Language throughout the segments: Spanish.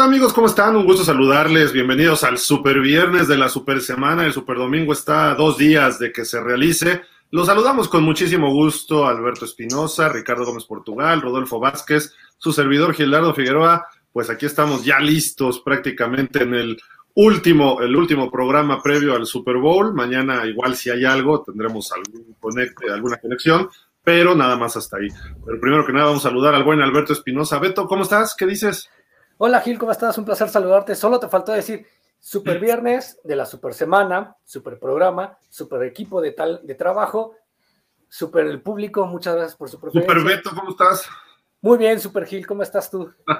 amigos? ¿Cómo están? Un gusto saludarles. Bienvenidos al Super Viernes de la Super Semana. El Super Domingo está a dos días de que se realice. Los saludamos con muchísimo gusto Alberto Espinosa, Ricardo Gómez Portugal, Rodolfo Vázquez, su servidor Gilardo Figueroa. Pues aquí estamos ya listos prácticamente en el último, el último programa previo al Super Bowl. Mañana, igual si hay algo, tendremos algún alguna conexión, pero nada más hasta ahí. Pero primero que nada, vamos a saludar al buen Alberto Espinosa. Beto, ¿cómo estás? ¿Qué dices? Hola Gil, ¿cómo estás? Un placer saludarte. Solo te faltó decir super viernes de la super semana, super programa, super equipo de tal de trabajo, super el público. Muchas gracias por su preferencia. Super Beto, ¿cómo estás? Muy bien, Super Gil, ¿cómo estás tú?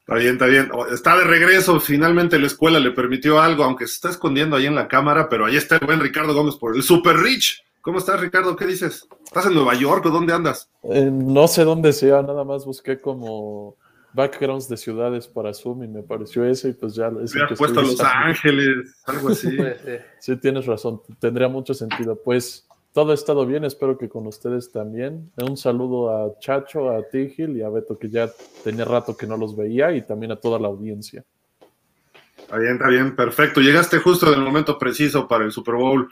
Está bien, está bien. Está de regreso. Finalmente la escuela le permitió algo, aunque se está escondiendo ahí en la cámara, pero ahí está el buen Ricardo Gómez por el Super Rich. ¿Cómo estás, Ricardo? ¿Qué dices? ¿Estás en Nueva York o dónde andas? Eh, no sé dónde sea, nada más busqué como backgrounds de ciudades para Zoom y me pareció ese y pues ya... Es Me puesto Los Ángeles, algo así. sí, tienes razón, tendría mucho sentido. Pues todo ha estado bien, espero que con ustedes también. Un saludo a Chacho, a Tigil y a Beto, que ya tenía rato que no los veía, y también a toda la audiencia. Está bien, está bien, perfecto. Llegaste justo en el momento preciso para el Super Bowl.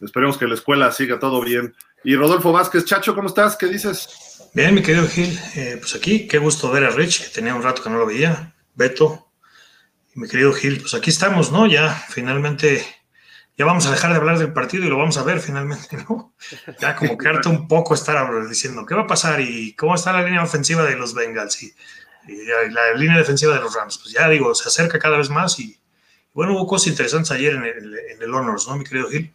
Esperemos que la escuela siga todo bien. Y Rodolfo Vázquez, Chacho, ¿cómo estás? ¿Qué dices? Bien, mi querido Gil. Eh, pues aquí, qué gusto ver a Rich, que tenía un rato que no lo veía. Beto, y mi querido Gil, pues aquí estamos, ¿no? Ya finalmente ya vamos a dejar de hablar del partido y lo vamos a ver finalmente, ¿no? Ya como que harta un poco estar diciendo qué va a pasar y cómo está la línea ofensiva de los Bengals y, la línea defensiva de los Rams. Pues ya digo, se acerca cada vez más y, bueno, hubo cosas interesantes ayer en el, Honors, ¿no, mi querido Gil?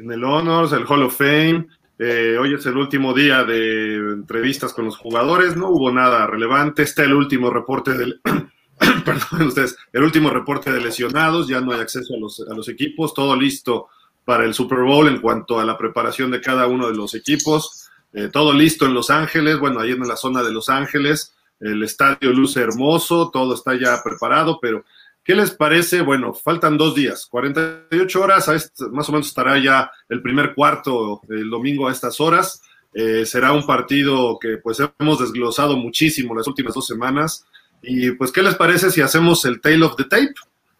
En el Honors, el Hall of Fame. Eh, hoy es el último día de entrevistas con los jugadores, no hubo nada relevante. Está el último reporte del, perdón ustedes, el último reporte de lesionados, ya no hay acceso a los, a los equipos, todo listo para el Super Bowl en cuanto a la preparación de cada uno de los equipos, eh, todo listo en Los Ángeles, bueno, ahí en la zona de Los Ángeles, el estadio luce hermoso, todo está ya preparado, pero ¿qué les parece? Bueno, faltan dos días, 48 horas, más o menos estará ya el primer cuarto el domingo a estas horas. Eh, será un partido que pues hemos desglosado muchísimo las últimas dos semanas. Y pues, ¿qué les parece si hacemos el tail of the tape?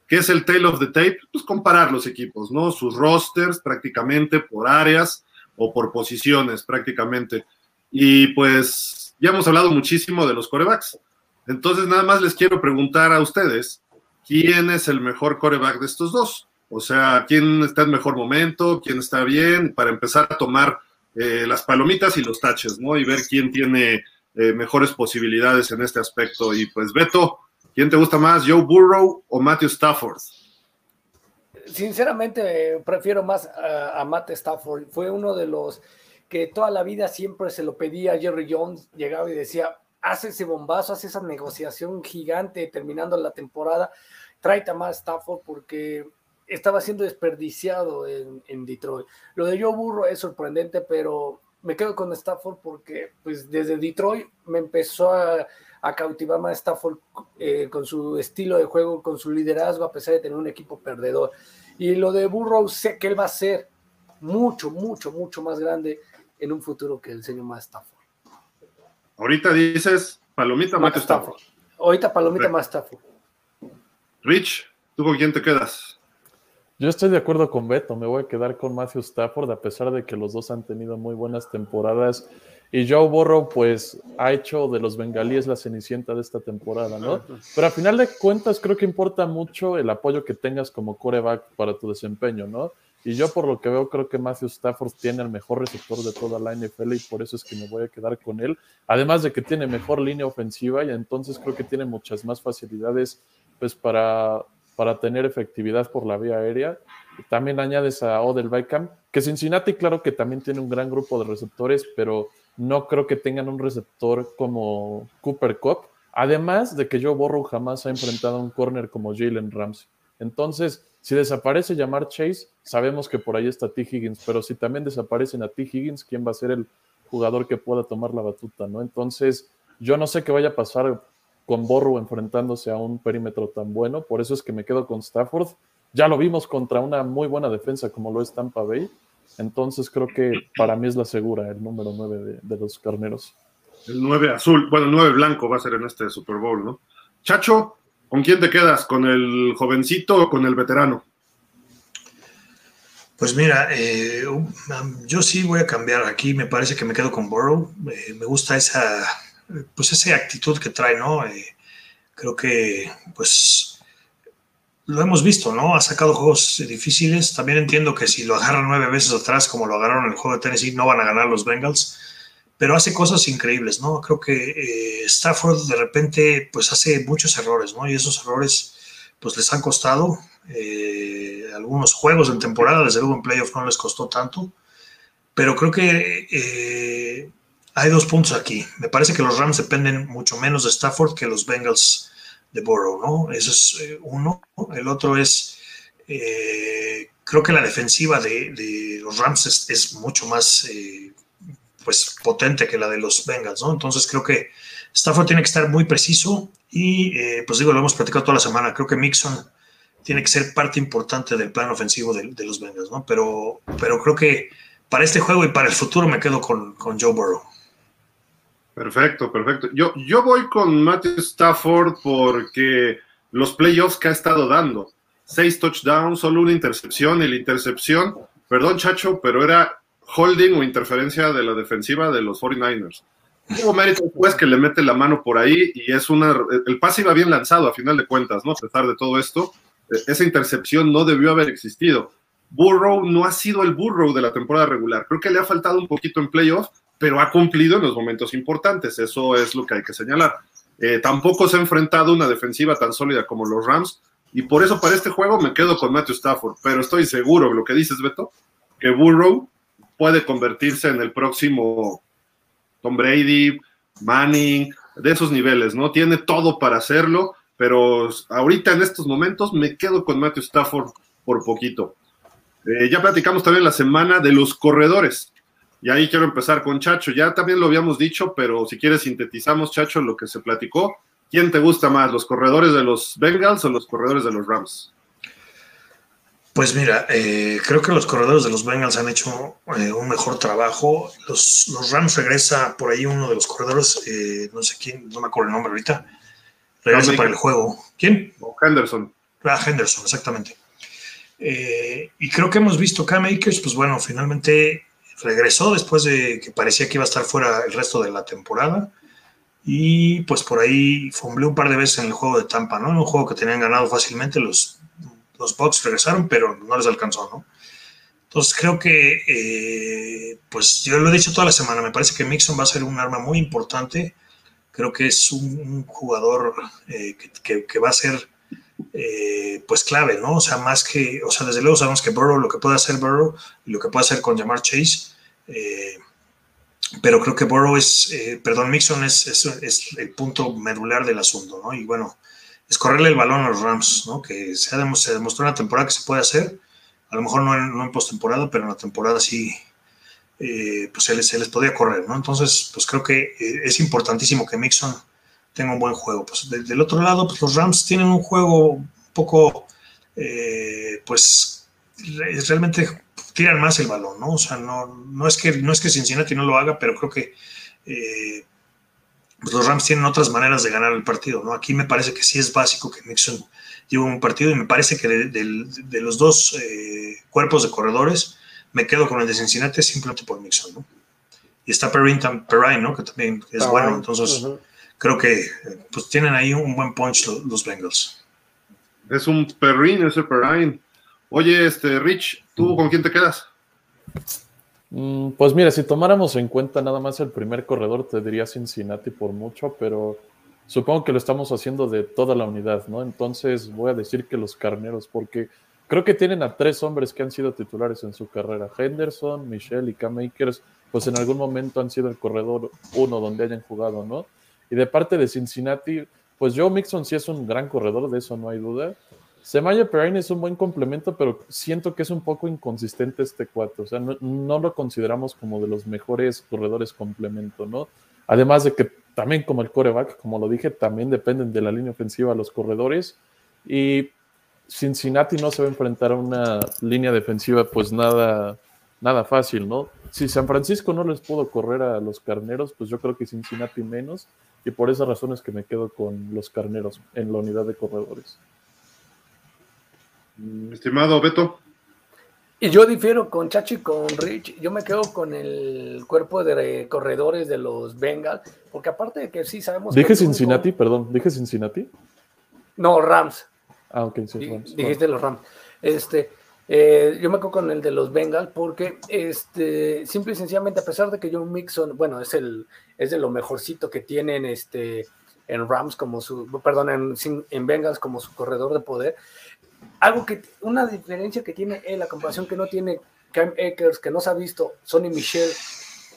¿Qué es el tail of the tape? Pues comparar los equipos, ¿no? Sus rosters prácticamente por áreas o por posiciones prácticamente. Y pues ya hemos hablado muchísimo de los corebacks. Entonces nada más les quiero preguntar a ustedes, ¿quién es el mejor coreback de estos dos? O sea, ¿quién está en mejor momento? ¿Quién está bien? Para empezar a tomar eh, las palomitas y los taches, ¿no? Y ver quién tiene eh, mejores posibilidades en este aspecto. Y pues Beto, ¿quién te gusta más, Joe Burrow o Matthew Stafford? Sinceramente, eh, prefiero más a, Matt Stafford. Fue uno de los que toda la vida siempre se lo pedía a Jerry Jones, llegaba y decía, hace ese bombazo, hace esa negociación gigante terminando la temporada, tráete a Matt Stafford porque estaba siendo desperdiciado en, en Detroit. Lo de Joe Burrow es sorprendente, pero me quedo con Stafford porque pues desde Detroit me empezó a, cautivar más Stafford eh, con su estilo de juego, con su liderazgo, a pesar de tener un equipo perdedor. Y lo de Burrow, sé que él va a ser mucho, mucho, mucho más grande en un futuro que el señor más Stafford. Ahorita dices Palomita más Stafford. Ahorita Palomita más Stafford. Rich, ¿tú con quién te quedas? Yo estoy de acuerdo con Beto, me voy a quedar con Matthew Stafford, a pesar de que los dos han tenido muy buenas temporadas. Y Joe Burrow, pues, ha hecho de los bengalíes la cenicienta de esta temporada, ¿no? Pero a final de cuentas, creo que importa mucho el apoyo que tengas como coreback para tu desempeño, ¿no? Y yo, por lo que veo, creo que Matthew Stafford tiene el mejor receptor de toda la NFL y por eso es que me voy a quedar con él. Además de que tiene mejor línea ofensiva y entonces creo que tiene muchas más facilidades, pues, para para tener efectividad por la vía aérea. También añades a Odell Beckham, que Cincinnati, claro que también tiene un gran grupo de receptores, pero no creo que tengan un receptor como Cooper Cup. Además de que Joe Burrow jamás ha enfrentado a un corner como Jalen Ramsey. Entonces, si desaparece Jamar Chase, sabemos que por ahí está T. Higgins, pero si también desaparecen a T. Higgins, ¿quién va a ser el jugador que pueda tomar la batuta? ¿no? Entonces, yo no sé qué vaya a pasar con Borro enfrentándose a un perímetro tan bueno. Por eso es que me quedo con Stafford. Ya lo vimos contra una muy buena defensa como lo es Tampa Bay. Entonces creo que para mí es la segura, el número 9 de, los carneros. El 9 azul, bueno, el 9 blanco va a ser en este Super Bowl, ¿no? Chacho, ¿con quién te quedas? ¿Con el jovencito o con el veterano? Pues mira, eh, um, yo sí voy a cambiar aquí. Me parece que me quedo con Burrow. Eh, me gusta esa, pues esa actitud que trae, ¿no? Eh, creo que, pues, lo hemos visto, ¿no? Ha sacado juegos difíciles. También entiendo que si lo agarran nueve veces atrás, como lo agarraron en el juego de Tennessee, no van a ganar los Bengals. Pero hace cosas increíbles, ¿no? Creo que Stafford de repente, pues, hace muchos errores, ¿no? Y esos errores, pues, les han costado. Eh, algunos juegos en temporada, desde luego en playoff no les costó tanto, pero creo que eh, hay dos puntos aquí. Me parece que los Rams dependen mucho menos de Stafford que los Bengals de Burrow, ¿no? Eso es eh, uno. El otro es, creo que la defensiva de, los Rams es, mucho más pues, potente que la de los Bengals, ¿no? Entonces creo que Stafford tiene que estar muy preciso y, pues digo, lo hemos platicado toda la semana. Creo que Mixon tiene que ser parte importante del plan ofensivo de, los Bengals, ¿no? Pero, pero creo que para este juego y para el futuro me quedo con, Joe Burrow. Perfecto, perfecto. Yo, yo voy con Matthew Stafford porque los playoffs que ha estado dando, seis touchdowns, solo una intercepción, y la intercepción, perdón Chacho, pero era holding o interferencia de la defensiva de los 49ers. Hubo mérito después que le mete la mano por ahí y es una. El pase iba bien lanzado a final de cuentas, ¿no? A pesar de todo esto, esa intercepción no debió haber existido. Burrow no ha sido el Burrow de la temporada regular. Creo que le ha faltado un poquito en playoff, pero ha cumplido en los momentos importantes. Eso es lo que hay que señalar. Eh, tampoco se ha enfrentado una defensiva tan sólida como los Rams, y por eso para este juego me quedo con Matthew Stafford. Pero estoy seguro, lo que dices, Beto, que Burrow puede convertirse en el próximo Tom Brady, Manning, de esos niveles, ¿no? Tiene todo para hacerlo pero ahorita en estos momentos me quedo con Matthew Stafford por poquito. Eh, ya platicamos también la semana de los corredores. Y ahí quiero empezar con Chacho. Ya también lo habíamos dicho, pero si quieres sintetizamos, Chacho, lo que se platicó. ¿Quién te gusta más, los corredores de los Bengals o los corredores de los Rams? Pues mira, eh, creo que los corredores de los Bengals han hecho eh, un mejor trabajo. Los, los, Rams regresa por ahí uno de los corredores, no sé quién, no me acuerdo el nombre ahorita, regresa para el juego. ¿Quién? Henderson. Ah, Henderson, exactamente. Eh, y creo que hemos visto Cam Akers, pues bueno, finalmente regresó después de que parecía que iba a estar fuera el resto de la temporada. Y pues por ahí fumbleó un par de veces en el juego de Tampa, ¿no? Un juego que tenían ganado fácilmente, los, los Bucks regresaron, pero no les alcanzó, ¿no? Entonces creo que, eh, pues yo lo he dicho toda la semana, me parece que Mixon va a ser un arma muy importante creo que es un, jugador eh, que, va a ser eh, pues clave, ¿no? O sea, más que, o sea, desde luego sabemos que Burrow, lo que puede hacer Burrow y lo que puede hacer con Jamar Chase, eh, pero creo que Burrow es, perdón, Mixon es, es, el punto medular del asunto, ¿no? Y bueno, es correrle el balón a los Rams, ¿no? Que se, demostró en la temporada que se puede hacer, a lo mejor no en, no en postemporada, pero en la temporada sí, eh, pues se les, se les, podía correr, ¿no? Entonces, pues creo que eh, es importantísimo que Mixon tenga un buen juego. Pues del otro lado, pues los Rams tienen un juego un poco, eh, pues realmente tiran más el balón, ¿no? O sea, no, no, es que, no es que Cincinnati no lo haga, pero creo que pues los Rams tienen otras maneras de ganar el partido, ¿no? Aquí me parece que sí es básico que Mixon lleve un partido y me parece que de, de los dos cuerpos de corredores, me quedo con el de Cincinnati simplemente por Mixon, ¿no? Y está Perrine, ¿no? Que también es bueno, entonces creo que pues tienen ahí un buen punch los, Bengals. Es un Perrine ese Perrine. Oye, este Rich, ¿tú con quién te quedas? Mm, pues mira, si tomáramos en cuenta nada más el primer corredor, te diría Cincinnati por mucho, pero supongo que lo estamos haciendo de toda la unidad, ¿no? Entonces voy a decir que los carneros, porque Creo que tienen a tres hombres que han sido titulares en su carrera. Henderson, Michelle y Cam Akers, pues en algún momento han sido el corredor uno donde hayan jugado, ¿no? Y de parte de Cincinnati, pues Joe Mixon sí es un gran corredor, de eso no hay duda. Semaya Perrine es un buen complemento, pero siento que es un poco inconsistente este cuatro. O sea, no, lo consideramos como de los mejores corredores complemento, ¿no? Además de que también como el coreback, como lo dije, también dependen de la línea ofensiva los corredores. Y Cincinnati no se va a enfrentar a una línea defensiva pues nada, nada fácil, ¿no? Si San Francisco no les pudo correr a los carneros, pues yo creo que Cincinnati menos, y por esas razones que me quedo con los carneros en la unidad de corredores. Mm, estimado Beto. Y yo difiero con Chachi y con Rich. Yo me quedo con el cuerpo de corredores de los Bengals, porque aparte de que sí sabemos. ¿Dije Cincinnati? Perdón, ¿dije Cincinnati? No, Rams. Ah, ok, sí, Rams. Dijiste los Rams. Este, eh, yo me quedo con el de los Bengals porque, este, simple y sencillamente, a pesar de que John Mixon, bueno, es el, es de lo mejorcito que tienen, este, en Rams como su, perdón, en, en Bengals como su corredor de poder, algo que, una diferencia que tiene él, la comparación que no tiene Cam Akers, que no se ha visto, Sonny Michel,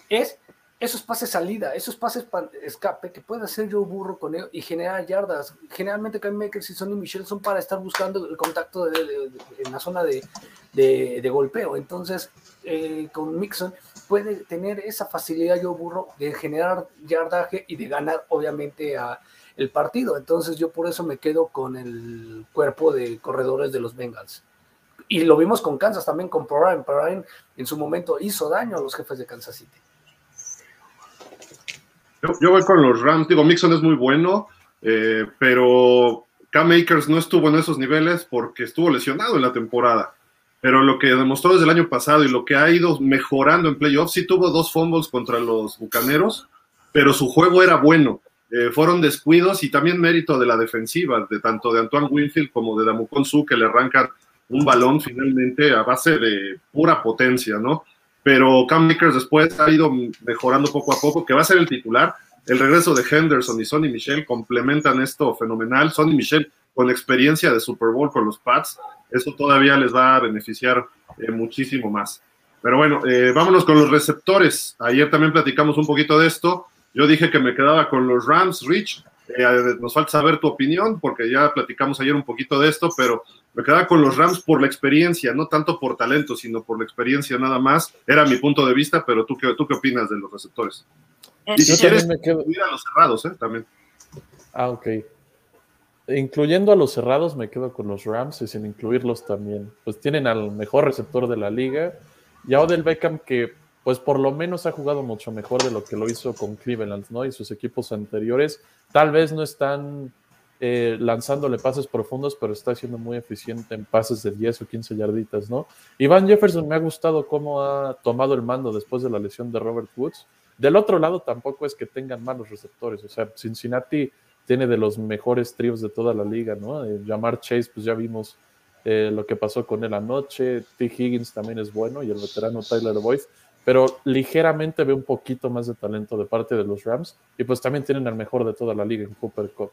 es esos pases salida, esos pases para escape que puede hacer Joe Burro con él y generar yardas. Generalmente Cam Akers y Sonny Michel son para estar buscando el contacto en la zona de, golpeo. Entonces, eh, con Mixon puede tener esa facilidad Joe Burro de generar yardaje y de ganar, obviamente, a el partido. Entonces yo por eso me quedo con el cuerpo de corredores de los Bengals. Y lo vimos con Kansas también, con Perrine. Perrine en su momento hizo daño a los jefes de Kansas City. Yo, voy con los Rams. Digo, Mixon es muy bueno, eh, pero Cam Akers no estuvo en esos niveles porque estuvo lesionado en la temporada. Pero lo que demostró desde el año pasado y lo que ha ido mejorando en playoffs, sí tuvo dos fumbles contra los Bucaneros, pero su juego era bueno. Eh, fueron descuidos y también mérito de la defensiva, de tanto de Antoine Winfield como de Damucon Su, que le arrancan un balón finalmente a base de pura potencia, ¿no? Pero Cam Makers después ha ido mejorando poco a poco, que va a ser el titular. El regreso de Henderson y Sonny Michel complementan esto fenomenal. Sonny Michel con experiencia de Super Bowl con los Pats, eso todavía les va a beneficiar eh, muchísimo más. Pero bueno, eh, vámonos con los receptores. Ayer también platicamos un poquito de esto. Yo dije que me quedaba con los Rams, Rich. Eh, nos falta saber tu opinión porque ya platicamos ayer un poquito de esto, pero me quedaba con los Rams por la experiencia, no tanto por talento, sino por la experiencia nada más. Era mi punto de vista, pero tú qué, tú qué opinas de los receptores? Y si quieres me quedo... a los cerrados, ¿eh? También. Ah, ok. Incluyendo a los cerrados, me quedo con los Rams y sin incluirlos también. Pues tienen al mejor receptor de la liga. Y a Odell Beckham, que pues por lo menos ha jugado mucho mejor de lo que lo hizo con Cleveland, ¿no? Y sus equipos anteriores. Tal vez no están eh, lanzándole pases profundos, pero está siendo muy eficiente en pases de 10 o 15 yarditas, ¿no? Iván Jefferson me ha gustado cómo ha tomado el mando después de la lesión de Robert Woods. Del otro lado tampoco es que tengan malos receptores, o sea, Cincinnati tiene de los mejores tríos de toda la liga, ¿no? Eh, Jamar Chase, pues ya vimos eh, lo que pasó con él anoche, T. Higgins también es bueno y el veterano Tyler Boyd pero ligeramente ve un poquito más de talento de parte de los Rams y pues también tienen al mejor de toda la liga en Cooper Cup.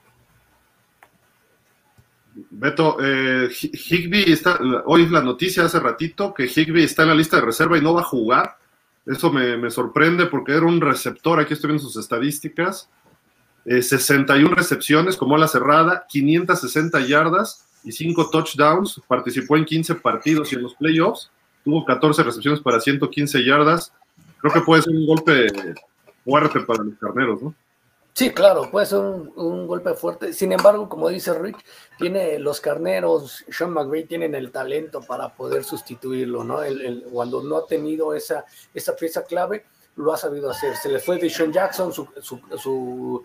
Beto, eh, Higby está, hoy la noticia hace ratito que Higby está en la lista de reserva y no va a jugar. Eso me, sorprende porque era un receptor, aquí estoy viendo sus estadísticas, 61 eh, recepciones como la cerrada, 560 yardas y 5 touchdowns, participó en 15 partidos y en los playoffs tuvo 14 recepciones para 115 yardas. Creo que puede ser un golpe fuerte para los carneros, ¿no? Sí, claro, puede ser un, golpe fuerte. Sin embargo, como dice Rick, tiene los carneros, Sean McVay tienen el talento para poder sustituirlo, ¿no? Cuando no ha tenido esa, esa pieza clave, lo ha sabido hacer. Se le fue de Sean Jackson, su, su, su,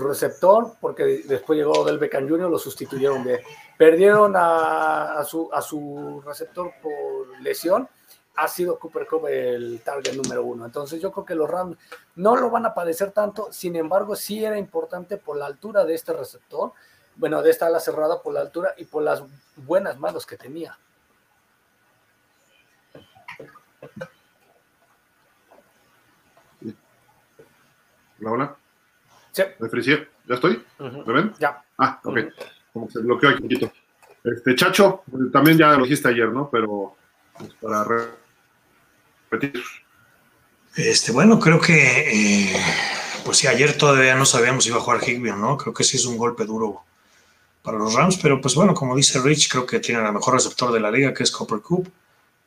receptor, porque después llegó Del Beckham Jr., lo sustituyeron de Perdieron a, su, a su receptor por lesión. Ha sido Cooper Cup el target número uno. Entonces yo creo que los Rams no lo van a padecer tanto. Sin embargo, sí era importante por la altura de este receptor. Bueno, de esta ala cerrada por la altura y por las buenas manos que tenía. Hola, Sí. ¿Ya estoy? ¿Me ven? Ya. Ah, ok como que se bloqueó aquí un poquito. Este, Chacho, también ya lo dijiste ayer, ¿no? Pero pues, para repetir. Este, bueno, creo que, eh, pues sí, ayer todavía no sabíamos si iba a jugar Higby o no. Creo que sí es un golpe duro para los Rams, pero pues bueno, como dice Rich, creo que tienen el mejor receptor de la liga, que es Copper Cup.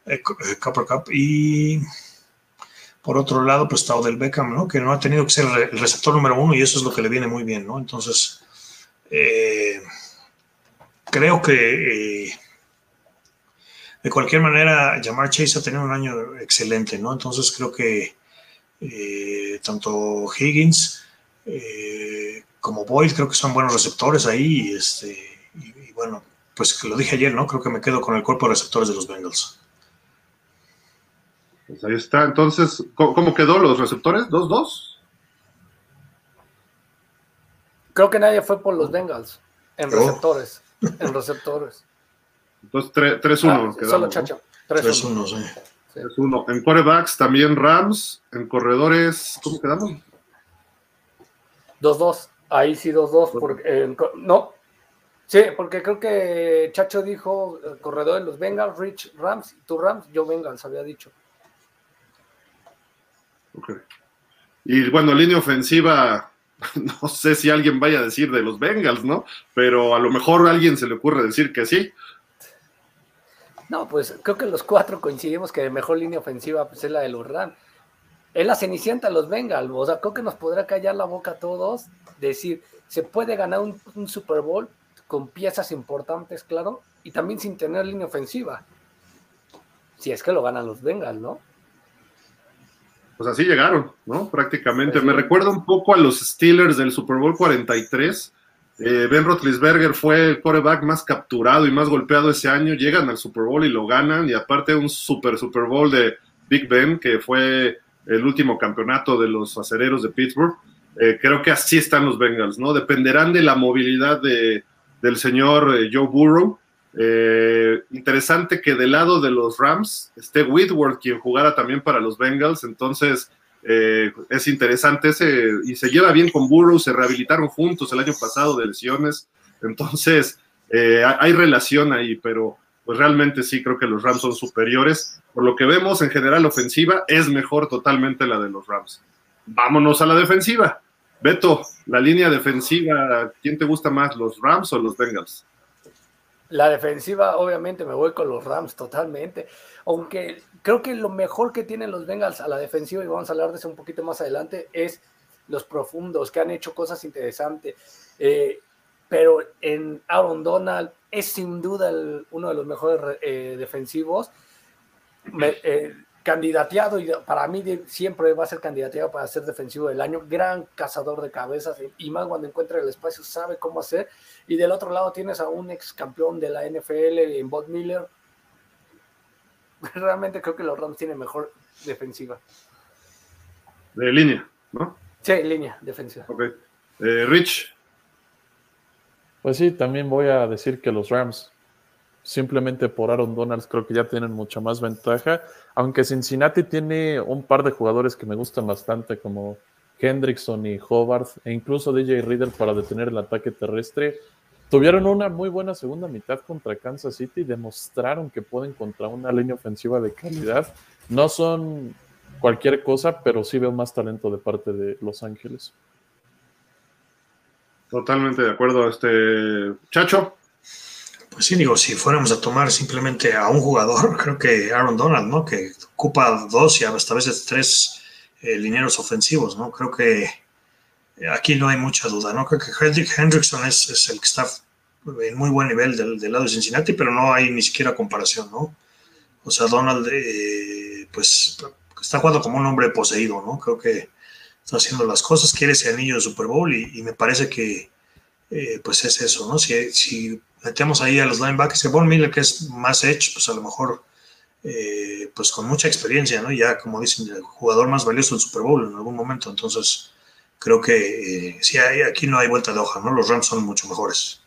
Eh, Copper Cup. Y por otro lado, pues está Odell Beckham, ¿no? Que no ha tenido que ser el receptor número uno y eso es lo que le viene muy bien, ¿no? Entonces, eh, creo que eh, de cualquier manera, Jamar Chase ha tenido un año excelente, ¿no? Entonces creo que eh, tanto Higgins como Boyd creo que son buenos receptores ahí. Y, este, y, bueno, pues lo dije ayer, ¿no? Creo que me quedo con el cuerpo de receptores de los Bengals. Pues ahí está. Entonces, ¿cómo, quedó los receptores? ¿Dos-dos? Creo que nadie fue por los Bengals en receptores. En receptores. Entonces, 3-1. Ah, solo Chacho. 3-1, sí. 3-1. En quarterbacks también Rams. En corredores, ¿cómo quedamos? 2-2. Ahí sí 2-2. Porque, no. Sí, porque creo que Chacho dijo eh, corredor de los Bengals, Rich Rams, tú Rams, yo Bengals, había dicho. Ok. Y bueno, línea ofensiva, no sé si alguien vaya a decir de los Bengals, ¿no? Pero a lo mejor a alguien se le ocurre decir que sí. No, pues creo que los cuatro coincidimos que mejor línea ofensiva pues, es la de los Rams. Es la cenicienta los Bengals. O sea, creo que nos podrá callar la boca a todos. Decir, se puede ganar un, Super Bowl con piezas importantes, claro, y también sin tener línea ofensiva. Si es que lo ganan los Bengals, ¿no? Pues así llegaron, ¿no? Prácticamente. Me recuerda un poco a los Steelers del Super Bowl 43 eh, ben Roethlisberger fue el quarterback más capturado y más golpeado ese año. Llegan al Super Bowl y lo ganan. Y aparte un super Super Bowl de Big Ben, que fue el último campeonato de los acereros de Pittsburgh. Eh, creo que así están los Bengals, ¿no? Dependerán de la movilidad de, del señor eh, Joe Burrow. Interesante que del lado de los Rams esté Whitworth, quien jugara también para los Bengals. Entonces, eh, es interesante ese, y se lleva bien con Burrow, se rehabilitaron juntos el año pasado de lesiones, entonces eh, hay relación ahí, pero pues realmente sí creo que los Rams son superiores. Por lo que vemos en general ofensiva, es mejor totalmente la de los Rams. Vámonos a la defensiva. Beto, la línea defensiva, ¿quién te gusta más, los Rams o los Bengals? La defensiva, obviamente, me voy con los Rams totalmente. Aunque creo que lo mejor que tienen los Bengals a la defensiva, y vamos a hablar de eso un poquito más adelante, es los profundos, que han hecho cosas interesantes. Eh, pero en Aaron Donald es sin duda uno de los mejores eh, defensivos. Eh, candidateado y para mí siempre va a ser candidateado para ser defensivo del año, gran cazador de cabezas y más cuando encuentra el espacio sabe cómo hacer. Y del otro lado tienes a un ex campeón de la NFL en Bob Miller. Realmente creo que los Rams tienen mejor defensiva. De línea, ¿no? Sí, línea defensiva. Ok. Eh, Rich. Pues sí, también voy a decir que los Rams simplemente por Aaron Donalds creo que ya tienen mucha más ventaja, aunque Cincinnati tiene un par de jugadores que me gustan bastante como Hendrickson y Hobart e incluso DJ Reader para detener el ataque terrestre. Tuvieron una muy buena segunda mitad contra Kansas City y demostraron que pueden contra una línea ofensiva de calidad. No son cualquier cosa, pero sí veo más talento de parte de Los Ángeles. Totalmente de acuerdo. Este Chacho. Pues sí, digo, si fuéramos a tomar simplemente a un jugador, creo que Aaron Donald, ¿no? Que ocupa dos y hasta a veces tres eh, lineros ofensivos, ¿no? Creo que aquí no hay mucha duda, ¿no? Creo que Hendrick Hendrickson es, el que está en muy buen nivel del, lado de Cincinnati, pero no hay ni siquiera comparación, ¿no? O sea, Donald, eh, pues, está jugando como un hombre poseído, ¿no? Creo que está haciendo las cosas, quiere ese anillo de Super Bowl y, me parece que, eh, pues, es eso, ¿no? Si metemos ahí a los linebackers, que Von Miller, que es más hecho, pues a lo mejor, eh, pues con mucha experiencia, ¿no? Ya, como dicen, el jugador más valioso del Super Bowl en algún momento. Entonces, creo que eh, sí, hay, aquí no hay vuelta de hoja, ¿no? Los Rams son mucho mejores.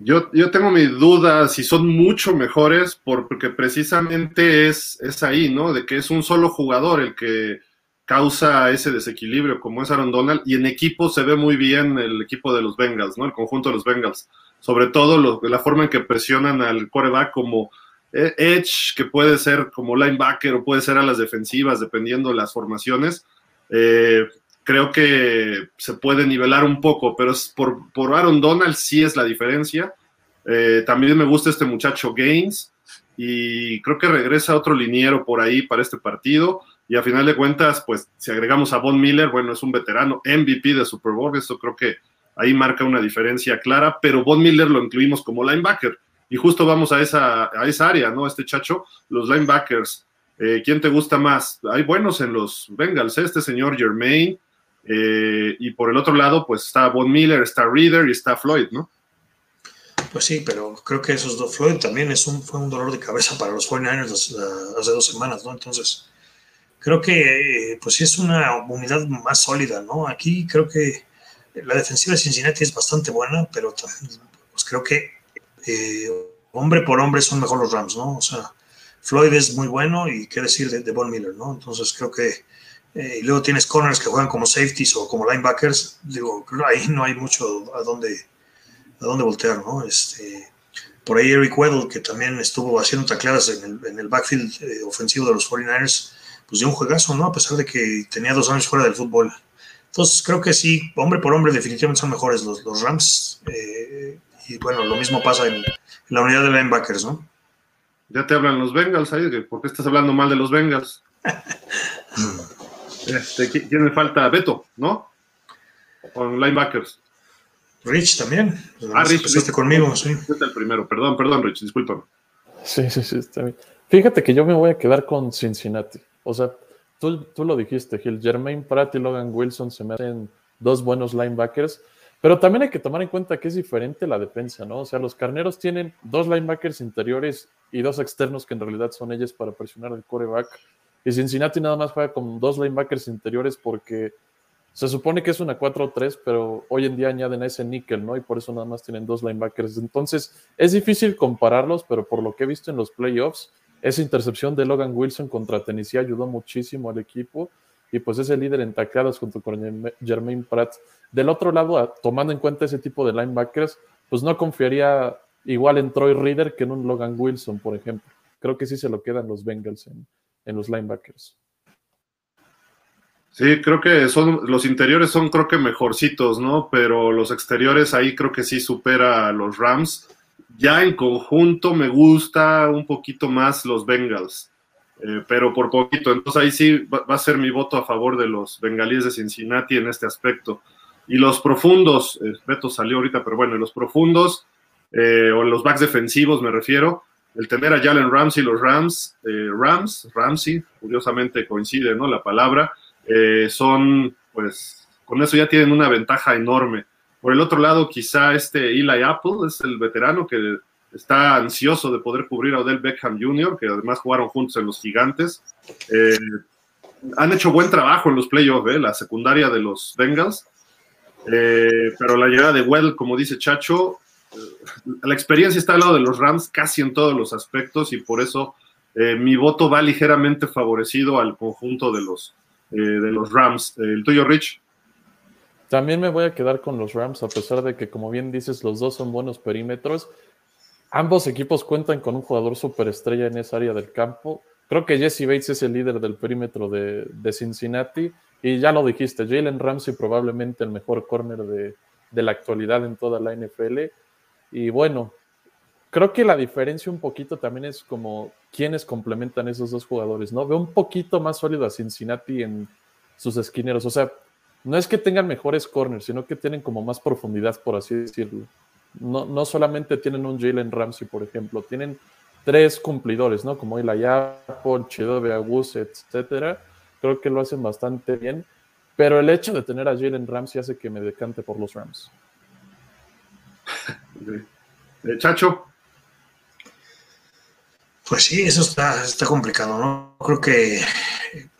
Yo, yo tengo mi duda si son mucho mejores porque precisamente es, es ahí, ¿no? De que es un solo jugador el que causa ese desequilibrio como es Aaron Donald y en equipo se ve muy bien el equipo de los Bengals, ¿no? El conjunto de los Bengals sobre todo la forma en que presionan al coreback como eh, edge, que puede ser como linebacker o puede ser a las defensivas, dependiendo de las formaciones. Eh, creo que se puede nivelar un poco, pero por, por Aaron Donald sí es la diferencia. Eh, también me gusta este muchacho Gaines y creo que regresa otro liniero por ahí para este partido. Y a final de cuentas, pues si agregamos a Von Miller, bueno, es un veterano MVP de Super Bowl, eso creo que ahí marca una diferencia clara, pero Von Miller lo incluimos como linebacker. Y justo vamos a esa, a esa área, ¿no? Este chacho, los linebackers. Eh, ¿Quién te gusta más? Hay buenos en los Bengals, ¿eh? este señor Germain, eh, y por el otro lado, pues está Von Miller, está Reader y está Floyd, ¿no? Pues sí, pero creo que esos dos, Floyd también es un, fue un dolor de cabeza para los 49ers hace dos semanas, ¿no? Entonces, creo que pues sí es una unidad más sólida, ¿no? Aquí creo que la defensiva de Cincinnati es bastante buena, pero pues creo que eh, hombre por hombre son mejor los Rams, ¿no? O sea, Floyd es muy bueno y qué decir de, de Von Miller, ¿no? Entonces creo que eh, y luego tienes corners que juegan como safeties o como linebackers, digo, ahí no hay mucho a dónde, a dónde voltear, ¿no? Este, por ahí Eric Weddle, que también estuvo haciendo tacleadas en el, en el backfield eh, ofensivo de los 49ers, pues dio un juegazo, ¿no? A pesar de que tenía dos años fuera del fútbol. Entonces creo que sí, hombre por hombre, definitivamente son mejores los, los Rams. Eh, y bueno, lo mismo pasa en, en, la unidad de linebackers, ¿no? Ya te hablan los Bengals ahí, ¿por qué estás hablando mal de los Bengals? Este, ¿Quién me falta? Beto, ¿no? Con linebackers. Rich también. Ah, Rich. Rich. conmigo, sí. Este el primero. Perdón, perdón, Rich, discúlpame. Sí, sí, sí, está bien. Fíjate que yo me voy a quedar con Cincinnati. O sea, tú, lo dijiste, Gil. Jermaine Pratt y Logan Wilson se me hacen dos buenos linebackers. Pero también hay que tomar en cuenta que es diferente la defensa, ¿no? O sea, los carneros tienen dos linebackers interiores y dos externos que en realidad son ellos para presionar al coreback. Y Cincinnati nada más juega con dos linebackers interiores porque se supone que es una 4-3, pero hoy en día añaden ese níquel, ¿no? Y por eso nada más tienen dos linebackers. Entonces, es difícil compararlos, pero por lo que he visto en los playoffs, esa intercepción de Logan Wilson contra Tennessee ayudó muchísimo al equipo y pues es el líder en tacleadas junto con Jermaine Pratt. Del otro lado, tomando en cuenta ese tipo de linebackers, pues no confiaría igual en Troy Reader que en un Logan Wilson, por ejemplo. Creo que sí se lo quedan los Bengals en, en los linebackers. Sí, creo que son los interiores son creo que mejorcitos, ¿no? Pero los exteriores ahí creo que sí supera a los Rams. Ya en conjunto me gusta un poquito más los Bengals, eh, pero por poquito. Entonces ahí sí va, a ser mi voto a favor de los bengalíes de Cincinnati en este aspecto. Y los profundos, eh, Beto salió ahorita, pero bueno, los profundos, eh, o los backs defensivos me refiero, el tener a Jalen Ramsey, los Rams, eh, Rams, Ramsey, curiosamente coincide, ¿no? La palabra, son, pues, con eso ya tienen una ventaja enorme. Por el otro lado, quizá este Eli Apple es el veterano que está ansioso de poder cubrir a Odell Beckham Jr., que además jugaron juntos en los Gigantes. Eh, han hecho buen trabajo en los playoffs, ¿eh? la secundaria de los Bengals. Eh, pero la llegada de Well, como dice Chacho, la experiencia está al lado de los Rams casi en todos los aspectos y por eso eh, mi voto va ligeramente favorecido al conjunto de los, eh, de los Rams. Eh, ¿El tuyo, Rich? También me voy a quedar con los Rams, a pesar de que, como bien dices, los dos son buenos perímetros. Ambos equipos cuentan con un jugador superestrella en esa área del campo. Creo que Jesse Bates es el líder del perímetro de, de Cincinnati. Y ya lo dijiste, Jalen Ramsey probablemente el mejor corner de, de la actualidad en toda la NFL. Y bueno, creo que la diferencia un poquito también es como quiénes complementan esos dos jugadores, ¿no? Veo un poquito más sólido a Cincinnati en sus esquineros. O sea, no es que tengan mejores corners, sino que tienen como más profundidad, por así decirlo. No, no solamente tienen un Jalen Ramsey, por ejemplo, tienen tres cumplidores, ¿no? Como Eli Apple, Chidobe Agus, etcétera. Creo que lo hacen bastante bien. Pero el hecho de tener a Jalen Ramsey hace que me decante por los Rams. ¿De Chacho? Pues sí, eso está, está complicado, ¿no? Creo que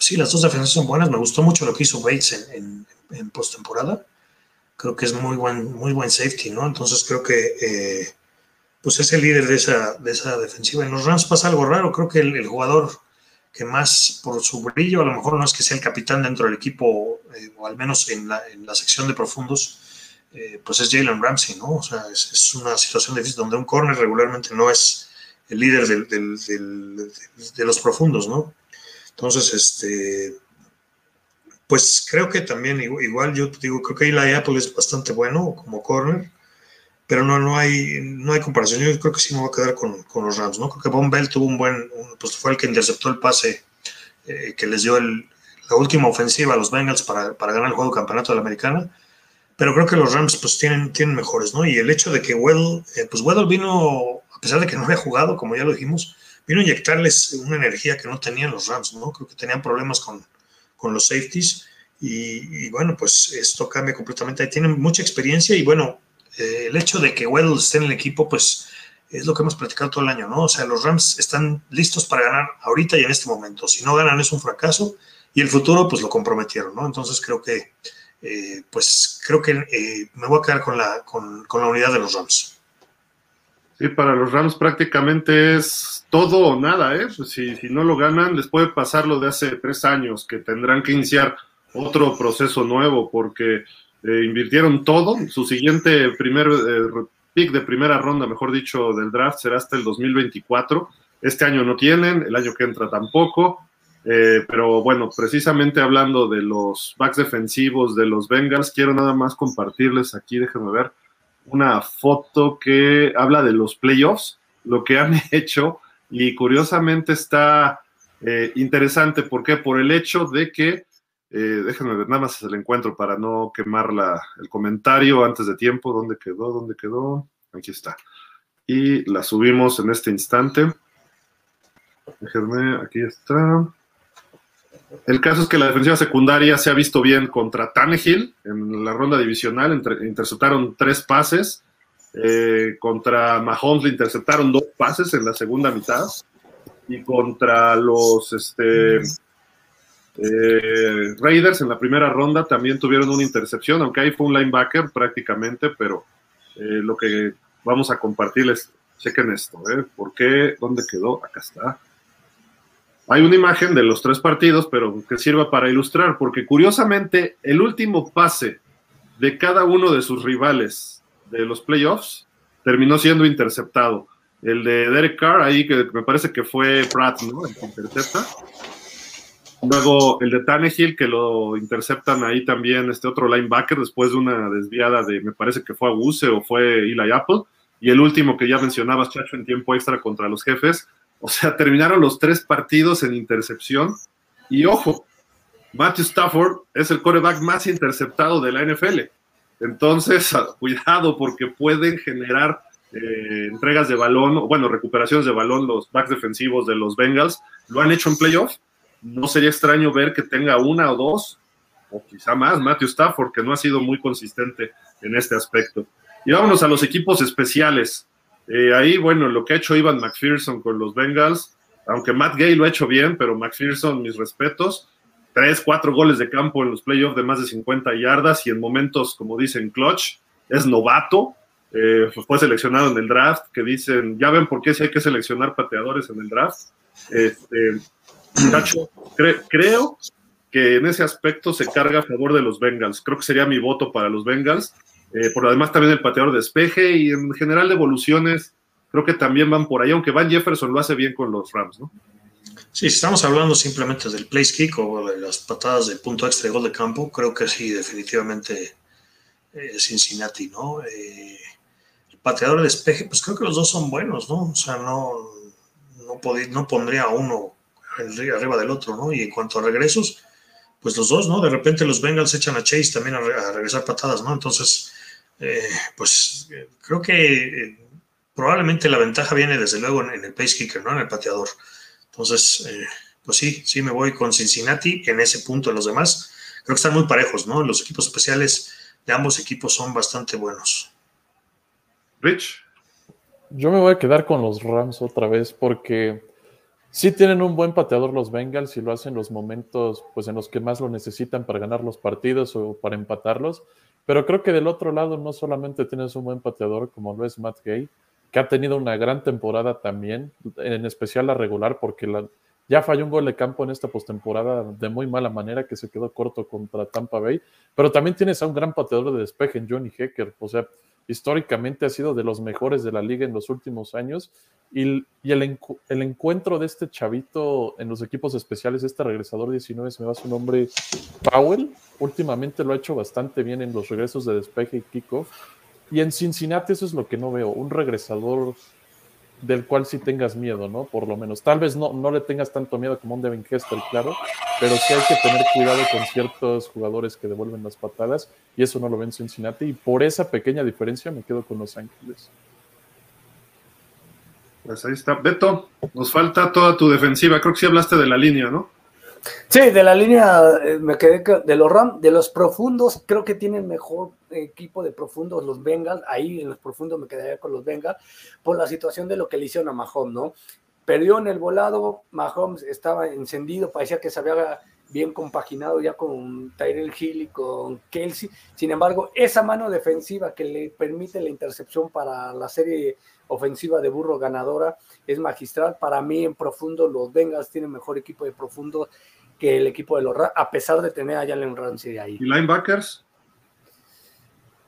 sí, las dos defensas son buenas. Me gustó mucho lo que hizo Bates en, en, postemporada. Creo que es muy buen, muy buen safety, ¿no? Entonces creo que eh, pues es el líder de esa, de esa defensiva. En los Rams pasa algo raro. Creo que el, jugador que más por su brillo, a lo mejor no es que sea el capitán dentro del equipo, eh, o al menos en la, sección de profundos, eh, pues es Jalen Ramsey, ¿no? O sea, es, una situación difícil donde un corner regularmente no es el líder de los profundos, ¿no? Entonces, este, pues creo que también, igual yo digo, creo que Eli Apple es bastante bueno como corner, pero no, no, hay, no hay comparación. Yo creo que sí me voy a quedar con, con los Rams, ¿no? Creo que Von Bell tuvo un buen, un, pues fue el que interceptó el pase eh, que les dio el, la última ofensiva a los Bengals para, para ganar el juego de campeonato de la americana pero creo que los Rams pues tienen, tienen mejores, ¿no? Y el hecho de que Weddle, eh, pues Weddle vino a pesar de que no había jugado, como ya lo dijimos, vino a inyectarles una energía que no tenían los Rams, ¿no? Creo que tenían problemas con, con los safeties y, bueno, pues esto cambia completamente. Ahí tienen mucha experiencia y bueno, eh, el hecho de que Weddle esté en el equipo, pues es lo que hemos platicado todo el año, ¿no? O sea, los Rams están listos para ganar ahorita y en este momento. Si no ganan es un fracaso y el futuro pues lo comprometieron, ¿no? Entonces creo que, eh, pues creo que eh, me voy a quedar con la, con, con la unidad de los Rams. Sí, para los Rams prácticamente es todo o nada, ¿eh? Si, si, no lo ganan, les puede pasar lo de hace tres años, que tendrán que iniciar otro proceso nuevo porque eh, invirtieron todo. Su siguiente primer eh, pick de primera ronda, mejor dicho, del draft será hasta el 2024. Este año no tienen, el año que entra tampoco. Eh, pero bueno, precisamente hablando de los backs defensivos de los Bengals, quiero nada más compartirles aquí, déjenme ver una foto que habla de los playoffs, lo que han hecho, y curiosamente está eh, interesante. ¿Por qué? Por el hecho de que, eh, déjenme ver, nada más el encuentro para no quemar la, el comentario antes de tiempo. ¿Dónde quedó? ¿Dónde quedó? Aquí está. Y la subimos en este instante. Déjenme, aquí está. El caso es que la defensiva secundaria se ha visto bien contra Tannehill en la ronda divisional, interceptaron tres pases. Eh, contra Mahomes le interceptaron dos pases en la segunda mitad. Y contra los este, eh, Raiders en la primera ronda también tuvieron una intercepción, aunque ahí fue un linebacker prácticamente, pero eh, lo que vamos a compartirles, chequen esto, ¿eh? ¿Por qué? ¿Dónde quedó? Acá está. Hay una imagen de los tres partidos, pero que sirva para ilustrar, porque curiosamente el último pase de cada uno de sus rivales de los playoffs terminó siendo interceptado. El de Derek Carr, ahí que me parece que fue Pratt, ¿no? El que intercepta. Luego el de Tannehill, que lo interceptan ahí también este otro linebacker después de una desviada de, me parece que fue Aguse o fue Eli Apple. Y el último que ya mencionabas, Chacho, en tiempo extra contra los jefes, o sea, terminaron los tres partidos en intercepción. Y ojo, Matthew Stafford es el coreback más interceptado de la NFL. Entonces, cuidado porque pueden generar eh, entregas de balón, bueno, recuperaciones de balón los backs defensivos de los Bengals. Lo han hecho en playoff. No sería extraño ver que tenga una o dos, o quizá más, Matthew Stafford, que no ha sido muy consistente en este aspecto. Y vámonos a los equipos especiales. Eh, ahí, bueno, lo que ha hecho Ivan McPherson con los Bengals, aunque Matt Gay lo ha hecho bien, pero McPherson, mis respetos, tres, cuatro goles de campo en los playoffs de más de 50 yardas y en momentos, como dicen, clutch, es novato, eh, fue seleccionado en el draft, que dicen, ya ven por qué si hay que seleccionar pateadores en el draft. Este, creo que en ese aspecto se carga a favor de los Bengals. Creo que sería mi voto para los Bengals. Eh, por además también el pateador de despeje y en general de evoluciones creo que también van por ahí, aunque Van Jefferson lo hace bien con los Rams, ¿no? Sí, si estamos hablando simplemente del place kick o de las patadas de punto extra de gol de campo, creo que sí, definitivamente eh, Cincinnati, ¿no? Eh, el pateador de despeje, pues creo que los dos son buenos, ¿no? O sea, no, no, no pondría uno arriba del otro, ¿no? Y en cuanto a regresos, pues los dos, ¿no? De repente los Bengals echan a Chase también a, a regresar patadas, ¿no? Entonces, eh, pues eh, creo que eh, probablemente la ventaja viene desde luego en, el pace kicker, ¿no? En el pateador. Entonces, pues sí, sí me voy con Cincinnati en ese punto. En los demás, creo que están muy parejos, ¿no? Los equipos especiales de ambos equipos son bastante buenos. Rich. Yo me voy a quedar con los Rams otra vez porque sí tienen un buen pateador los Bengals y lo hacen los momentos pues, en los que más lo necesitan para ganar los partidos o para empatarlos. Pero creo que del otro lado no solamente tienes un buen pateador como lo es Matt Gay, que ha tenido una gran temporada también, en especial la regular, porque ya falló un gol de campo en esta postemporada de muy mala manera que se quedó corto contra Tampa Bay, pero también tienes a un gran pateador de despeje en Johnny Hecker, o sea, históricamente ha sido de los mejores de la liga en los últimos años. Y, el, el, encuentro de este chavito en los equipos especiales, este regresador 19, se me va su nombre, Powell, últimamente lo ha hecho bastante bien en los regresos de despeje y kickoff. Y en Cincinnati eso es lo que no veo, un regresador del cual sí tengas miedo, ¿no? Por lo menos. Tal vez no, no le tengas tanto miedo como un Devin Hester, claro, pero sí hay que tener cuidado con ciertos jugadores que devuelven las patadas y eso no lo ven en Cincinnati y por esa pequeña diferencia me quedo con Los Ángeles. Pues ahí está. Beto, nos falta toda tu defensiva. Creo que sí hablaste de la línea, ¿no? Sí, de la línea eh, me quedé de los Ram, de los profundos, creo que tienen mejor equipo de profundos los Bengals. Ahí en los profundos me quedaría con los Bengals por la situación de lo que le hicieron a Mahomes, ¿no? Perdió en el volado, Mahomes estaba encendido, parecía que se había bien compaginado ya con Tyrell Hill y con Kelsey. Sin embargo, esa mano defensiva que le permite la intercepción para la serie ofensiva de burro ganadora es magistral. Para mí, en profundo, los Bengals tienen mejor equipo de profundo que el equipo de los Rams, a pesar de tener a Jalen Ramsey ahí. ¿Y linebackers?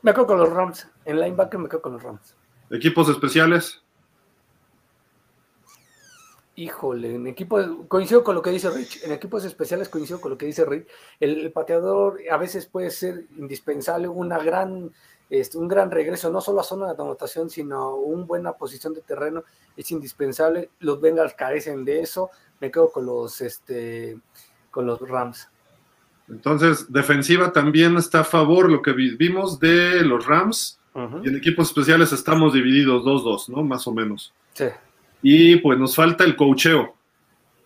Me quedo con los Rams. En linebacker me quedo con los Rams. ¿Equipos especiales? Híjole, en equipo coincido con lo que dice Rich, en equipos especiales coincido con lo que dice Rich. El, pateador a veces puede ser indispensable, una gran, este, un gran regreso, no solo a zona de anotación, sino una buena posición de terreno, es indispensable. Los Bengals carecen de eso. Me quedo con los, este, con los Rams. Entonces, defensiva también está a favor lo que vimos de los Rams. Y en equipos especiales estamos divididos 2-2, ¿no? Más o menos. Sí. Y pues nos falta el cocheo.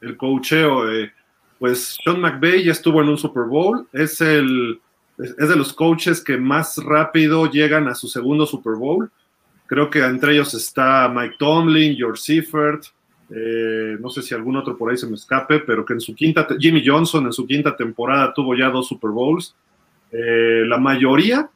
El cocheo, eh, pues Sean McVay ya estuvo en un Super Bowl, es, el, es de los coaches que más rápido llegan a su segundo Super Bowl. Creo que entre ellos está Mike Tomlin, George Seifert, eh, no sé si algún otro por ahí se me escape, pero que en su quinta, Jimmy Johnson en su quinta temporada tuvo ya dos Super Bowls. Eh, la mayoría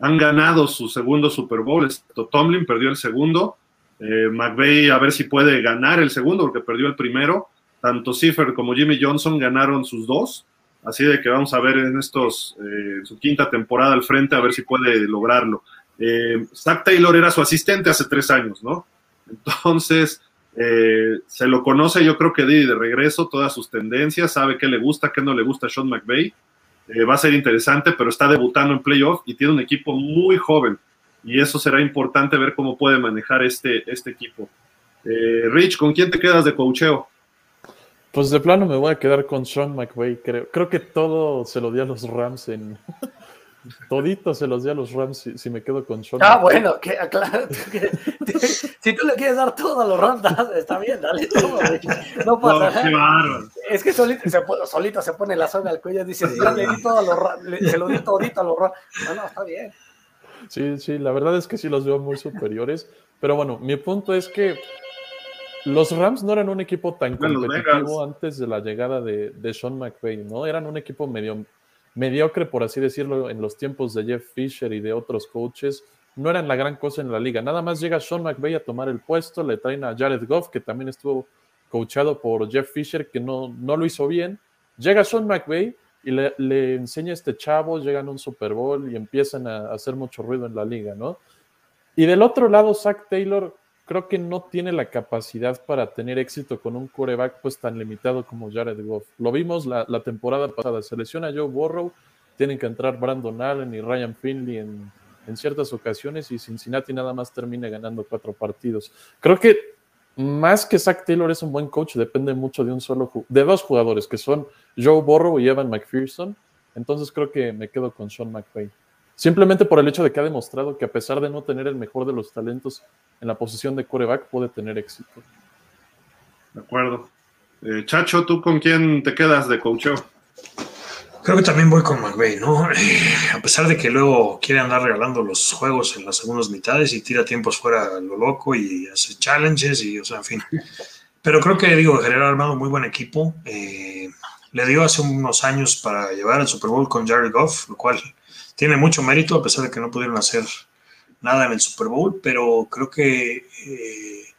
han ganado su segundo Super Bowl. Tomlin perdió el segundo, eh, McVeigh a ver si puede ganar el segundo porque perdió el primero. Tanto Cipher como Jimmy Johnson ganaron sus dos. Así de que vamos a ver en estos, eh, su quinta temporada al frente, a ver si puede lograrlo. Eh, Zach Taylor era su asistente hace tres años, ¿no? Entonces, eh, se lo conoce, yo creo que de, de regreso, todas sus tendencias, sabe qué le gusta, qué no le gusta a Sean McVay. va a ser interesante, pero está debutando en playoff y tiene un equipo muy joven y eso será importante ver cómo puede manejar este, este equipo. Eh, Rich, ¿con quién te quedas de coacheo? Pues de plano me voy a quedar con Sean McVay, creo. Creo que todo se lo di a los Rams en... Todito se los di a los Rams si, me quedo con Sean. Ah, bueno, que, claro, si tú le quieres dar todo a los Rams, está bien, dale todo. No pasa nada. es que solito se, solito se pone la zona al cuello y dice, yo le di todo a los Rams, se lo di todito a los Rams. No, no, está bien. Sí, sí, la verdad es que sí los veo muy superiores. Pero bueno, mi punto es que los Rams no eran un equipo tan competitivo antes de la llegada de, de, Sean McVay, ¿no? Eran un equipo medio mediocre, por así decirlo, en los tiempos de Jeff Fisher y de otros coaches. No eran la gran cosa en la liga. Nada más llega Sean McVay a tomar el puesto, le traen a Jared Goff, que también estuvo coachado por Jeff Fisher, que no, no lo hizo bien. Llega Sean McVay y le, enseña a este chavo, llegan a un Super Bowl y empiezan a, hacer mucho ruido en la liga, ¿no? Y del otro lado, Zach Taylor creo que no tiene la capacidad para tener éxito con un quarterback pues tan limitado como Jared Goff. Lo vimos la, temporada pasada, se lesiona Joe Burrow, tienen que entrar Brandon Allen y Ryan Finley en, en ciertas ocasiones y Cincinnati nada más termina ganando cuatro partidos. Creo que más que Zach Taylor es un buen coach, depende mucho de un solo de dos jugadores que son Joe Burrow y Evan McPherson. Entonces creo que me quedo con Sean McVay. Simplemente por el hecho de que ha demostrado que a pesar de no tener el mejor de los talentos en la posición de quarterback, puede tener éxito. De acuerdo. Eh, Chacho, ¿tú con quién te quedas de coach? Creo que también voy con McVeigh, ¿no? Eh, a pesar de que luego quiere andar regalando los juegos en las segundas mitades y tira tiempos fuera lo loco y hace challenges y, o sea, en fin. Pero creo que, digo, general armado muy buen equipo. Eh, le dio hace unos años para llevar al Super Bowl con Jared Goff, lo cual tiene mucho mérito, a pesar de que no pudieron hacer nada en el Super Bowl, pero creo que, eh,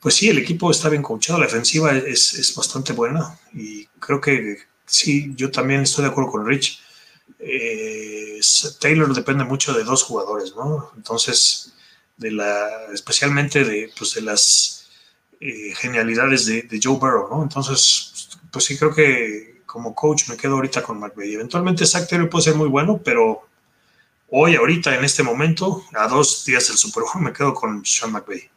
pues sí, el equipo está bien coachado, la defensiva es, es bastante buena y creo que sí, yo también estoy de acuerdo con Rich. Eh, Taylor depende mucho de dos jugadores, ¿no? Entonces, de la, especialmente de, pues, de las eh, genialidades de, Joe Burrow, ¿no? Entonces, pues sí, creo que como coach me quedo ahorita con McVeigh. Eventualmente Zach Taylor puede ser muy bueno, pero hoy, ahorita, en este momento, a dos días del Super Bowl, me quedo con Sean McVeigh.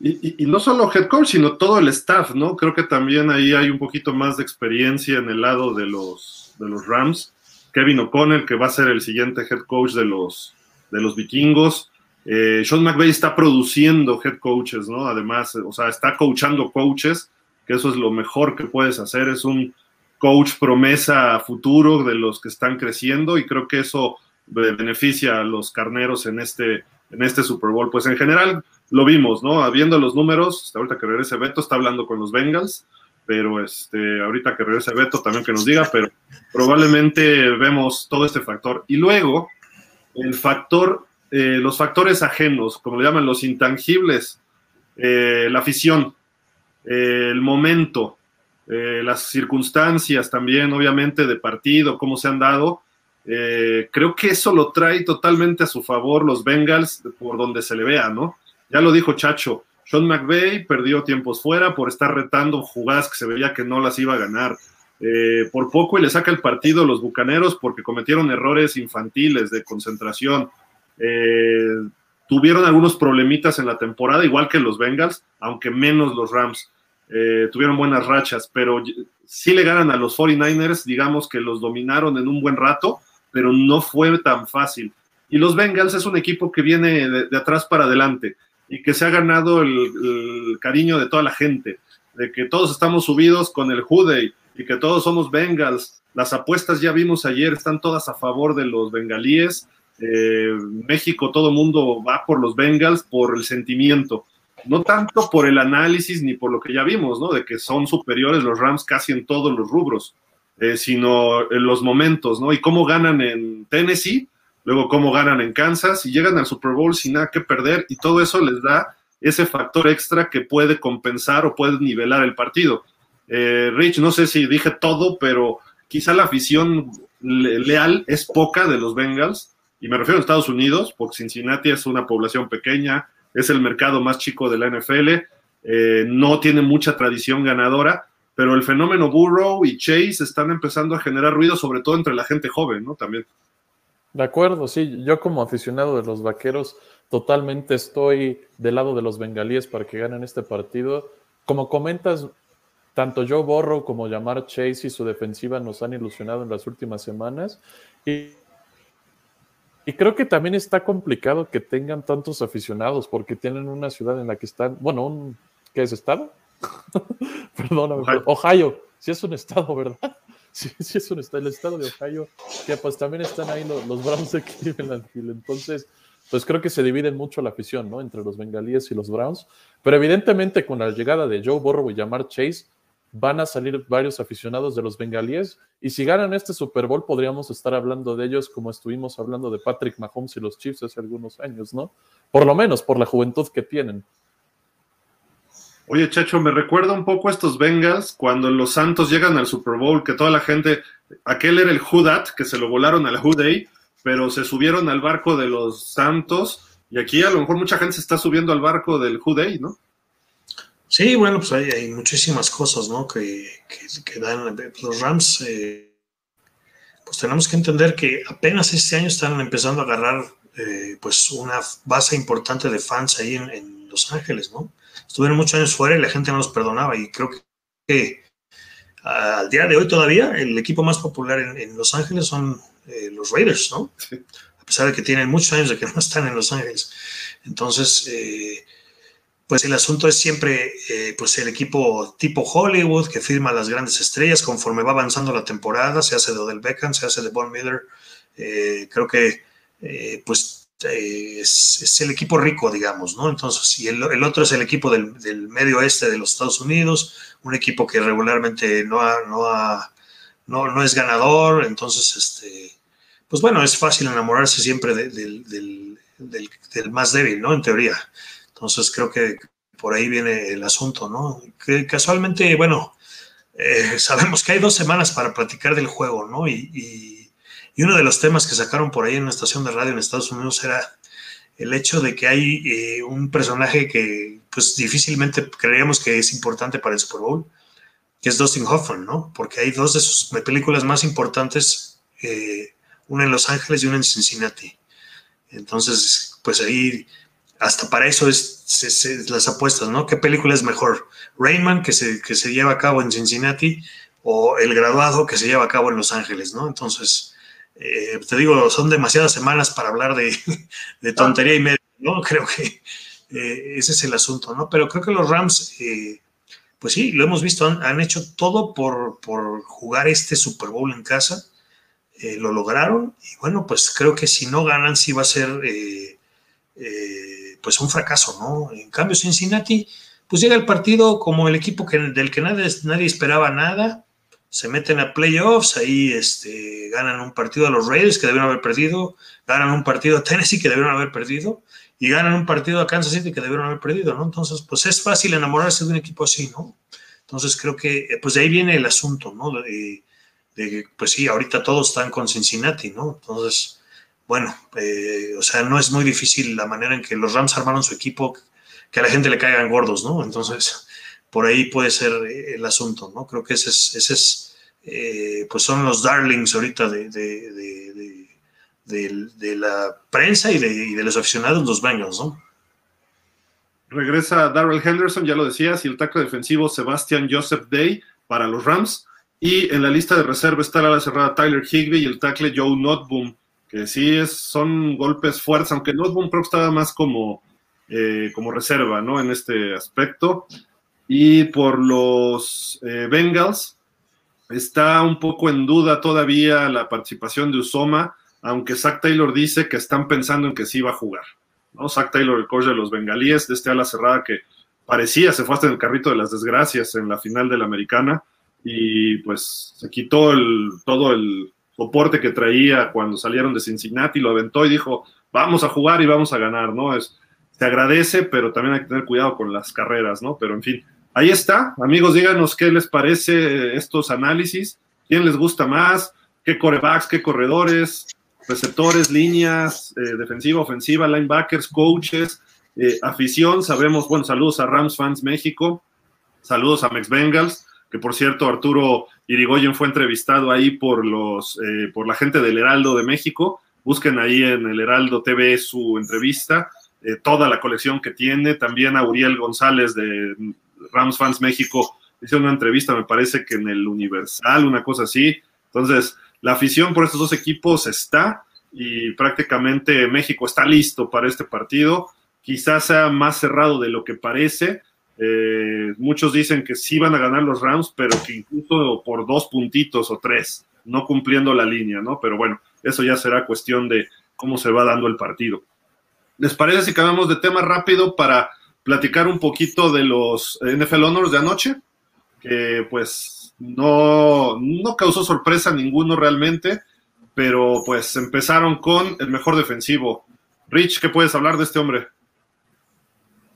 Y, no solo head coach, sino todo el staff, ¿no? Creo que también ahí hay un poquito más de experiencia en el lado de los, de los Rams. Kevin O'Connell, que va a ser el siguiente head coach de los, de los vikingos. Eh, Sean McVay está produciendo head coaches, ¿no? Además, o sea, está coachando coaches, que eso es lo mejor que puedes hacer, es un coach promesa futuro de los que están creciendo y creo que eso beneficia a los carneros en este, en este Super Bowl. Pues en general lo vimos, ¿no? Viendo los números, hasta ahorita que regrese Beto, está hablando con los Bengals, pero este, ahorita que regrese Beto también que nos diga, pero probablemente vemos todo este factor. Y luego, el factor, eh, los factores ajenos, como le llaman los intangibles, eh, la afición, eh, el momento, las circunstancias también, obviamente, de partido, cómo se han dado. Creo que eso lo trae totalmente a su favor los Bengals por donde se le vea, ¿no? Ya lo dijo Chacho, Sean McVay perdió tiempos fuera por estar retando jugadas que se veía que no las iba a ganar. Eh, por poco y le saca el partido los Bucaneros porque cometieron errores infantiles de concentración. tuvieron algunos problemitas en la temporada, igual que los Bengals, aunque menos los Rams. Eh, tuvieron buenas rachas, pero sí le ganan a los 49ers, digamos que los dominaron en un buen rato, pero no fue tan fácil. Y los Bengals es un equipo que viene de, atrás para adelante y que se ha ganado el, cariño de toda la gente, de que todos estamos subidos con el Hudey y que todos somos Bengals. Las apuestas ya vimos ayer, están todas a favor de los bengalíes. Eh, México, todo mundo va por los Bengals por el sentimiento no tanto por el análisis ni por lo que ya vimos, ¿no? De que son superiores los Rams casi en todos los rubros, eh, sino en los momentos, ¿no? Y cómo ganan en Tennessee, luego cómo ganan en Kansas y llegan al Super Bowl sin nada que perder y todo eso les da ese factor extra que puede compensar o puede nivelar el partido. Eh, Rich, no sé si dije todo, pero quizá la afición leal es poca de los Bengals, y me refiero a Estados Unidos, porque Cincinnati es una población pequeña, es el mercado más chico de la NFL, eh, no tiene mucha tradición ganadora, pero el fenómeno Burrow y Chase están empezando a generar ruido, sobre todo entre la gente joven, ¿no? También. De acuerdo, sí, yo como aficionado de los vaqueros totalmente estoy del lado de los bengalíes para que ganen este partido. Como comentas, tanto Joe Burrow como Llamar Chase y su defensiva nos han ilusionado en las últimas semanas. Y y creo que también está complicado que tengan tantos aficionados porque tienen una ciudad en la que están, bueno, un, ¿qué es estado? Perdóname, Ohio. Ohio, sí es un estado, ¿verdad? Sí, sí es un estado, el estado de Ohio, que pues también están ahí los, Browns de Cleveland Entonces, pues creo que se dividen mucho la afición, ¿no? Entre los bengalíes y los Browns. Pero evidentemente con la llegada de Joe Burrow y Jamar Chase, van a salir varios aficionados de los bengalíes y si ganan este Super Bowl podríamos estar hablando de ellos como estuvimos hablando de Patrick Mahomes y los Chiefs hace algunos años, ¿no? Por lo menos por la juventud que tienen. Oye, Chacho, me recuerda un poco a estos Bengals cuando los Santos llegan al Super Bowl, que toda la gente, aquel era el Hudat, que se lo volaron al Huday, pero se subieron al barco de los Santos, y aquí a lo mejor mucha gente se está subiendo al barco del Huday, ¿no? Sí, bueno, pues hay, muchísimas cosas, ¿no? Que, dan los Rams. Eh, pues tenemos que entender que apenas este año están empezando a agarrar eh, pues una base importante de fans ahí en, Los Ángeles, ¿no? Estuvieron muchos años fuera y la gente no los perdonaba y creo que al día de hoy todavía el equipo más popular en, Los Ángeles son eh, los Raiders, ¿no? A pesar de que tienen muchos años de que no están en Los Ángeles. Entonces, pues el asunto es siempre eh, pues el equipo tipo Hollywood que firma las grandes estrellas conforme va avanzando la temporada, se hace de Odell Beckham, se hace de Von Miller, eh, creo que es, el equipo rico, digamos, ¿no? Entonces, y el, otro es el equipo del, medio oeste de los Estados Unidos, un equipo que regularmente no, no, no, es ganador, entonces, este, pues bueno, es fácil enamorarse siempre del, del más débil, ¿no? En teoría. Entonces creo que por ahí viene el asunto, ¿no? Casualmente, bueno, eh, sabemos que hay dos semanas para platicar del juego, ¿no? Y, uno de los temas que sacaron por ahí en una estación de radio en Estados Unidos era el hecho de que hay eh, un personaje que pues difícilmente creíamos que es importante para el Super Bowl, que es Dustin Hoffman, ¿no? Porque hay dos de sus películas más importantes, eh, una en Los Ángeles y una en Cincinnati. Entonces, pues ahí hasta para eso es, las apuestas, ¿no? ¿Qué película es mejor? Rayman, que se, que se lleva a cabo en Cincinnati, o El Graduado, que se lleva a cabo en Los Ángeles, ¿no? Entonces, eh, te digo, son demasiadas semanas para hablar de, tontería y media. ¿no? Creo que eh, ese es el asunto, ¿no? Pero creo que los Rams, eh, pues sí, lo hemos visto, han, hecho todo por, jugar este Super Bowl en casa, lo lograron y bueno, pues creo que si no ganan sí va a ser pues un fracaso, ¿no? En cambio, Cincinnati, pues llega el partido como el equipo del que nadie esperaba nada, se meten a playoffs, ahí este, ganan un partido a los Raiders que debieron haber perdido, ganan un partido a Tennessee que debieron haber perdido, y ganan un partido a Kansas City que debieron haber perdido, ¿no? Entonces, pues es fácil enamorarse de un equipo así, ¿no? Entonces creo que, eh, pues de ahí viene el asunto, ¿no? De, de pues sí, ahorita todos están con Cincinnati, ¿no? Entonces, bueno, eh, o sea, no es muy difícil la manera en que los Rams armaron su equipo, que a la gente le caigan gordos, ¿no? Entonces, por ahí puede ser eh, el asunto, ¿no? Creo que ese es, es pues son los darlings ahorita de, de de, la prensa y de, los aficionados los Bengals, ¿no? Regresa Darrell Henderson, ya lo decías, y el tackle defensivo Sebastian Joseph Day para los Rams. Y en la lista de reserva está la cerrada Tyler Higby y el tackle Joe Notboom, que sí es, son golpes fuertes, aunque Notboom creo que estaba más como, eh, como reserva, ¿no? En este aspecto. Y por los eh, Bengals, está un poco en duda todavía la participación de Usoma aunque Zach Taylor dice que están pensando en que sí va a jugar. ¿no? Zach Taylor, el coach de los bengalíes, de este ala cerrada que parecía, se fue hasta en el carrito de las desgracias en la final de la americana y pues se quitó el, todo el soporte que traía cuando salieron de Cincinnati, lo aventó y dijo, vamos a jugar y vamos a ganar, ¿no? Es, se agradece, pero también hay que tener cuidado con las carreras, ¿no? Pero en fin, ahí está. Amigos, díganos qué les parece estos análisis, quién les gusta más, qué corebacks, qué corredores, receptores, líneas, eh, defensiva, ofensiva, linebackers, coaches, eh, afición. Sabemos, bueno, saludos a Rams Fans México, saludos a Mex Bengals, que por cierto Arturo Irigoyen fue entrevistado ahí por, los, eh, por la gente del Heraldo de México. Busquen ahí en el Heraldo TV su entrevista, toda la colección que tiene. También a Uriel González de Rams Fans México hizo una entrevista, me parece que en el Universal, una cosa así. Entonces, la afición por estos dos equipos está y prácticamente México está listo para este partido. Quizás sea más cerrado de lo que parece. Eh, muchos dicen que sí van a ganar los Rams, pero que incluso por dos puntitos o tres, no cumpliendo la línea, ¿no? Pero bueno, eso ya será cuestión de cómo se va dando el partido. ¿Les parece si cambiamos de tema rápido para platicar un poquito de los NFL Honors de anoche? Que pues no, no causó sorpresa ninguno realmente, pero pues empezaron con el mejor defensivo. Rich, ¿qué puedes hablar de este hombre?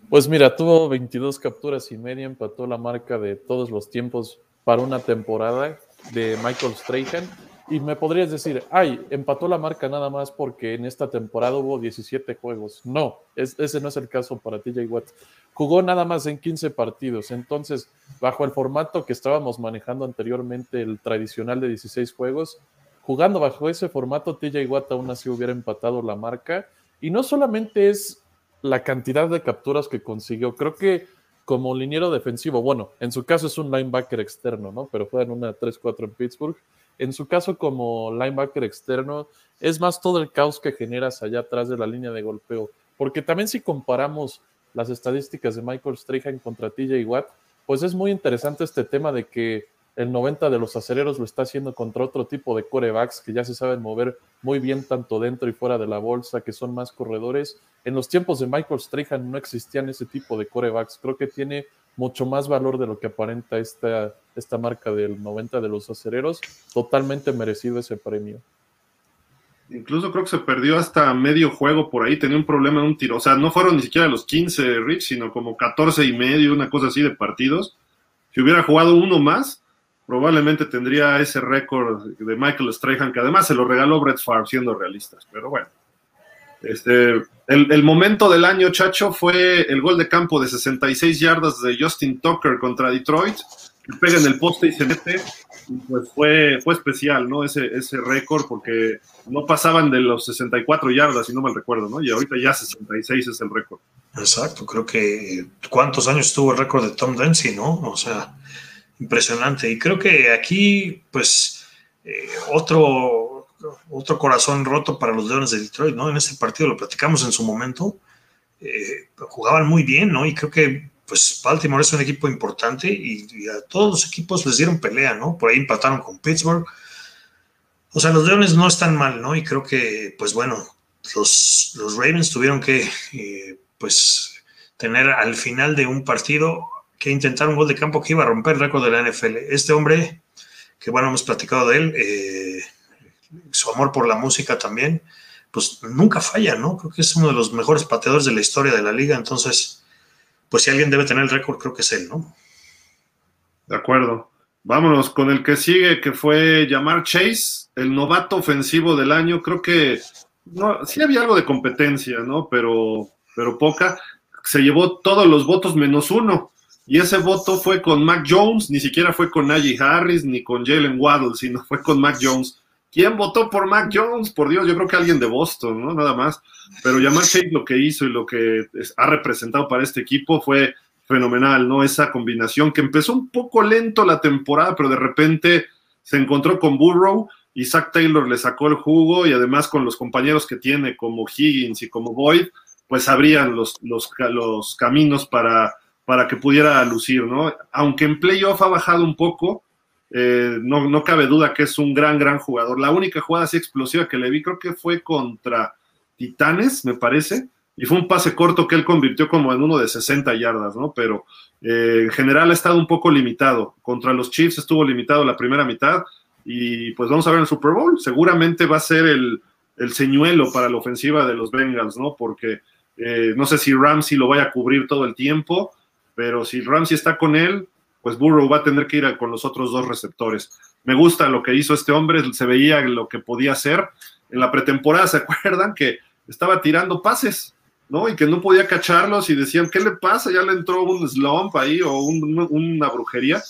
Pues mira, tuvo 22 capturas y media, empató la marca de todos los tiempos para una temporada de Michael Strahan. Y me podrías decir, ay, empató la marca nada más porque en esta temporada hubo 17 juegos. No, ese no es el caso para TJ Watt. Jugó nada más en 15 partidos. Entonces, bajo el formato que estábamos manejando anteriormente, el tradicional de 16 juegos, jugando bajo ese formato, TJ Watt aún así hubiera empatado la marca. Y no solamente es la cantidad de capturas que consiguió, creo que como liniero defensivo, bueno, en su caso es un linebacker externo, ¿no? Pero fue en una 3-4 en Pittsburgh en su caso, como linebacker externo, es más todo el caos que generas allá atrás de la línea de golpeo. Porque también si comparamos las estadísticas de Michael Strahan contra TJ Watt, pues es muy interesante este tema de que el 90 de los acereros lo está haciendo contra otro tipo de corebacks que ya se saben mover muy bien tanto dentro y fuera de la bolsa, que son más corredores. En los tiempos de Michael Strahan no existían ese tipo de corebacks. Creo que tiene mucho más valor de lo que aparenta esta, esta marca del 90 de los acereros. Totalmente merecido ese premio. Incluso creo que se perdió hasta medio juego por ahí, tenía un problema en un tiro. O sea, no fueron ni siquiera los 15, Rich, sino como 14 y medio, una cosa así de partidos. Si hubiera jugado uno más, probablemente tendría ese récord de Michael Strahan, que además se lo regaló Brett Favre, siendo realistas. Pero bueno, este, el, momento del año, Chacho, fue el gol de campo de 66 yardas de Justin Tucker contra Detroit, pega en el poste y se mete. pues fue, fue especial, ¿no? Ese, ese récord, porque no pasaban de los 64 yardas, si no mal recuerdo, ¿no? Y ahorita ya 66 es el récord. Exacto, creo que cuántos años tuvo el récord de Tom Dempsey, ¿no? O sea, impresionante. Y creo que aquí, pues, eh, otro otro corazón roto para los Leones de Detroit, ¿no? En ese partido lo platicamos en su momento. eh, jugaban muy bien, ¿no? Y creo que pues Baltimore es un equipo importante y, a todos los equipos les dieron pelea, ¿no? Por ahí empataron con Pittsburgh. O sea, los Leones no están mal, ¿no? Y creo que, pues bueno, los, los Ravens tuvieron que, eh, pues, tener al final de un partido que intentar un gol de campo que iba a romper el récord de la NFL. Este hombre, que bueno, hemos platicado de él, eh, su amor por la música también, pues nunca falla, ¿no? Creo que es uno de los mejores pateadores de la historia de la liga, entonces, pues si alguien debe tener el récord, creo que es él, ¿no? De acuerdo. Vámonos con el que sigue, que fue Llamar Chase, el novato ofensivo del año. Creo que sí había algo de competencia, ¿no? Pero, pero poca. Se llevó todos los votos menos uno. Y ese voto fue con Mac Jones, ni siquiera fue con Najee Harris ni con Jalen Waddle, sino fue con Mac Jones. ¿Quién votó por Mac Jones? Por Dios, yo creo que alguien de Boston, ¿no? Nada más. Pero Jamar Chase lo que hizo y lo que ha representado para este equipo fue fenomenal, ¿no? Esa combinación que empezó un poco lento la temporada, pero de repente se encontró con Burrow y Zach Taylor le sacó el jugo y además con los compañeros que tiene como Higgins y como Boyd, pues abrían los, los, los caminos para, para que pudiera lucir, ¿no? Aunque en playoff ha bajado un poco, eh, no, no, cabe duda que es un gran, gran jugador. La única jugada así explosiva que le vi creo que fue contra Titanes, me parece, y fue un pase corto que él convirtió como en uno de 60 yardas, ¿no? Pero eh, en general ha estado un poco limitado. Contra los Chiefs estuvo limitado la primera mitad y pues vamos a ver el Super Bowl. Seguramente va a ser el, el señuelo para la ofensiva de los Bengals, ¿no? Porque eh, no sé si Ramsey lo vaya a cubrir todo el tiempo, pero si Ramsey está con él, pues Burrow va a tener que ir con los otros dos receptores. Me gusta lo que hizo este hombre, se veía lo que podía hacer. En la pretemporada, ¿se acuerdan que estaba tirando pases, ¿no? Y que no podía cacharlos y decían, ¿qué le pasa? Ya le entró un slump ahí o una brujería.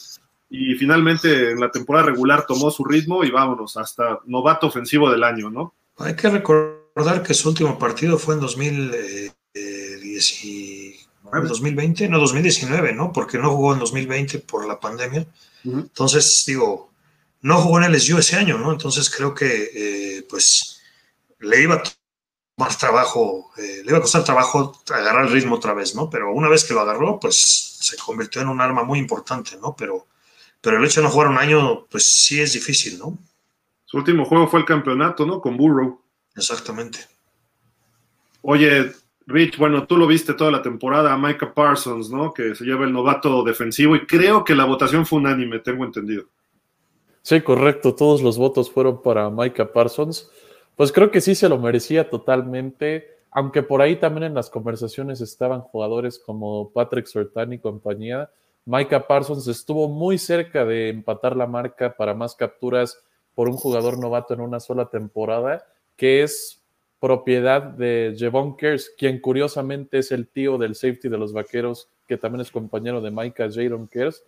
Y finalmente en la temporada regular tomó su ritmo y vámonos, hasta novato ofensivo del año, ¿no? Hay que recordar que su último partido fue en 2010 2020, no 2019, ¿no? Porque no jugó en 2020 por la pandemia. Entonces, digo, no jugó en LSU ese año, ¿no? Entonces creo que, eh, pues, le iba a tomar trabajo, eh, le iba a costar trabajo agarrar el ritmo otra vez, ¿no? Pero una vez que lo agarró, pues se convirtió en un arma muy importante, ¿no? Pero, pero el hecho de no jugar un año, pues sí es difícil, ¿no? Su último juego fue el campeonato, ¿no? Con Burrow. Exactamente. Oye, Rich, bueno, tú lo viste toda la temporada, a Micah Parsons, ¿no? Que se lleva el novato defensivo y creo que la votación fue unánime, tengo entendido. Sí, correcto, todos los votos fueron para Micah Parsons. Pues creo que sí se lo merecía totalmente, aunque por ahí también en las conversaciones estaban jugadores como Patrick Sertan y compañía. Micah Parsons estuvo muy cerca de empatar la marca para más capturas por un jugador novato en una sola temporada, que es propiedad de Jevon Kers, quien curiosamente es el tío del safety de los vaqueros, que también es compañero de Micah Jadon Kers.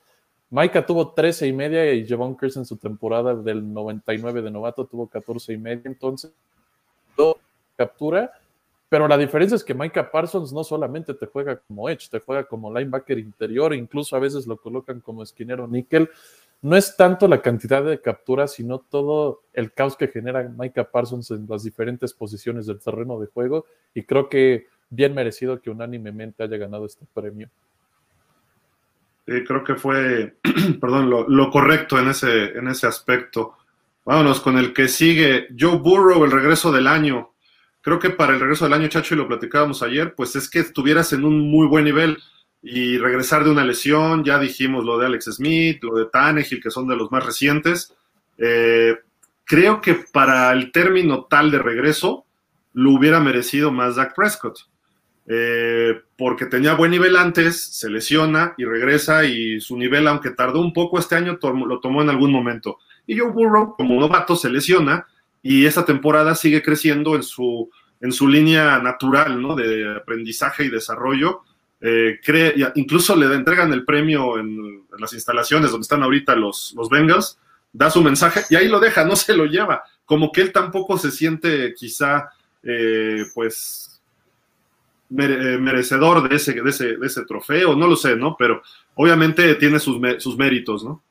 Micah tuvo 13 y media y Jevon Kers en su temporada del 99 de novato tuvo 14 y media, entonces captura, pero la diferencia es que Micah Parsons no solamente te juega como edge, te juega como linebacker interior, incluso a veces lo colocan como esquinero níquel no es tanto la cantidad de capturas, sino todo el caos que genera Micah Parsons en las diferentes posiciones del terreno de juego. Y creo que bien merecido que unánimemente haya ganado este premio. Creo que fue, perdón, lo, correcto en ese, en ese aspecto. Vámonos con el que sigue, Joe Burrow, el regreso del año. Creo que para el regreso del año, Chacho, y lo platicábamos ayer, pues es que estuvieras en un muy buen nivel y regresar de una lesión, ya dijimos lo de Alex Smith, lo de Tannehill, que son de los más recientes. Eh, creo que para el término tal de regreso, lo hubiera merecido más Dak Prescott. Eh, porque tenía buen nivel antes, se lesiona y regresa y su nivel, aunque tardó un poco este año, lo tomó en algún momento. Y Joe Burrow, como novato, se lesiona y esta temporada sigue creciendo en su, en su línea natural ¿no? de aprendizaje y desarrollo eh, cree, incluso le entregan el premio en, las instalaciones donde están ahorita los, los Bengals, da su mensaje y ahí lo deja, no se lo lleva. Como que él tampoco se siente quizá, eh, pues, eh, merecedor de ese, de, ese, de ese trofeo, no lo sé, ¿no? Pero obviamente tiene sus, sus méritos, ¿no?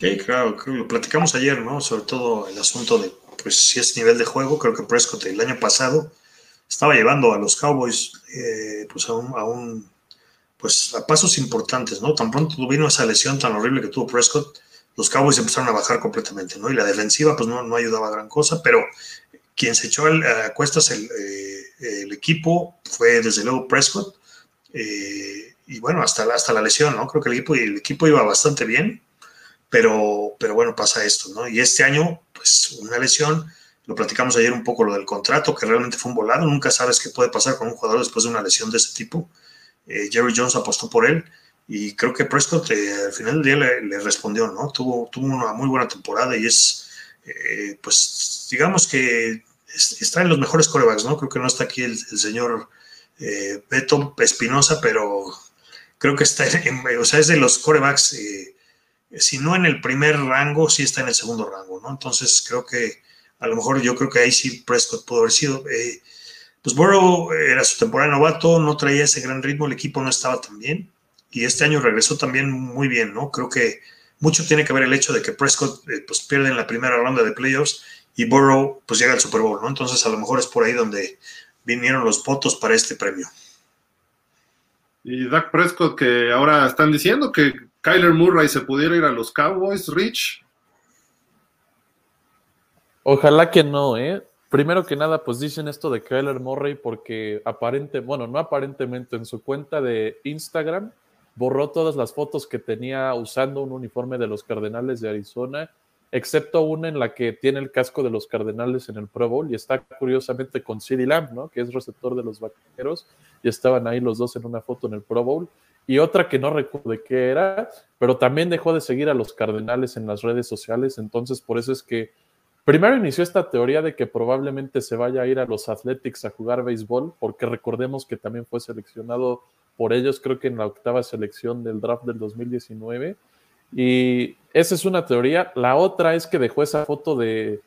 Sí, claro, lo platicamos ayer, ¿no? Sobre todo el asunto de, pues, si es nivel de juego, creo que Prescott el año pasado estaba llevando a los Cowboys eh, pues a un, pues a pasos importantes, ¿no? Tan pronto vino esa lesión tan horrible que tuvo Prescott, los Cowboys empezaron a bajar completamente, ¿no? Y la defensiva pues no, no ayudaba a gran cosa, pero quien se echó a cuestas el, eh, el, equipo fue desde luego Prescott, eh, y bueno, hasta la, hasta la lesión, ¿no? Creo que el equipo, el equipo iba bastante bien, pero, pero bueno, pasa esto, ¿no? Y este año, pues una lesión, lo platicamos ayer un poco lo del contrato, que realmente fue un volado, nunca sabes qué puede pasar con un jugador después de una lesión de ese tipo. Eh, Jerry Jones apostó por él y creo que Prescott al final del día le, respondió, ¿no? Tuvo, tuvo una muy buena temporada y es, pues, digamos que está en los mejores corebacks, ¿no? Creo que no está aquí el, señor eh, Beto Espinosa, pero creo que está, en, o sea, es de los corebacks, eh, si no en el primer rango, sí está en el segundo rango, ¿no? Entonces creo que a lo mejor yo creo que ahí sí Prescott pudo haber sido. Eh, pues Burrow era su temporada novato, no traía ese gran ritmo, el equipo no estaba tan bien y este año regresó también muy bien, ¿no? Creo que mucho tiene que ver el hecho de que Prescott pues pierde en la primera ronda de playoffs y Burrow pues llega al Super Bowl, ¿no? Entonces a lo mejor es por ahí donde vinieron los votos para este premio. Y Dak Prescott que ahora están diciendo que Kyler Murray se pudiera ir a los Cowboys, Rich. Ojalá que no, ¿eh? Primero que nada, pues dicen esto de Kyler Murray porque aparente, bueno, no aparentemente, en su cuenta de Instagram borró todas las fotos que tenía usando un uniforme de los Cardenales de Arizona excepto una en la que tiene el casco de los Cardenales en el Pro Bowl y está curiosamente con CeeDee Lamb, ¿no? que es receptor de los Vaqueros, y estaban ahí los dos en una foto en el Pro Bowl. Y otra que no recuerdo de qué era, pero también dejó de seguir a los Cardenales en las redes sociales, entonces por eso es que primero inició esta teoría de que probablemente se vaya a ir a los Athletics a jugar béisbol, porque recordemos que también fue seleccionado por ellos, creo que en la octava selección del draft del 2019 y esa es una teoría. La otra es que dejó esa foto de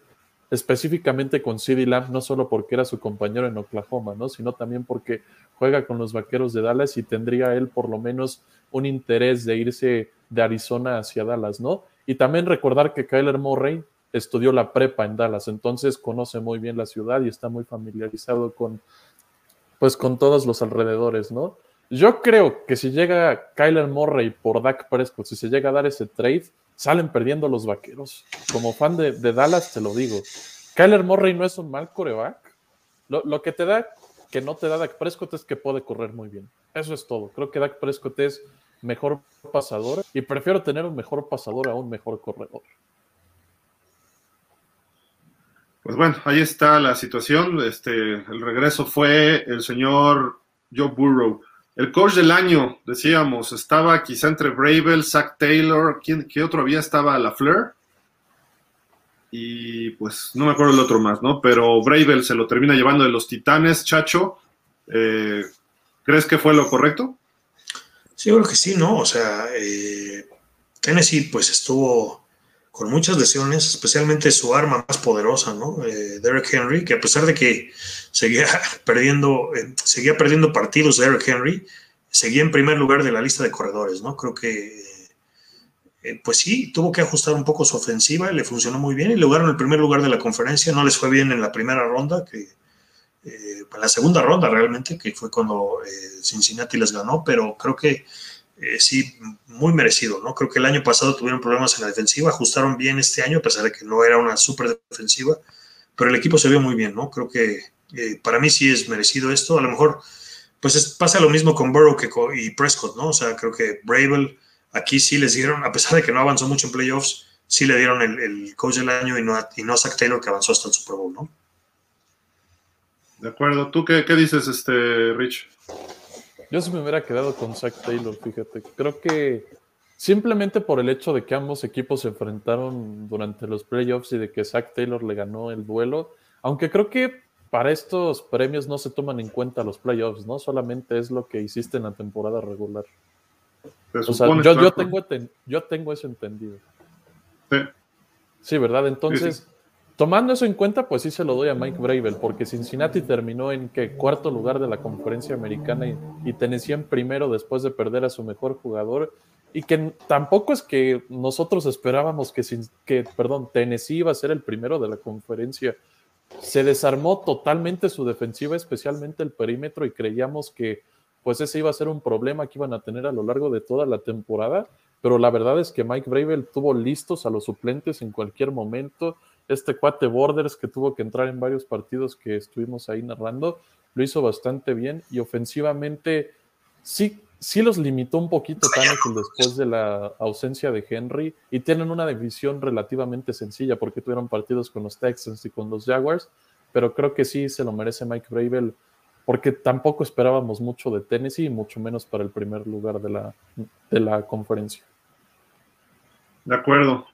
específicamente con CD Lamb, no solo porque era su compañero en Oklahoma, ¿no? sino también porque juega con los vaqueros de Dallas y tendría él por lo menos un interés de irse de Arizona hacia Dallas, ¿no? Y también recordar que Kyler Murray estudió la prepa en Dallas, entonces conoce muy bien la ciudad y está muy familiarizado con, pues, con todos los alrededores, ¿no? Yo creo que si llega Kyler Murray por Dak Prescott, si se llega a dar ese trade, salen perdiendo los vaqueros. Como fan de, Dallas, te lo digo. Kyler Murray no es un mal coreback. Lo, que te da, que no te da Dak Prescott, es que puede correr muy bien. Eso es todo. Creo que Dak Prescott es mejor pasador y prefiero tener un mejor pasador a un mejor corredor. Pues bueno, ahí está la situación. Este, el regreso fue el señor Joe Burrow. El coach del año, decíamos, estaba quizá entre Bravel, Zach Taylor, ¿quién, ¿qué otro había? Estaba La Fleur. Y pues no me acuerdo el otro más, ¿no? Pero Bravel se lo termina llevando de los Titanes, Chacho. Eh, ¿Crees que fue lo correcto? Sí, creo que sí, ¿no? O sea, eh, Tennessee pues estuvo con muchas lesiones, especialmente su arma más poderosa, ¿no? Eh, Derek Henry, que a pesar de que seguía perdiendo, eh, seguía perdiendo partidos Derek Henry, seguía en primer lugar de la lista de corredores, ¿no? Creo que, eh, pues sí, tuvo que ajustar un poco su ofensiva, le funcionó muy bien y lograron el primer lugar de la conferencia, no les fue bien en la primera ronda, que en la segunda ronda realmente, que fue cuando Cincinnati les ganó, pero creo que eh, sí, muy merecido, ¿no? Creo que el año pasado tuvieron problemas en la defensiva, ajustaron bien este año, a pesar de que no era una súper defensiva, pero el equipo se vio muy bien, ¿no? Creo que eh, para mí sí es merecido esto. A lo mejor, pues pasa lo mismo con Burrow que y Prescott, ¿no? O sea, creo que Bravel aquí sí les dieron, a pesar de que no avanzó mucho en playoffs, sí le dieron el, coach del año y no, a, y no a Zach Taylor que avanzó hasta el Super Bowl, ¿no? De acuerdo. ¿Tú qué, qué dices, este, Rich? Yo sí me hubiera quedado con Zach Taylor, fíjate. Creo que simplemente por el hecho de que ambos equipos se enfrentaron durante los playoffs y de que Zach Taylor le ganó el duelo, aunque creo que para estos premios no se toman en cuenta los playoffs, ¿no? Solamente es lo que hiciste en la temporada regular. O sea, yo, tengo, yo tengo eso entendido. Sí. Sí, ¿verdad? Entonces, Tomando eso en cuenta, pues sí se lo doy a Mike Bravel, porque Cincinnati terminó en que cuarto lugar de la conferencia americana y, Tennessee en primero después de perder a su mejor jugador. Y que tampoco es que nosotros esperábamos que, que perdón, Tennessee iba a ser el primero de la conferencia, se desarmó totalmente su defensiva, especialmente el perímetro, y creíamos que pues ese iba a ser un problema que iban a tener a lo largo de toda la temporada, pero la verdad es que Mike Bravel tuvo listos a los suplentes en cualquier momento. Este cuate Borders que tuvo que entrar en varios partidos que estuvimos ahí narrando, lo hizo bastante bien y ofensivamente sí, sí los limitó un poquito Tannehill después de la ausencia de Henry y tienen una división relativamente sencilla porque tuvieron partidos con los Texans y con los Jaguars, pero creo que sí se lo merece Mike Bravel porque tampoco esperábamos mucho de Tennessee y mucho menos para el primer lugar de la, de la conferencia. De acuerdo.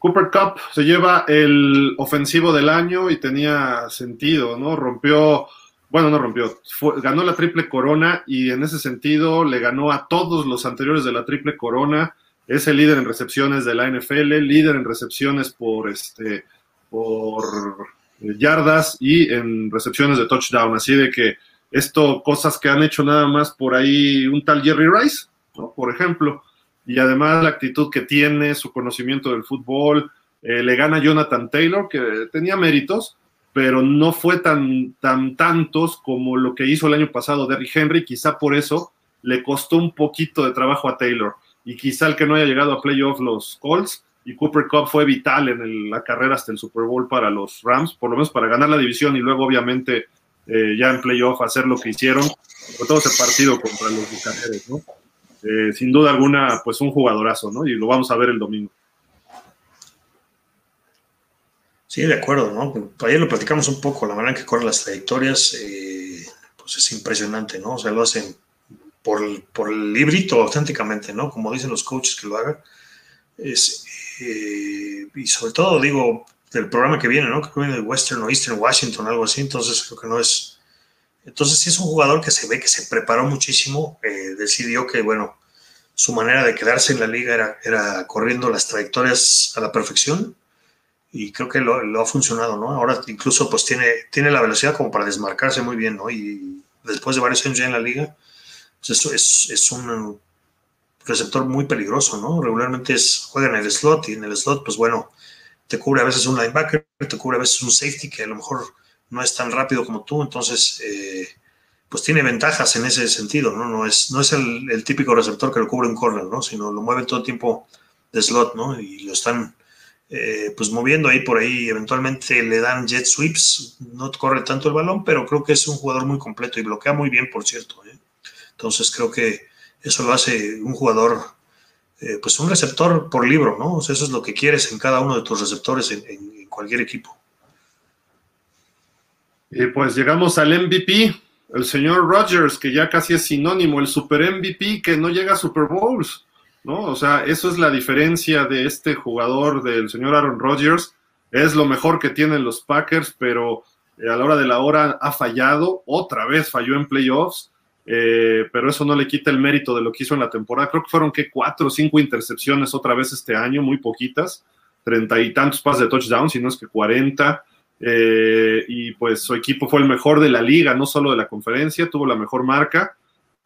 Cooper Cup se lleva el ofensivo del año y tenía sentido, ¿no? Rompió bueno, no rompió, ganó la triple corona y en ese sentido le ganó a todos los anteriores de la triple corona. Es el líder en recepciones de la NFL, líder en recepciones por este por yardas y en recepciones de touchdown. Así de que esto, cosas que han hecho nada más por ahí un tal Jerry Rice, ¿no? por ejemplo. Y además la actitud que tiene, su conocimiento del fútbol. Eh, le gana Jonathan Taylor, que tenía méritos, pero no fue tan, tan tantos como lo que hizo el año pasado Derrick Henry, quizá por eso le costó un poquito de trabajo a Taylor, y quizá el que no haya llegado a playoff los Colts, y Cooper Cup fue vital en la carrera hasta el Super Bowl para los Rams, por lo menos para ganar la división y luego obviamente eh, ya en playoff hacer lo que hicieron, por todo ese partido contra los Bucaneros, ¿no? Eh, sin duda alguna, pues un jugadorazo, ¿no? Y lo vamos a ver el domingo. Sí, de acuerdo, ¿no? Ayer lo platicamos un poco, la manera en que corren las trayectorias, eh, pues es impresionante, ¿no? O sea, lo hacen por, por el librito auténticamente, ¿no? Como dicen los coaches que lo hagan. Es, eh, y sobre todo, digo, del programa que viene, ¿no? Que viene de Western o Eastern Washington, algo así, entonces creo que no es... Entonces sí es un jugador que se ve que se preparó muchísimo, eh, decidió que, bueno, su manera de quedarse en la liga era, corriendo las trayectorias a la perfección y creo que lo, ha funcionado, ¿no? Ahora incluso pues tiene, tiene la velocidad como para desmarcarse muy bien, ¿no? Y después de varios años ya en la liga, pues eso es, es un receptor muy peligroso, ¿no? Regularmente es, juega en el slot y en el slot, pues bueno, te cubre a veces un linebacker, te cubre a veces un safety que a lo mejor no es tan rápido como tú, entonces eh, pues tiene ventajas en ese sentido, ¿no? No es, no es el, típico receptor que lo cubre un corner, ¿no? Sino lo mueve todo el tiempo de slot, ¿no? Y lo están eh, pues moviendo ahí por ahí, eventualmente le dan jet sweeps, no corre tanto el balón, pero creo que es un jugador muy completo y bloquea muy bien, por cierto. ¿eh? Entonces creo que eso lo hace un jugador, eh, pues un receptor por libro, ¿no? O sea, eso es lo que quieres en cada uno de tus receptores en, en cualquier equipo. Y pues llegamos al MVP, el señor Rogers, que ya casi es sinónimo, el super MVP que no llega a Super Bowls. ¿no? O sea, eso es la diferencia de este jugador del señor Aaron Rodgers. Es lo mejor que tienen los Packers, pero eh, a la hora de la hora ha fallado. Otra vez falló en playoffs, eh, pero eso no le quita el mérito de lo que hizo en la temporada. Creo que fueron que cuatro o cinco intercepciones otra vez este año, muy poquitas. Treinta y tantos pases de touchdown, si no es que cuarenta. Eh, y pues su equipo fue el mejor de la liga, no solo de la conferencia, tuvo la mejor marca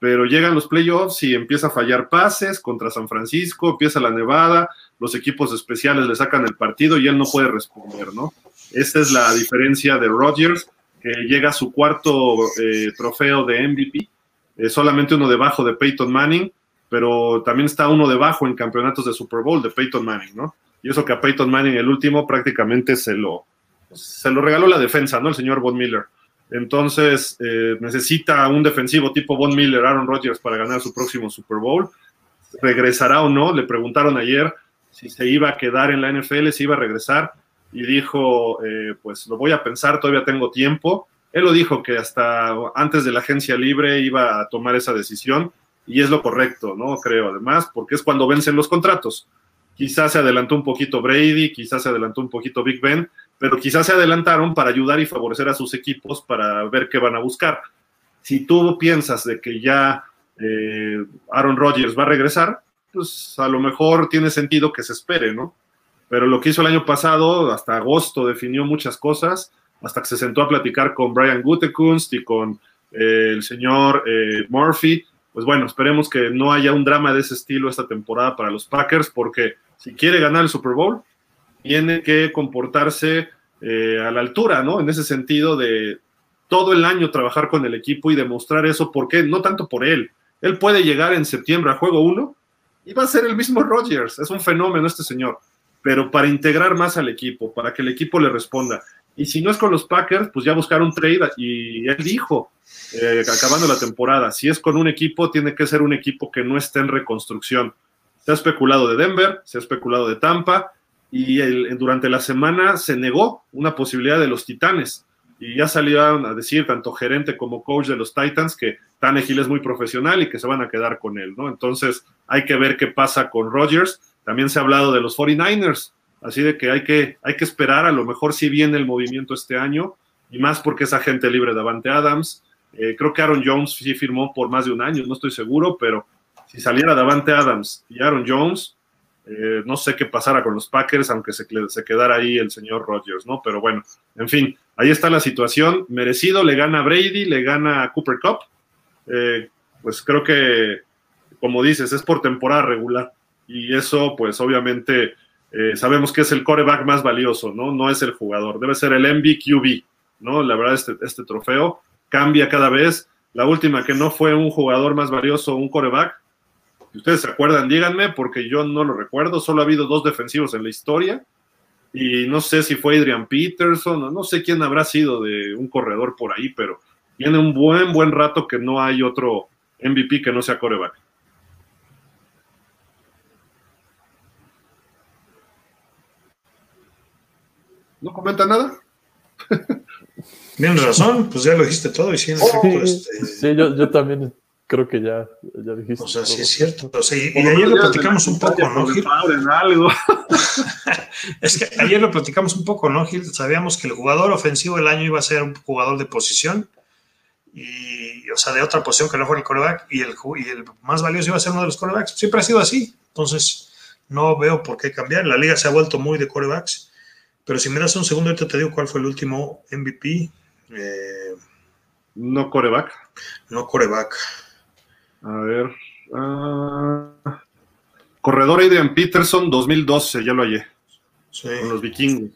pero llegan los playoffs y empieza a fallar pases contra San Francisco, empieza la nevada, los equipos especiales le sacan el partido y él no puede responder, ¿no? Esta es la diferencia de Rodgers, que llega a su cuarto eh, trofeo de MVP, eh, solamente uno debajo de Peyton Manning, pero también está uno debajo en campeonatos de Super Bowl de Peyton Manning, ¿no? Y eso que a Peyton Manning el último prácticamente se lo, se lo regaló la defensa, ¿no? El señor Von Miller. Entonces, eh, necesita un defensivo tipo Von Miller, Aaron Rodgers para ganar su próximo Super Bowl. ¿Regresará o no? Le preguntaron ayer si se iba a quedar en la NFL, si iba a regresar. Y dijo, eh, pues lo voy a pensar, todavía tengo tiempo. Él lo dijo que hasta antes de la agencia libre iba a tomar esa decisión y es lo correcto, ¿no? Creo, además, porque es cuando vencen los contratos. Quizás se adelantó un poquito Brady, quizás se adelantó un poquito Big Ben, pero quizás se adelantaron para ayudar y favorecer a sus equipos para ver qué van a buscar. Si tú piensas de que ya eh, Aaron Rodgers va a regresar, pues a lo mejor tiene sentido que se espere, ¿no? Pero lo que hizo el año pasado, hasta agosto, definió muchas cosas, hasta que se sentó a platicar con Brian Gutekunst y con eh, el señor eh, Murphy. Pues bueno, esperemos que no haya un drama de ese estilo esta temporada para los Packers, porque si quiere ganar el Super Bowl, tiene que comportarse eh, a la altura, ¿no? En ese sentido de todo el año trabajar con el equipo y demostrar eso, porque no tanto por él. Él puede llegar en septiembre a juego 1 y va a ser el mismo Rodgers. Es un fenómeno este señor. Pero para integrar más al equipo, para que el equipo le responda. Y si no es con los Packers, pues ya buscar un trade. Y él dijo, eh, acabando la temporada, si es con un equipo, tiene que ser un equipo que no esté en reconstrucción. Se ha especulado de Denver, se ha especulado de Tampa, y durante la semana se negó una posibilidad de los Titanes. Y ya salieron a decir, tanto gerente como coach de los Titans, que Tannehill es muy profesional y que se van a quedar con él, ¿no? Entonces hay que ver qué pasa con Rodgers. También se ha hablado de los 49ers, así de que hay que, hay que esperar, a lo mejor si viene el movimiento este año, y más porque es agente libre de Avante Adams. Eh, creo que Aaron Jones sí firmó por más de un año, no estoy seguro, pero si saliera Davante Adams y Aaron Jones, eh, no sé qué pasara con los Packers, aunque se, se, quedara ahí el señor Rodgers, ¿no? Pero bueno, en fin, ahí está la situación. Merecido, le gana Brady, le gana Cooper Cup. Eh, pues creo que, como dices, es por temporada regular. Y eso, pues obviamente, eh, sabemos que es el coreback más valioso, ¿no? No es el jugador, debe ser el MVQB, ¿no? La verdad, este, este trofeo cambia cada vez. La última que no fue un jugador más valioso, un coreback, si ustedes se acuerdan, díganme, porque yo no lo recuerdo. Solo ha habido dos defensivos en la historia. Y no sé si fue Adrian Peterson o no sé quién habrá sido de un corredor por ahí, pero tiene un buen, buen rato que no hay otro MVP que no sea coreback. ¿No comenta nada? Tienes razón, pues ya lo dijiste todo y sí, este, sí, yo, yo también creo que ya, ya dijiste. O sea, sí es cierto. y ayer lo platicamos un poco, ¿no, Gil? Algo. es que ayer lo platicamos un poco, ¿no, Gil? Sabíamos que el jugador ofensivo del año iba a ser un jugador de posición, y, o sea, de otra posición que no fuera el coreback, y el, y el más valioso iba a ser uno de los corebacks. Siempre ha sido así. Entonces, no veo por qué cambiar. La liga se ha vuelto muy de corebacks. Pero si me das un segundo, ahorita te digo cuál fue el último MVP. Eh, no coreback. No coreback. A ver. Uh, corredor Adrian Peterson 2012, ya lo hallé. Sí. Con los vikingos.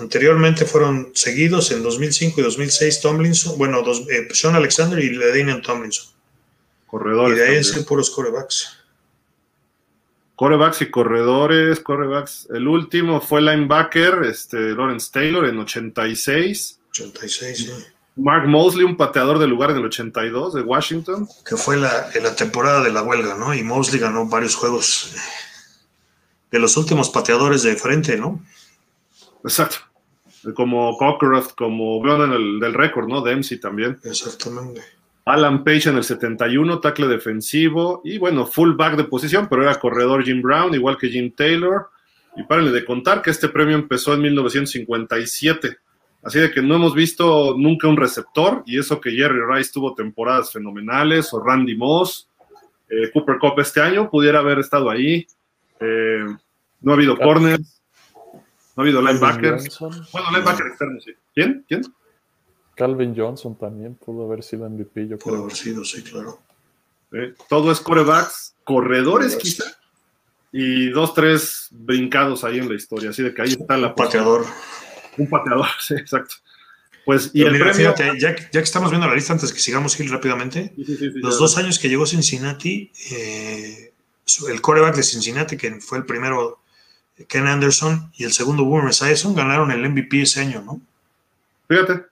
Anteriormente fueron seguidos en 2005 y 2006 Tomlinson, bueno, dos, eh, Sean Alexander y Ledanian Tomlinson. Corredores. Y de ahí es puros corebacks. Corebacks y corredores, corebacks. El último fue linebacker, este, Lawrence Taylor en 86. 86, sí. Mark Mosley, un pateador del lugar en el 82 de Washington. Que fue la, en la temporada de la huelga, ¿no? Y Mosley ganó varios juegos de los últimos pateadores de frente, ¿no? Exacto. Como Cockcroft, como en el del récord, ¿no? Dempsey también. Exactamente. Alan Page en el 71, tackle defensivo y bueno, fullback de posición, pero era corredor Jim Brown, igual que Jim Taylor. Y párenle de contar que este premio empezó en 1957 Así de que no hemos visto nunca un receptor, y eso que Jerry Rice tuvo temporadas fenomenales, o Randy Moss, eh, Cooper Cup este año, pudiera haber estado ahí. Eh, no ha habido corners, no ha habido linebackers. Bueno, linebacker externo, sí. ¿Quién? ¿Quién? Calvin Johnson también pudo haber sido MVP, yo creo. Pudo haber sido, sí, claro. Eh, todo es corebacks, corredores quizá, y dos, tres brincados ahí en la historia. Así de que ahí está la pateador. Un pateador, sí, exacto. Pues, y el fíjate, ya, ya, que estamos viendo la lista, antes que sigamos, Gil, rápidamente, los dos años que llegó Cincinnati, eh, el coreback de Cincinnati, que fue el primero, Ken Anderson, y el segundo, Boomer Esiason, ganaron el MVP ese año, ¿no? Fíjate.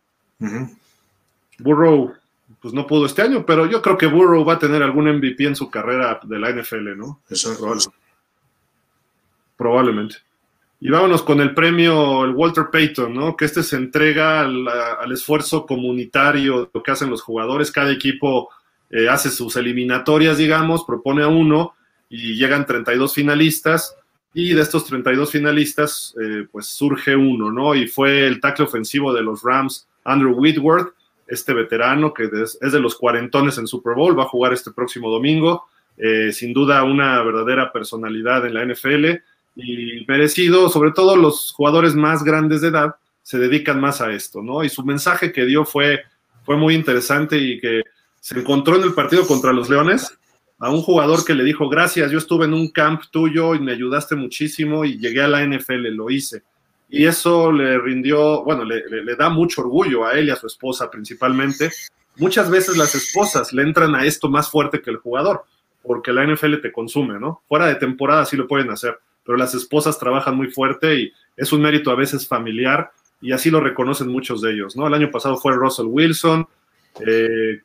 Burrow, pues no pudo este año, pero yo creo que Burrow va a tener algún MVP en su carrera de la NFL, ¿no? Exacto. Probablemente. Y vámonos con el premio, el Walter Payton, ¿no? Que este se entrega al, esfuerzo comunitario, lo que hacen los jugadores. Cada equipo eh, hace sus eliminatorias, digamos, propone a uno y llegan 32 finalistas. Y de estos 32 finalistas, eh, pues surge uno, ¿no? Y fue el tackle ofensivo de los Rams, Andrew Whitworth, este veterano que es, de los cuarentones en Super Bowl, va a jugar este próximo domingo. Eh, sin duda, una verdadera personalidad en la NFL y merecido, sobre todo los jugadores más grandes de edad se dedican más a esto, ¿no? Y su mensaje que dio fue, fue muy interesante y que se encontró en el partido contra los Leones a un jugador que le dijo, gracias, yo estuve en un camp tuyo y me ayudaste muchísimo y llegué a la NFL, lo hice. y eso le rindió, bueno, le, le, da mucho orgullo a él y a su esposa principalmente. Muchas veces las esposas le entran a esto más fuerte que el jugador, porque la NFL te consume, ¿no? Fuera de temporada sí lo pueden hacer, pero las esposas trabajan muy fuerte y es un mérito a veces familiar y así lo reconocen muchos de ellos, ¿no? El año pasado fue Russell Wilson, eh,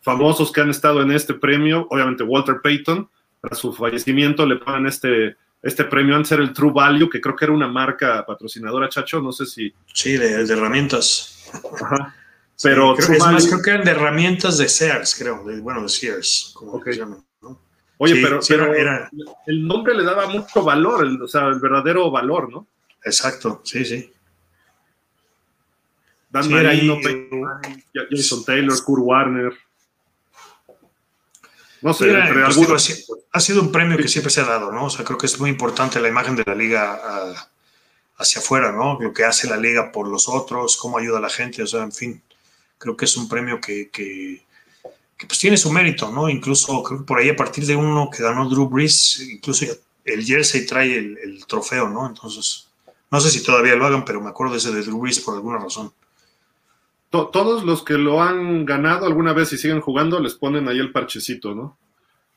famosos que han estado en este premio, obviamente Walter Payton, tras su fallecimiento le pagan este este premio antes era el True Value, que creo que era una marca patrocinadora, Chacho, no sé si... Sí, de, herramientas. Ajá. Pero creo, es más, creo que eran de herramientas de Sears, creo, bueno, de Sears, como okay. Oye, pero, pero el nombre le daba mucho valor, o sea, el verdadero valor, ¿no? Exacto, sí, sí. Dan Marino, Jason Taylor, Kurt Warner. No sé, entre algunos. Ha sido un premio que siempre se ha dado, ¿no? O sea, creo que es muy importante la imagen de la liga ah, hacia afuera, ¿no? Lo que hace la liga por los otros, cómo ayuda a la gente, o sea, en fin, creo que es un premio que, que, pues tiene su mérito, ¿no? Incluso creo que por ahí a partir de uno que ganó Drew Brees, incluso el jersey trae el, el trofeo, ¿no? Entonces, no sé si todavía lo hagan, pero me acuerdo de ese de Drew Brees por alguna razón todos los que lo han ganado alguna vez y siguen jugando les ponen ahí el parchecito, ¿no?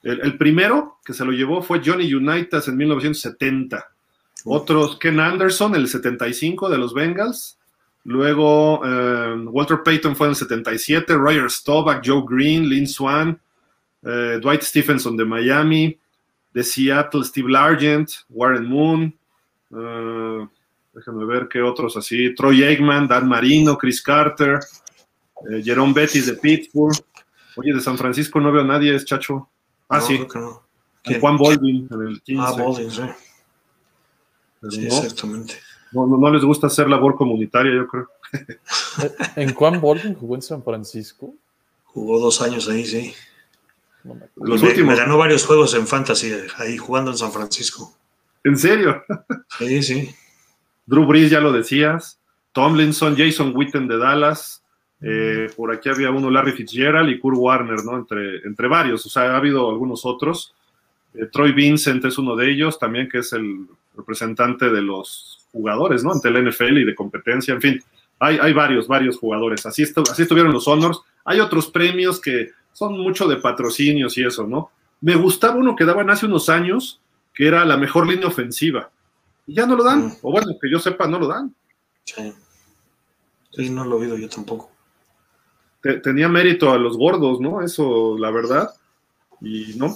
El, primero que se lo llevó fue Johnny Unitas en 1970. Otros, Ken Anderson, el 75 de los Bengals. Luego, eh, Walter Payton fue en el 77. Roger Staubach, Joe Green, Lynn Swan, eh, Dwight Stephenson de Miami. De Seattle, Steve Largent, Warren Moon. Uh, Déjenme ver qué otros así. Troy Eggman, Dan Marino, Chris Carter, eh, Jerome Bettis de Pittsburgh. Oye, de San Francisco no veo a nadie, es Chacho. Ah, sí. Juan Baldwin en el 15. Ah, Baldwin, sí. sí exactamente. No, no, les gusta hacer labor comunitaria, yo creo. ¿En Juan Baldwin jugó en San Francisco? Jugó dos años ahí, sí. Los últimos. Me ganó varios juegos en Fantasy ahí jugando en San Francisco. ¿En serio? Sí, sí. Drew Brees, ya lo decías, Tomlinson, Jason Witten de Dallas, eh, por aquí había uno, Larry Fitzgerald y Kurt Warner, ¿no? Entre, entre varios, o sea, ha habido algunos otros. Eh, Troy Vincent es uno de ellos, también que es el representante de los jugadores, ¿no? Ante el NFL y de competencia, en fin, hay, hay varios, varios jugadores. Así, así estuvieron los Honors. Hay otros premios que son mucho de patrocinios y eso, ¿no? Me gustaba uno que daban hace unos años, que era la mejor línea ofensiva. Y ya no lo dan. O bueno, que yo sepa, no lo dan. Sí. Sí, no lo he oído yo tampoco. tenía mérito a los gordos, ¿no? Eso, la verdad. Y no.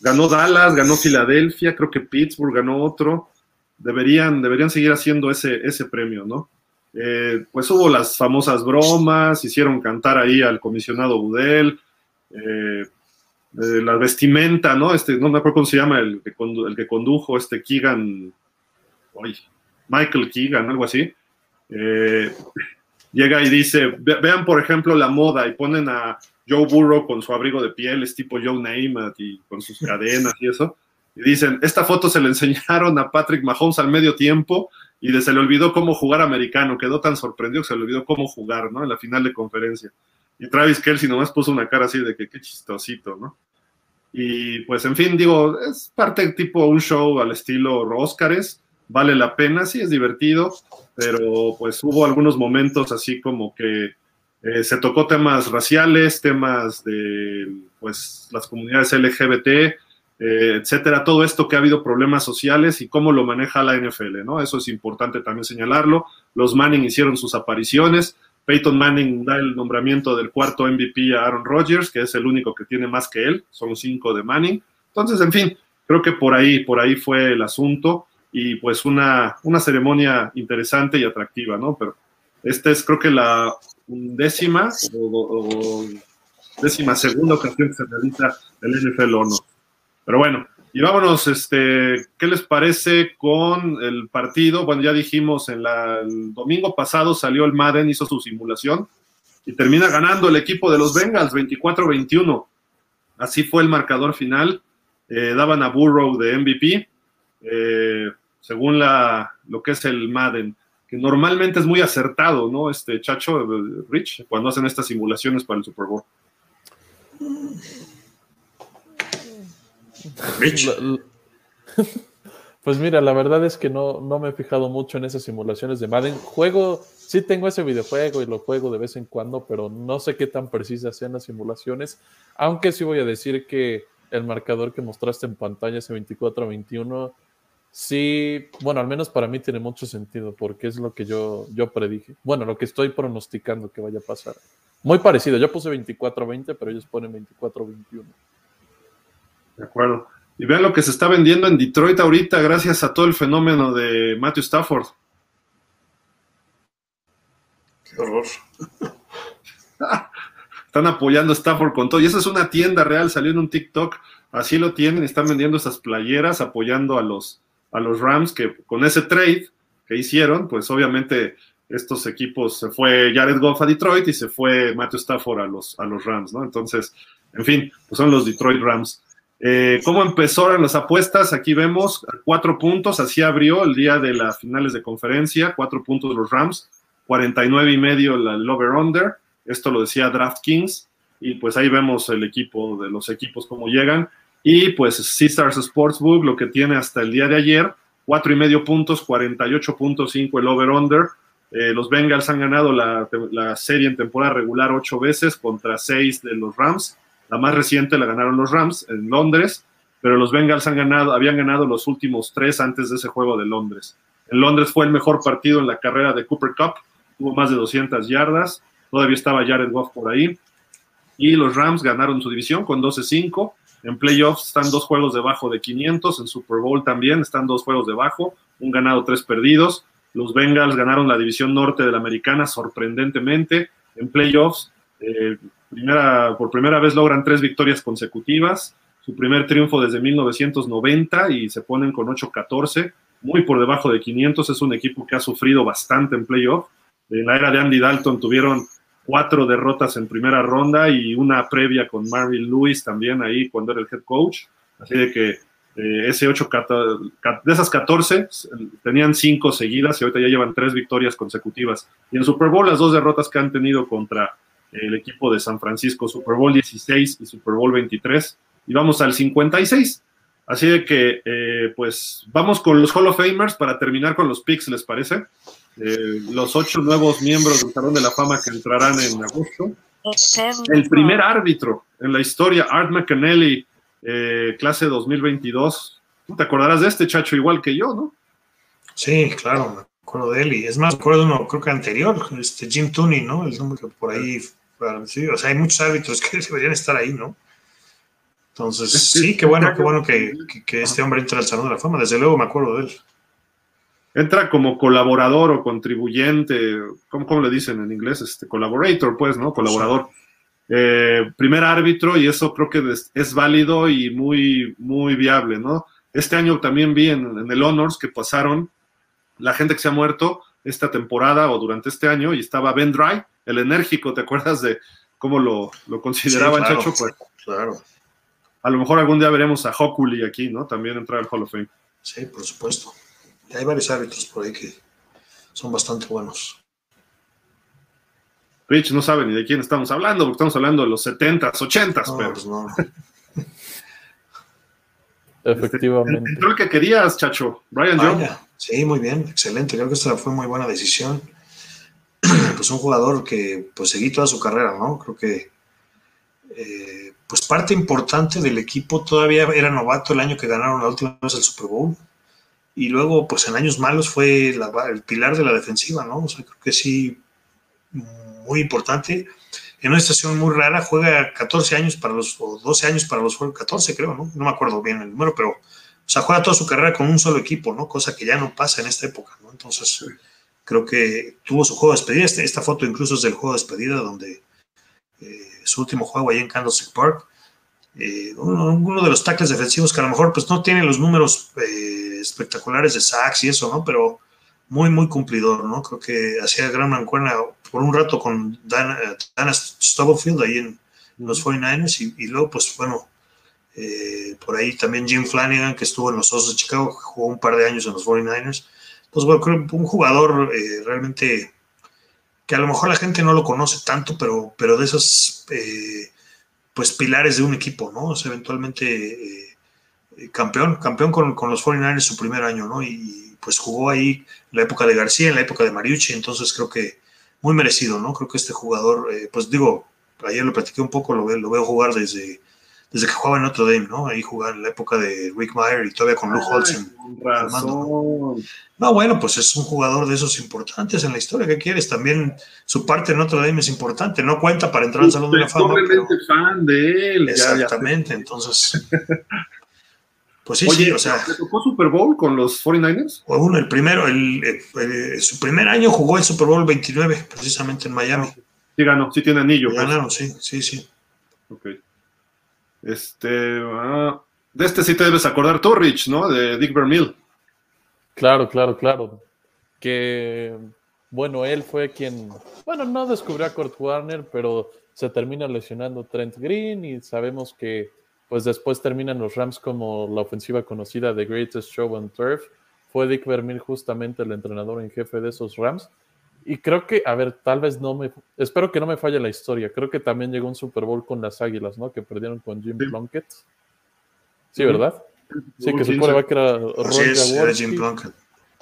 Ganó Dallas, ganó Filadelfia, creo que Pittsburgh ganó otro. Deberían, deberían seguir haciendo ese, ese premio, ¿no? Eh, pues hubo las famosas bromas, hicieron cantar ahí al comisionado Budel, eh, eh, la vestimenta, ¿no? Este, no me acuerdo cómo se llama el que, el que condujo este Keegan Michael Keegan, algo así, llega y dice, vean por ejemplo la moda y ponen a Joe Burrow con su abrigo de piel, es tipo Joe Namath y con sus cadenas y eso, y dicen, esta foto se le enseñaron a Patrick Mahomes al medio tiempo y se le olvidó cómo jugar americano, quedó tan sorprendido que se le olvidó cómo jugar, ¿no? En la final de conferencia. Y Travis Kelsey nomás puso una cara así de que qué chistosito, ¿no? Y pues, en fin, digo, es parte tipo un show al estilo Óscares, vale la pena, sí es divertido, pero pues hubo algunos momentos así como que eh, se tocó temas raciales, temas de pues las comunidades LGBT, eh, etcétera, todo esto que ha habido problemas sociales y cómo lo maneja la NFL, ¿no? Eso es importante también señalarlo. Los Manning hicieron sus apariciones. Peyton Manning da el nombramiento del cuarto MVP a Aaron Rodgers, que es el único que tiene más que él, son cinco de Manning. Entonces, en fin, creo que por ahí, por ahí fue el asunto y pues una, una ceremonia interesante y atractiva, ¿no? Pero esta es creo que la décima o, décima segunda ocasión que se realiza el NFL Honor. Pero bueno, y vámonos, este, ¿qué les parece con el partido? Bueno, ya dijimos, en la, el domingo pasado salió el Madden, hizo su simulación y termina ganando el equipo de los Bengals 24-21. Así fue el marcador final. Eh, daban a Burrow de MVP. Eh, según la, lo que es el Madden, que normalmente es muy acertado, ¿no? Este Chacho, Rich, cuando hacen estas simulaciones para el Super Bowl. Pues mira, la verdad es que no, no me he fijado mucho en esas simulaciones de Madden. Juego, sí tengo ese videojuego y lo juego de vez en cuando, pero no sé qué tan precisas sean las simulaciones. Aunque sí voy a decir que el marcador que mostraste en pantalla, ese 24-21, sí, bueno, al menos para mí tiene mucho sentido, porque es lo que yo, yo predije. Bueno, lo que estoy pronosticando que vaya a pasar. Muy parecido, yo puse 24-20, pero ellos ponen 24-21. De acuerdo. Y vean lo que se está vendiendo en Detroit ahorita gracias a todo el fenómeno de Matthew Stafford. Qué horror. Están apoyando a Stafford con todo. Y esa es una tienda real, salió en un TikTok. Así lo tienen, están vendiendo esas playeras apoyando a los, a los Rams que con ese trade que hicieron, pues obviamente estos equipos se fue Jared Goff a Detroit y se fue Matthew Stafford a los, a los Rams, ¿no? Entonces, en fin, pues son los Detroit Rams. Eh, ¿Cómo empezaron las apuestas? Aquí vemos cuatro puntos, así abrió el día de las finales de conferencia, cuatro puntos los Rams, 49 y medio el over-under, esto lo decía DraftKings, y pues ahí vemos el equipo de los equipos cómo llegan, y pues Stars Sportsbook lo que tiene hasta el día de ayer, cuatro y medio puntos, 48.5 el over-under, eh, los Bengals han ganado la, la serie en temporada regular ocho veces contra seis de los Rams, la más reciente la ganaron los Rams en Londres, pero los Bengals han ganado, habían ganado los últimos tres antes de ese juego de Londres. En Londres fue el mejor partido en la carrera de Cooper Cup, tuvo más de 200 yardas, todavía estaba Jared Goff por ahí, y los Rams ganaron su división con 12-5. En playoffs están dos juegos debajo de 500, en Super Bowl también están dos juegos debajo, un ganado, tres perdidos. Los Bengals ganaron la división norte de la americana sorprendentemente. En playoffs eh, primera, por primera vez logran tres victorias consecutivas, su primer triunfo desde 1990 y se ponen con 8-14, muy por debajo de 500, es un equipo que ha sufrido bastante en playoff. En la era de Andy Dalton tuvieron cuatro derrotas en primera ronda y una previa con Marvin Lewis también ahí cuando era el head coach. Así de que eh, ese 8, de esas 14 tenían cinco seguidas y ahorita ya llevan tres victorias consecutivas. Y en Super Bowl las dos derrotas que han tenido contra el equipo de San Francisco, Super Bowl 16 y Super Bowl 23, y vamos al 56. Así de que, eh, pues, vamos con los Hall of Famers para terminar con los picks, ¿les parece? Eh, los ocho nuevos miembros del Salón de la Fama que entrarán en agosto. El primer árbitro en la historia, Art McAnally, eh, clase 2022. ¿Tú te acordarás de este chacho igual que yo, no? Sí, claro, me acuerdo de él. Y es más, me acuerdo de uno, creo que anterior, este Jim Tooney, ¿no? El nombre que por ahí sí, o sea, hay muchos árbitros que deberían estar ahí, ¿no? Entonces, sí, qué bueno, qué bueno que, este hombre entra al Salón de la Fama. Desde luego me acuerdo de él. Entra como colaborador o contribuyente, ¿cómo, le dicen en inglés? Este, collaborator, pues, ¿no? Colaborador. Eh, primer árbitro y eso creo que es, válido y muy, muy viable, ¿no? Este año también vi en, en, el Honors que pasaron la gente que se ha muerto esta temporada o durante este año y estaba Ben Dry, el enérgico, ¿te acuerdas de cómo lo, lo consideraban, Chacho? Pues, claro. A lo mejor algún día veremos a Hockley aquí, ¿no? También entrar al Hall of Fame. Sí, por supuesto. Y hay varios árbitros por ahí que son bastante buenos. Rich no sabe ni de quién estamos hablando, porque estamos hablando de los 70s, 80s, pero. Pues no. Efectivamente. Entró el que querías, Chacho, Brian Jones. Sí, muy bien, excelente. Creo que esta fue muy buena decisión. pues un jugador que pues seguí toda su carrera, ¿no? Creo que eh, pues parte importante del equipo todavía era novato el año que ganaron la última vez el Super Bowl y luego pues en años malos fue el pilar de la defensiva, ¿no? O sea, creo que sí, muy importante. En una estación muy rara, juega 14 años para los, o 12 años para los 14 creo, ¿no? No me acuerdo bien el número, pero, o sea, juega toda su carrera con un solo equipo, ¿no? Cosa que ya no pasa en esta época, ¿no? Entonces, creo que tuvo su juego de despedida. Este, esta foto incluso es del juego de despedida, donde eh, su último juego ahí en Candlestick Park. Eh, uno, de los tackles defensivos que a lo mejor pues no tiene los números eh, espectaculares de sacks y eso, ¿no? Pero muy, muy cumplidor, ¿no? Creo que hacía gran mancuerna por un rato con Dana, Stubblefield ahí en, los 49ers y, luego pues bueno, por ahí también Jim Flanagan que estuvo en los Osos de Chicago, jugó un par de años en los 49ers pues bueno, creo un jugador eh, realmente que a lo mejor la gente no lo conoce tanto, pero, pero de esos eh, pues pilares de un equipo, ¿no? O sea, eventualmente eh, campeón, campeón con, con los 49ers su primer año, ¿no? Y pues jugó ahí en la época de García, en la época de Mariucci, entonces creo que muy merecido, ¿no? Creo que este jugador, pues digo, ayer lo platiqué un poco, lo veo jugar desde, desde que jugaba en Notre Dame, ¿no? Ahí jugaba en la época de Rick Meyer y todavía con Luke Holtzen. No, bueno, pues es un jugador de esos importantes en la historia. ¿Qué quieres? También su parte en Notre Dame es importante. No cuenta para entrar al Salón de la Fama. Pero... fan de él. Exactamente, entonces. Pues sí, sí, o sea. ¿Le tocó Super Bowl con los 49ers? Uno, el primero, el, su primer año jugó el Super Bowl 29, precisamente en Miami. Sí ganó, sí tiene anillo. Pues. Ganaron, sí, sí, sí. Ok. Este, ah, de este sí te debes acordar tú, Rich, ¿no? De Dick Vermeil. Claro, claro, claro. Que, bueno, él fue quien, bueno, no descubrió a Kurt Warner, pero se termina lesionando Trent Green y sabemos que pues después terminan los Rams como la ofensiva conocida The Greatest Show on Turf. Fue Dick Vermeil justamente el entrenador en jefe de esos Rams. Y creo que, a ver, tal vez no me, espero que no me falle la historia. Creo que también llegó un Super Bowl con las Águilas, ¿no? Que perdieron con Jim Plunkett. Sí, ¿verdad? Sí, que supone que era Roy Jim Plunkett.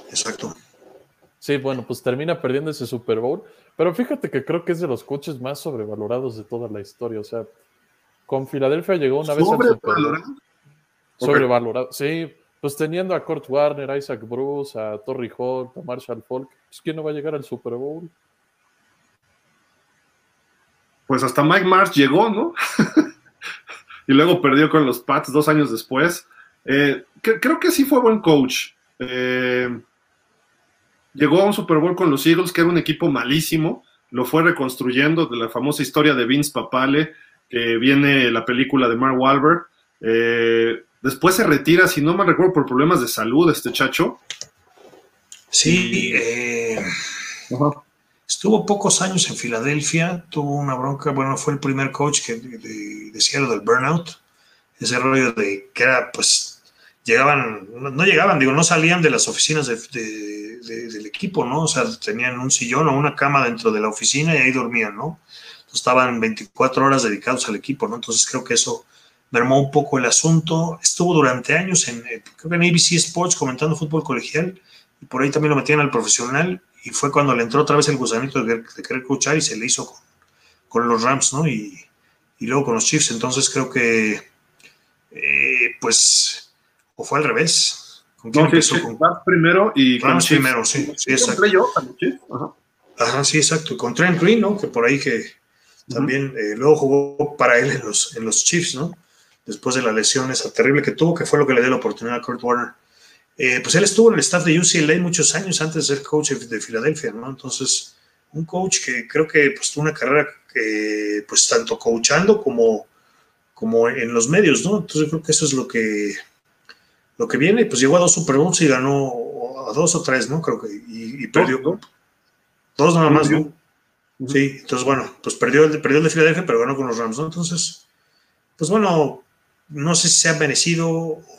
Exacto. Sí, bueno, pues termina perdiendo ese Super Bowl. Pero fíjate que creo que es de los coches más sobrevalorados de toda la historia. O sea, con Filadelfia llegó una vez al Super Bowl. Sobrevalorado. Sí, pues teniendo a Kurt Warner, a Isaac Bruce, a Torrey Holt, a Marshall Falk, pues ¿quién no va a llegar al Super Bowl? Pues hasta Mike Marsh llegó, ¿no? y luego perdió con los Pats dos años después. Eh, creo que sí fue buen coach. Eh, llegó a un Super Bowl con los Eagles, que era un equipo malísimo. Lo fue reconstruyendo de la famosa historia de Vince Papale que viene la película de Mark Wahlberg. Eh, después se retira, si no me recuerdo, por problemas de salud este chacho. Sí, eh, estuvo pocos años en Filadelfia, tuvo una bronca, bueno, fue el primer coach que decía lo del burnout, ese rollo de que era, pues, llegaban, no, llegaban, digo, no salían de las oficinas del equipo, ¿no? O sea, tenían un sillón o una cama dentro de la oficina y ahí dormían, ¿no? estaban 24 horas dedicados al equipo, ¿no? Entonces creo que eso mermó un poco el asunto. Estuvo durante años en, eh, creo que en ABC Sports comentando fútbol colegial y por ahí también lo metían al profesional y fue cuando le entró otra vez el gusanito de, querer escuchar y se le hizo con, los Rams, ¿no? Y, luego con los Chiefs. Entonces creo que, eh, pues, o fue al revés. ¿Con quién empezó? Con primero y Rams primero, sí, sí, exacto. Ajá. Ajá, sí, exacto. Con Trent Green, ¿no? Que por ahí que también eh, luego jugó para él en los, en los Chiefs, ¿no? Después de la lesión esa terrible que tuvo, que fue lo que le dio la oportunidad a Kurt Warner. Eh, pues él estuvo en el staff de UCLA muchos años antes de ser coach de Filadelfia, ¿no? Entonces, un coach que creo que pues, tuvo una carrera que, pues, tanto coachando como, como en los medios, ¿no? Entonces, creo que eso es lo que, lo que viene. Pues llegó a dos Super Bowls y ganó a dos o tres, ¿no? Creo que, y, perdió. Dos, dos nada más, ¿no? Sí, entonces bueno, pues perdió el, perdió el de Filadelfia, pero ganó con los Rams, ¿no? Entonces, pues bueno, no sé si se ha merecido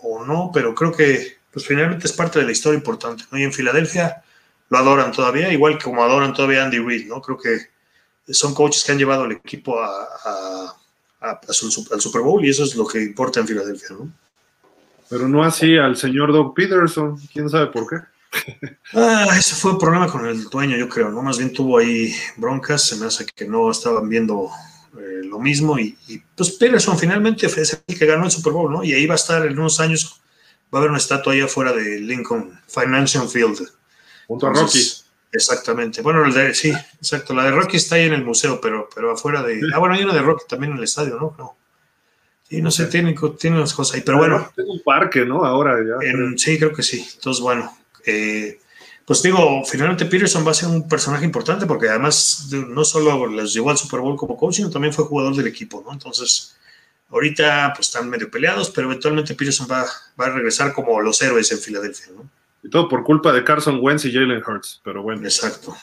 o no, pero creo que pues finalmente es parte de la historia importante, ¿no? Y en Filadelfia lo adoran todavía, igual que como adoran todavía Andy Reid, ¿no? Creo que son coaches que han llevado al equipo a, al Super Bowl y eso es lo que importa en Filadelfia, ¿no? Pero no así al señor Doug Peterson, quién sabe por qué. Ah, ese fue el problema con el dueño, yo creo, ¿no? Más bien tuvo ahí broncas, se me hace que no estaban viendo eh, lo mismo y, pues Peterson finalmente fue el que ganó el Super Bowl, ¿no? Y ahí va a estar en unos años, va a haber una estatua ahí afuera de Lincoln Financial Field. Junto a Rocky. Exactamente. Bueno, el de, sí, exacto. La de Rocky está ahí en el museo, pero, pero afuera de... Ah, bueno, hay una de Rocky también en el estadio, ¿no? No. Sí, no sé, tiene, tiene unas cosas ahí, pero bueno. Tiene un parque, ¿no? Ahora ya. sí, creo que sí. Entonces, bueno, eh, pues digo, finalmente Peterson va a ser un personaje importante porque además no solo les llevó al Super Bowl como coach, sino también fue jugador del equipo, ¿no? Entonces, ahorita pues están medio peleados, pero eventualmente Peterson va, a regresar como los héroes en Filadelfia, ¿no? Y todo por culpa de Carson Wentz y Jalen Hurts, pero bueno. Exacto.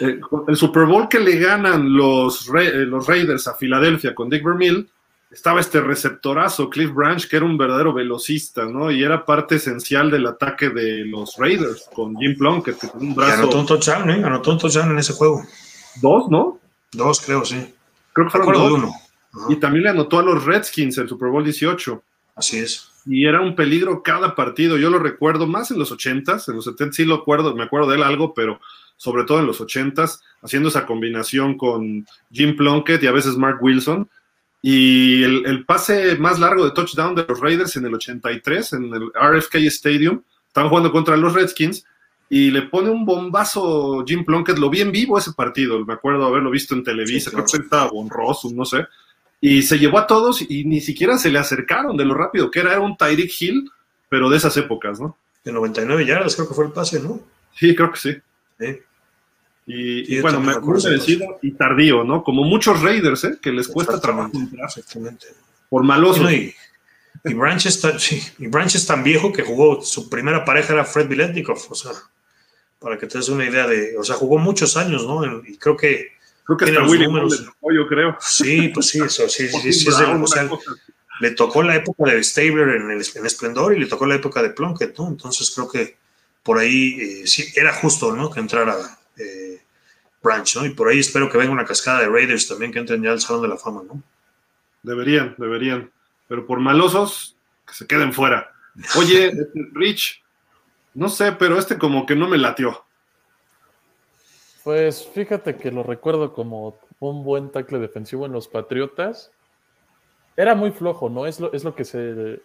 Eh, el Super Bowl que le ganan los, eh, los Raiders a Filadelfia con Dick Vermeil, estaba este receptorazo, Cliff Branch, que era un verdadero velocista, ¿no? Y era parte esencial del ataque de los Raiders con Jim Plunkett, que un brazo. Y anotó un touchdown, ¿eh? Anotó un touchdown en ese juego. Dos, ¿no? Dos, creo, sí. Creo que fueron dos. De uno. Y también le anotó a los Redskins el Super Bowl 18. Así es. y era un peligro cada partido. Yo lo recuerdo más en los 80s, en los 70 sí lo acuerdo, me acuerdo de él algo, pero sobre todo en los 80s, haciendo esa combinación con Jim Plunkett y a veces Mark Wilson. Y el, el, pase más largo de touchdown de los Raiders en el 83, en el RFK Stadium, estaban jugando contra los Redskins y le pone un bombazo Jim Plunkett. Lo vi en vivo ese partido, me acuerdo haberlo visto en Televisa, creo que estaba bonroso, no sé. Y se llevó a todos y ni siquiera se le acercaron de lo rápido que era. Era un Tyreek Hill, pero de esas épocas, ¿no? De 99 yardas creo que fue el pase, ¿no? Sí, creo que sí. Y, bueno, me acuerdo vencido y tardío, ¿no? Como muchos Raiders, ¿eh? Que les cuesta trabajo entrar. Exactamente. Por malosos. y, y, Branch es tan, sí, y Branch es tan viejo que jugó, su primera pareja era Fred Biletnikov, o sea, para que te des una idea de, o sea, jugó muchos años, ¿no? Y creo que Creo que hasta Willy números. le yo creo. Sí, pues sí, eso sí, sí, sí, es de, o sea, le tocó la época de Stabler en, el, en Esplendor y le tocó la época de Plunkett, ¿no? Entonces creo que por ahí eh, sí, era justo, ¿no? Que entrara Branch, ¿no? Y por ahí espero que venga una cascada de Raiders también que entren ya al Salón de la Fama, ¿no? Deberían, deberían. Pero por malosos, que se queden fuera. Oye, este, Rich, no sé, pero este como que no me latió. Pues fíjate que lo recuerdo como un buen tackle defensivo en los Patriotas. Era muy flojo, ¿no? Es lo, es lo que se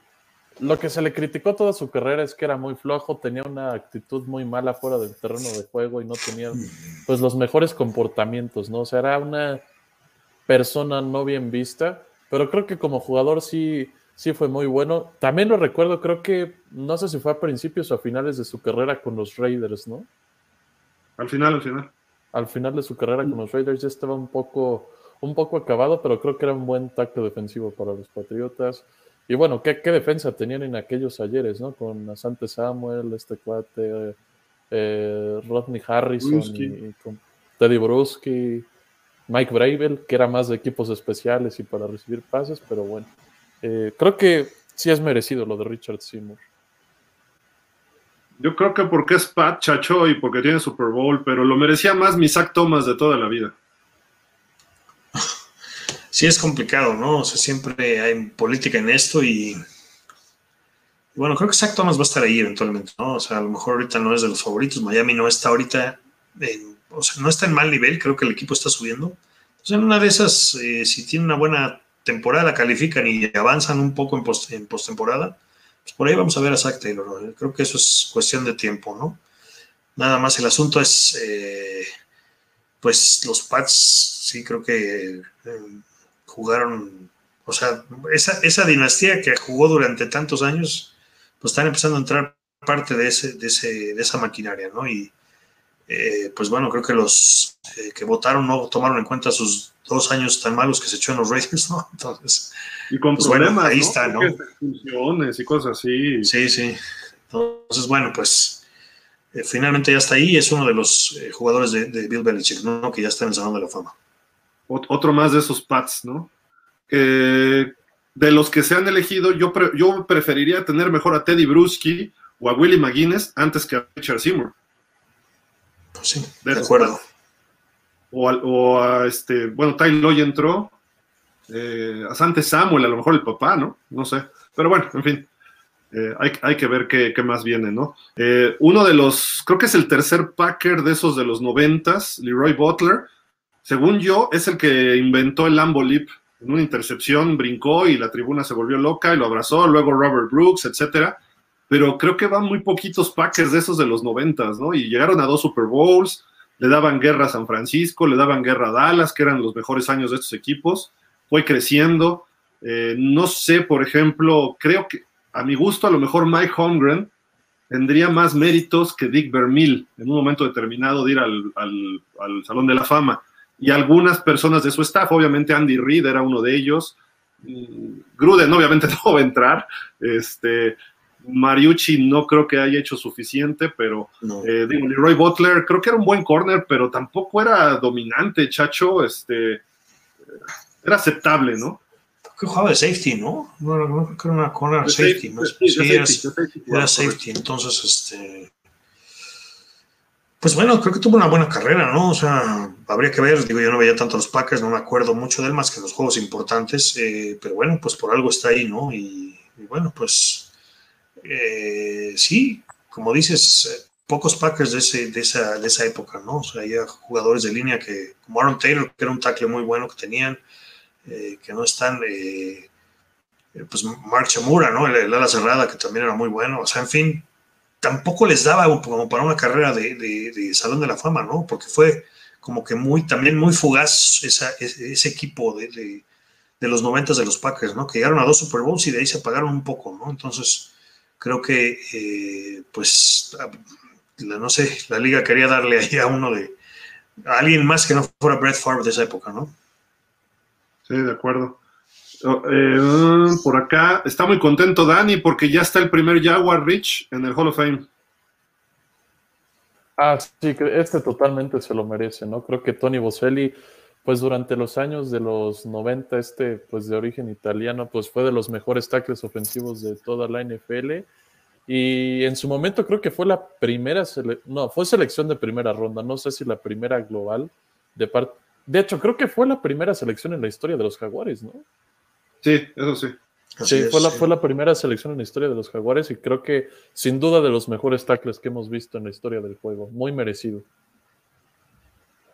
lo que se le criticó toda su carrera es que era muy flojo, tenía una actitud muy mala fuera del terreno de juego y no tenía pues los mejores comportamientos, ¿no? O sea, era una persona no bien vista, pero creo que como jugador sí, sí fue muy bueno. También lo recuerdo, creo que no sé si fue a principios o a finales de su carrera con los Raiders, ¿no? Al final, al final al final de su carrera con los Raiders ya estaba un poco, un poco acabado, pero creo que era un buen tacto defensivo para los Patriotas. Y bueno, ¿qué, qué defensa tenían en aquellos ayeres, ¿no? Con Asante Samuel, este cuate, eh, Rodney Harrison y, con Teddy Bruschi, Mike Bravel, que era más de equipos especiales y para recibir pases, pero bueno, eh, creo que sí es merecido lo de Richard Seymour. Yo creo que porque es Pat Chacho y porque tiene Super Bowl, pero lo merecía más mi Zach Thomas de toda la vida. Sí, es complicado, ¿no? O sea, siempre hay política en esto y. Bueno, creo que Zach Thomas va a estar ahí eventualmente, ¿no? O sea, a lo mejor ahorita no es de los favoritos. Miami no está ahorita en, o sea, no está en mal nivel, creo que el equipo está subiendo. Entonces, en una de esas, eh, si tiene una buena temporada, califican y avanzan un poco en, post, en postemporada pues, por ahí vamos a ver a Zach Taylor. Creo que eso es cuestión de tiempo, ¿no? Nada más el asunto es, eh, pues los Pats, sí, creo que eh, jugaron, o sea, esa, dinastía que jugó durante tantos años, pues están empezando a entrar parte de, ese, de, ese, de esa maquinaria, ¿no? Y eh, pues bueno, creo que los que votaron no tomaron en cuenta sus dos años tan malos que se echó en los Raiders, ¿no? Entonces, y con pues problemas, ahí está, ¿no? y cosas así. Sí, sí. Entonces, bueno, pues eh, finalmente ya está ahí. Es uno de los eh, jugadores de, Bill Belichick, ¿no? Que ya está en el Salón de la Fama. Otro más de esos Pats, ¿no? de los que se han elegido, yo, yo preferiría tener mejor a Teddy Bruschi o a Willie McGuinness antes que a Richard Seymour. Pues sí, de, acuerdo. O a, o a, este, bueno, Ty Loy entró, eh, Asante Samuel, a lo mejor el papá, ¿no? No sé. Pero bueno, en fin. Eh, hay, que ver qué, más viene, ¿no? Eh, uno de los, creo que es el tercer Packer de esos de los noventas, Leroy Butler, según yo, es el que inventó el Lambo Leap. En una intercepción brincó y la tribuna se volvió loca y lo abrazó, luego Robert Brooks, etcétera. Pero creo que van muy poquitos Packers de esos de los noventas, ¿no? Y llegaron a dos Super Bowls, le daban guerra a San Francisco, le daban guerra a Dallas, que eran los mejores años de estos equipos fue creciendo. Eh, no sé, por ejemplo, creo que a mi gusto a lo mejor Mike Holmgren tendría más méritos que Dick Vermeil en un momento determinado de ir al, Salón de la Fama. Y algunas personas de su staff, obviamente Andy Reid era uno de ellos. Gruden obviamente no va a entrar. Este, Mariucci no creo que haya hecho suficiente, pero eh, digo, Leroy Butler creo que era un buen corner, pero tampoco era dominante, chacho. Este, era aceptable, ¿no? Que jugaba de safety, ¿no? No, no, creo que era una corner safety, ¿no? Sí, era, safety, entonces, este... Pues bueno, creo que tuvo una buena carrera, ¿no? O sea, habría que ver, digo, yo no veía tanto los Packers, no me acuerdo mucho de él más que los juegos importantes, eh, pero bueno, pues por algo está ahí, ¿no? Y, bueno, pues eh, sí, como dices, pocos Packers de, ese, de, esa, de esa época, ¿no? O sea, había jugadores de línea que, como Aaron Taylor, que era un tackle muy bueno que tenían, eh, que no están, eh, pues Mark Chamura, ¿no? El, ala cerrada, que también era muy bueno, o sea, en fin, tampoco les daba como para una carrera de, de, Salón de la Fama, ¿no? Porque fue como que muy, también muy fugaz esa, ese, equipo de, de, los noventas de los Packers, ¿no? Que llegaron a dos Super Bowls y de ahí se apagaron un poco, ¿no? Entonces, creo que, eh, pues, no sé, la liga quería darle ahí a uno de, a alguien más que no fuera Brett Favre de esa época, ¿no? Sí, de acuerdo. Eh, por acá está muy contento Dani porque ya está el primer Jaguar Rich en el Hall of Fame. Ah, sí, este totalmente se lo merece, ¿no? Creo que Tony Boselli, pues durante los años de los 90, este, pues de origen italiano, pues fue de los mejores tackles ofensivos de toda la NFL. Y en su momento creo que fue la primera, no, fue selección de primera ronda, no sé si la primera global de parte. De hecho, creo que fue la primera selección en la historia de los Jaguares, ¿no? Sí, eso sí. sí, fue, la, fue la primera selección en la historia de los Jaguares y creo que sin duda de los mejores tackles que hemos visto en la historia del juego. Muy merecido.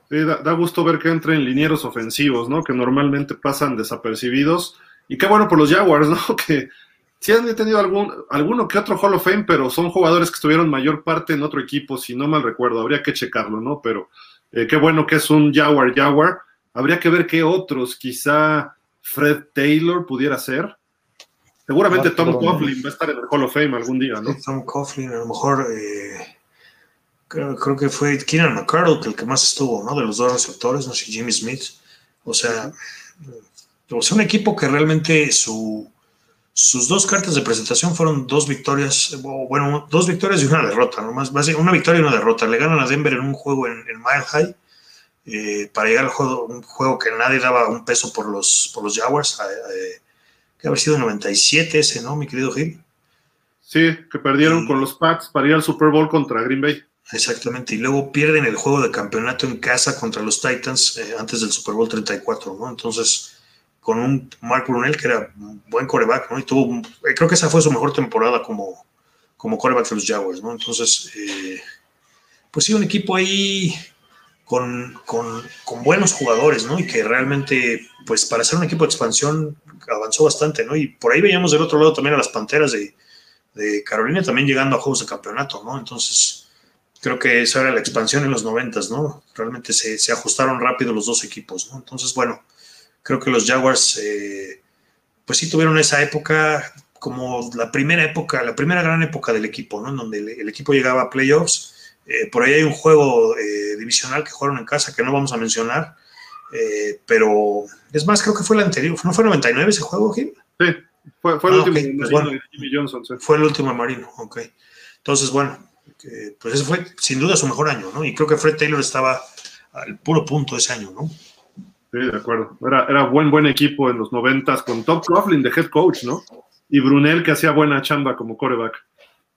Sí, da, gusto ver que entren linieros ofensivos, ¿no? Que normalmente pasan desapercibidos. Y qué bueno por los Jaguars, ¿no? Que sí han tenido algún, alguno que otro Hall of Fame, pero son jugadores que estuvieron mayor parte en otro equipo, si no mal recuerdo. Habría que checarlo, ¿no? Pero eh, qué bueno que es un Jaguar Jaguar. Habría que ver qué otros, quizá Fred Taylor pudiera ser. Seguramente Tom Coughlin va a estar en el Hall of Fame algún día, ¿no? Tom Coughlin, a lo mejor eh, creo, que fue Keenan McCardle el que más estuvo, ¿no? De los dos receptores, no sé, Jimmy Smith. O sea, o sea, un equipo que realmente su, sus dos cartas de presentación fueron dos victorias, bueno, dos victorias y una derrota, ¿no? Más, una victoria y una derrota. Le ganan a Denver en un juego en, en Mile High eh, para llegar al juego, un juego que nadie daba un peso por los, por los Jaguars, eh, que haber sido 97 ese, ¿no, mi querido Gil? Sí, que perdieron con los Pats para ir al Super Bowl contra Green Bay. Exactamente, y luego pierden el juego de campeonato en casa contra los Titans eh, antes del Super Bowl 34, ¿no? Entonces, con un Mark Brunel que era un buen coreback, ¿no? Y tuvo, creo que esa fue su mejor temporada como, como coreback de los Jaguars, ¿no? Entonces, pues sí, un equipo ahí con, con, con, buenos jugadores, ¿no? Y que realmente, pues para ser un equipo de expansión, avanzó bastante, ¿no? Y por ahí veíamos del otro lado también a las Panteras de, Carolina también llegando a juegos de campeonato, ¿no? Entonces, creo que esa era la expansión en los noventas, ¿no? Realmente se, se, ajustaron rápido los dos equipos, ¿no? Entonces, bueno, creo que los Jaguars, eh, pues sí tuvieron esa época como la primera época, la primera gran época del equipo, ¿no? En donde el equipo llegaba a playoffs eh, por ahí hay un juego eh, divisional que jugaron en casa que no vamos a mencionar, eh, pero es más, creo que fue el anterior. ¿No fue 99 ese juego, Gil? Sí, fue, fue el ah, último pues bueno, de Jimmy Johnson. Fue el último Marino, ok. Entonces, bueno, pues ese fue sin duda su mejor año, ¿no? Y creo que Fred Taylor estaba al puro punto ese año, ¿no? Sí, de acuerdo. Era, era buen, buen equipo en los noventas con Top Coughlin de head coach, ¿no? Y Brunel que hacía buena chamba como coreback.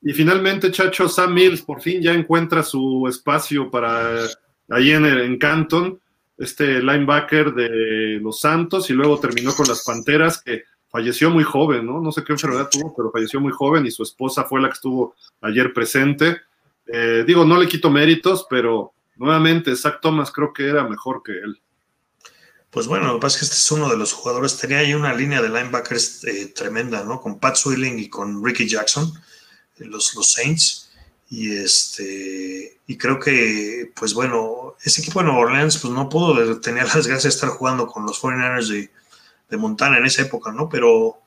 Y finalmente, Chacho, Sam Mills por fin ya encuentra su espacio para ahí en, en Canton, este linebacker de los Santos, y luego terminó con las Panteras, que falleció muy joven, ¿no? No sé qué enfermedad tuvo, pero falleció muy joven y su esposa fue la que estuvo ayer presente. Eh, digo, no le quito méritos, pero nuevamente, Zach Thomas creo que era mejor que él. Pues bueno, lo que pasa es que este es uno de los jugadores, tenía ahí una línea de linebackers eh, tremenda, ¿no? Con Pat Swilling y con Ricky Jackson los, los Saints. Y este y creo que, pues bueno, ese equipo de Nueva Orleans pues no pudo tener las gracias de estar jugando con los 49ers de, de Montana en esa época, ¿no? Pero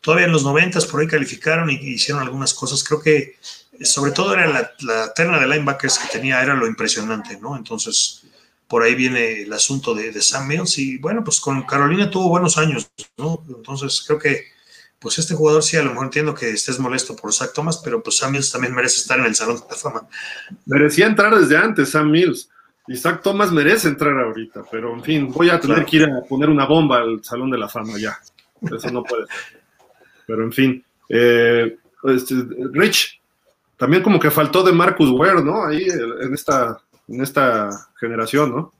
todavía en los 90 por ahí calificaron y hicieron algunas cosas. Creo que sobre todo era la, la, terna de linebackers que tenía, era lo impresionante, ¿no? Entonces, por ahí viene el asunto de, de Sam Mills y bueno, pues con Carolina tuvo buenos años, ¿no? Entonces, creo que pues este jugador sí, a lo mejor entiendo que estés molesto por Zach Thomas, pero pues Sam Mills también merece estar en el Salón de la Fama. Merecía entrar desde antes Sam Mills. Y Zach Thomas merece entrar ahorita, pero en fin, voy a tener que ir a poner una bomba al Salón de la Fama ya. Eso no puede ser. Pero en fin. Eh, este, Rich, también como que faltó de Marcus Ware, ¿no? Ahí en esta, en esta generación, ¿no?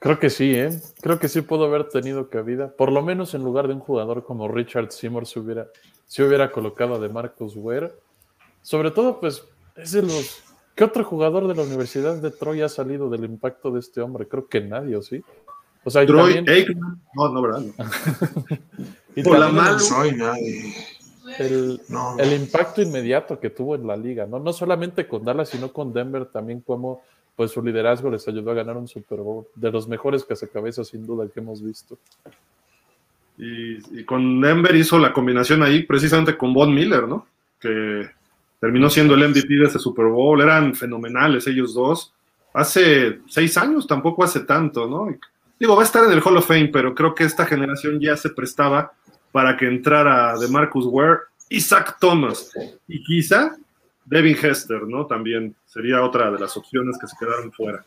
Creo que sí, ¿eh? Creo que sí pudo haber tenido cabida. Por lo menos en lugar de un jugador como Richard Seymour se hubiera, se hubiera colocado a de Marcus Ware. Sobre todo, pues, es de los... ¿Qué otro jugador de la Universidad de Troy ha salido del impacto de este hombre? Creo que nadie, ¿o sí? O sea, Troy también... No, no, ¿verdad? y Por la mano. El, el, impacto inmediato que tuvo en la liga, ¿no? No solamente con Dallas, sino con Denver también como pues su liderazgo les ayudó a ganar un Super Bowl, de los mejores cazacabezas sin duda que hemos visto. Y, con Denver hizo la combinación ahí precisamente con Von Miller, ¿no? Que terminó siendo el MVP de ese Super Bowl, eran fenomenales ellos dos. Hace seis años, tampoco hace tanto, ¿no? digo, va a estar en el Hall of Fame, pero creo que esta generación ya se prestaba para que entrara de Marcus Ware, Isaac Thomas y quizá Devin Hester, ¿no? También sería otra de las opciones que se quedaron fuera.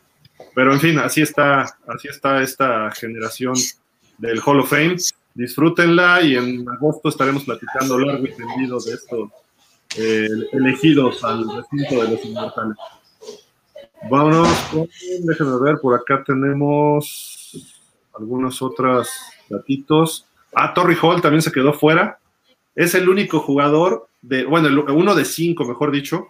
Pero en fin, así está, así está esta generación del Hall of Fame. Disfrútenla y en agosto estaremos platicando largo y tendido de estos eh, elegidos al recinto de los inmortales. Vámonos con, déjenme ver, por acá tenemos algunos otros datitos. Ah, Torrey Hall también se quedó fuera. Es el único jugador de, bueno, uno de cinco, mejor dicho,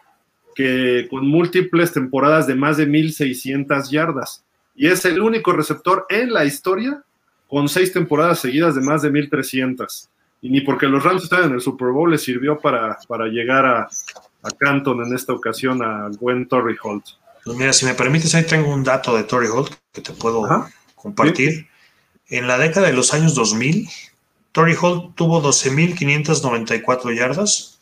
que con múltiples temporadas de más de 1600 yardas. Y es el único receptor en la historia con seis temporadas seguidas de más de 1300. Y ni porque los Rams estaban en el Super Bowl le sirvió para, para llegar a, a Canton en esta ocasión al buen Torrey Holt. Pues mira, si me permites, ahí tengo un dato de Torrey Holt que te puedo compartir. En la década de los años 2000, Torrey Holt tuvo 12.594 yardas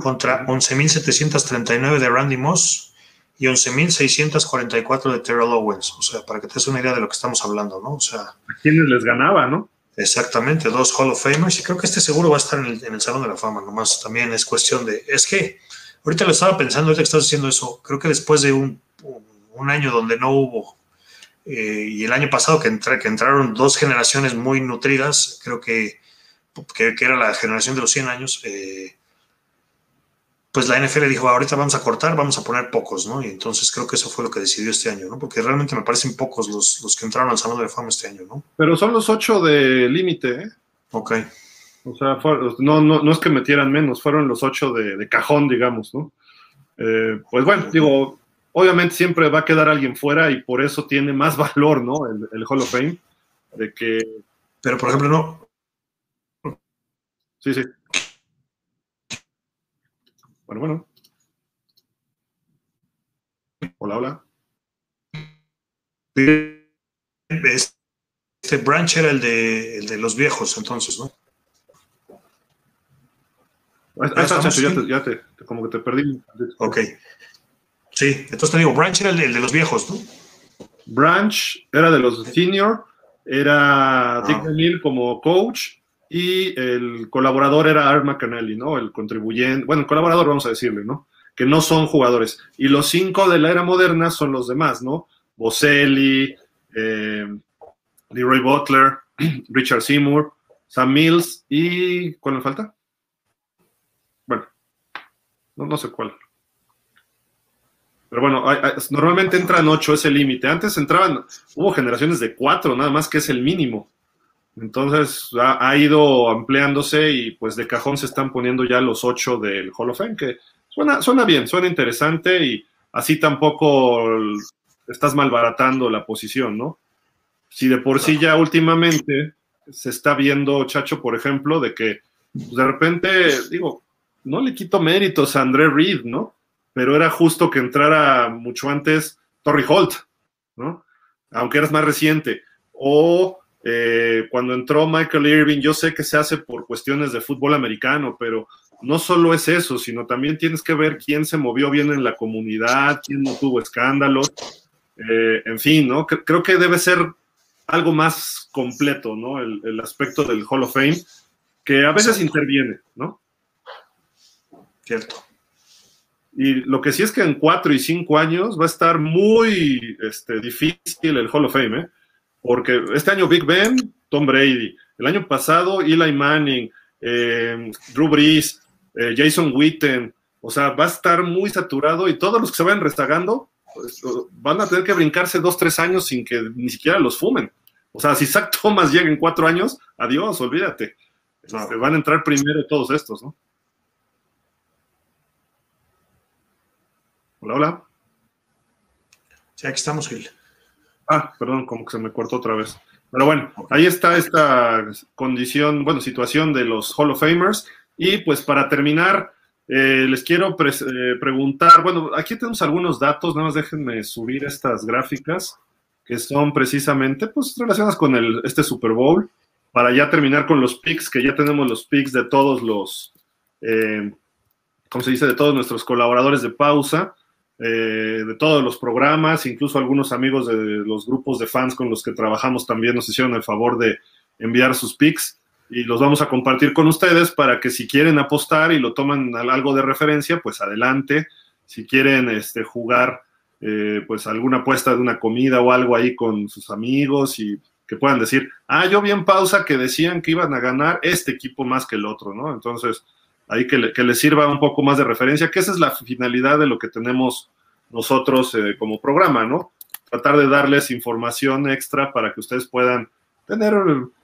contra 11.739 de Randy Moss y 11.644 de Terrell Owens. O sea, para que te des una idea de lo que estamos hablando, ¿no? O sea, a quienes les ganaba, ¿no? Exactamente, dos Hall of Famers y creo que este seguro va a estar en el, Salón de la Fama, nomás también es cuestión de, es que ahorita lo estaba pensando, ahorita que estás diciendo eso, creo que después de un, un año donde no hubo, eh, y el año pasado que, que entraron dos generaciones muy nutridas, creo que, que, era la generación de los 100 años, eh, pues la NFL dijo, ahorita vamos a cortar, vamos a poner pocos, ¿no? Y entonces creo que eso fue lo que decidió este año, ¿no? Porque realmente me parecen pocos los, los que entraron al Salón de la Fama este año, ¿no? Pero son los ocho de límite, ¿eh? Ok. O sea, no, no, no es que metieran menos, fueron los ocho de, cajón, digamos, ¿no? Eh, pues bueno, digo, obviamente siempre va a quedar alguien fuera y por eso tiene más valor, ¿no? El, el Hall of Fame, de que... Pero, por ejemplo, no... Sí, sí. Bueno, bueno. Hola, hola. Este branch era el de, el de los viejos, entonces, ¿no? Ah, ya, te, ya te, como que te perdí. Ok. Sí, entonces te digo, Branch era el de, los viejos, ¿no? Branch era de los senior, era Dick ah. como coach y el colaborador era Art McAnally, ¿no? El contribuyente, bueno, el colaborador vamos a decirle, ¿no? Que no son jugadores. Y los cinco de la era moderna son los demás, ¿no? Boselli, eh, Leroy Butler, Richard Seymour, Sam Mills y ¿cuál me falta? Bueno, no, no sé cuál. Pero bueno, normalmente entran ocho, es el límite. Antes entraban, hubo generaciones de cuatro, nada más que es el mínimo. Entonces ha, ido ampliándose y pues de cajón se están poniendo ya los ocho del Hall of Fame, que suena, suena bien, suena interesante y así tampoco estás malbaratando la posición, ¿no? Si de por sí ya últimamente se está viendo, Chacho, por ejemplo, de que pues, de repente, digo, no le quito méritos a André Reed, ¿no? Pero era justo que entrara mucho antes Torrey Holt, ¿no? Aunque eras más reciente. O eh, cuando entró Michael Irving, yo sé que se hace por cuestiones de fútbol americano, pero no solo es eso, sino también tienes que ver quién se movió bien en la comunidad, quién no tuvo escándalos, eh, en fin, ¿no? creo que debe ser algo más completo, ¿no? El, aspecto del Hall of Fame, que a veces interviene, ¿no? Cierto. Y lo que sí es que en cuatro y cinco años va a estar muy este, difícil el Hall of Fame, ¿eh? porque este año Big Ben, Tom Brady, el año pasado Eli Manning, eh, Drew Brees, eh, Jason Witten, o sea, va a estar muy saturado y todos los que se vayan rezagando pues, van a tener que brincarse dos, tres años sin que ni siquiera los fumen. O sea, si Zach Thomas llega en cuatro años, adiós, olvídate. Este, van a entrar primero todos estos, ¿no? Hola, hola. Sí, aquí estamos, Gil. Ah, perdón, como que se me cortó otra vez. Pero bueno, ahí está esta condición, bueno, situación de los Hall of Famers. Y pues para terminar, eh, les quiero eh, preguntar, bueno, aquí tenemos algunos datos, nada más déjenme subir estas gráficas que son precisamente pues relacionadas con el, este Super Bowl, para ya terminar con los picks, que ya tenemos los picks de todos los, eh, ¿cómo se dice?, de todos nuestros colaboradores de pausa. Eh, de todos los programas, incluso algunos amigos de los grupos de fans con los que trabajamos también nos hicieron el favor de enviar sus pics y los vamos a compartir con ustedes para que si quieren apostar y lo toman algo de referencia, pues adelante. Si quieren este, jugar eh, pues alguna apuesta de una comida o algo ahí con sus amigos y que puedan decir, ah, yo vi en pausa que decían que iban a ganar este equipo más que el otro, ¿no? Entonces, ahí que, le, que sirva un poco más de referencia, que esa es la finalidad de lo que tenemos nosotros eh, como programa, ¿no? Tratar de darles información extra para que ustedes puedan tener,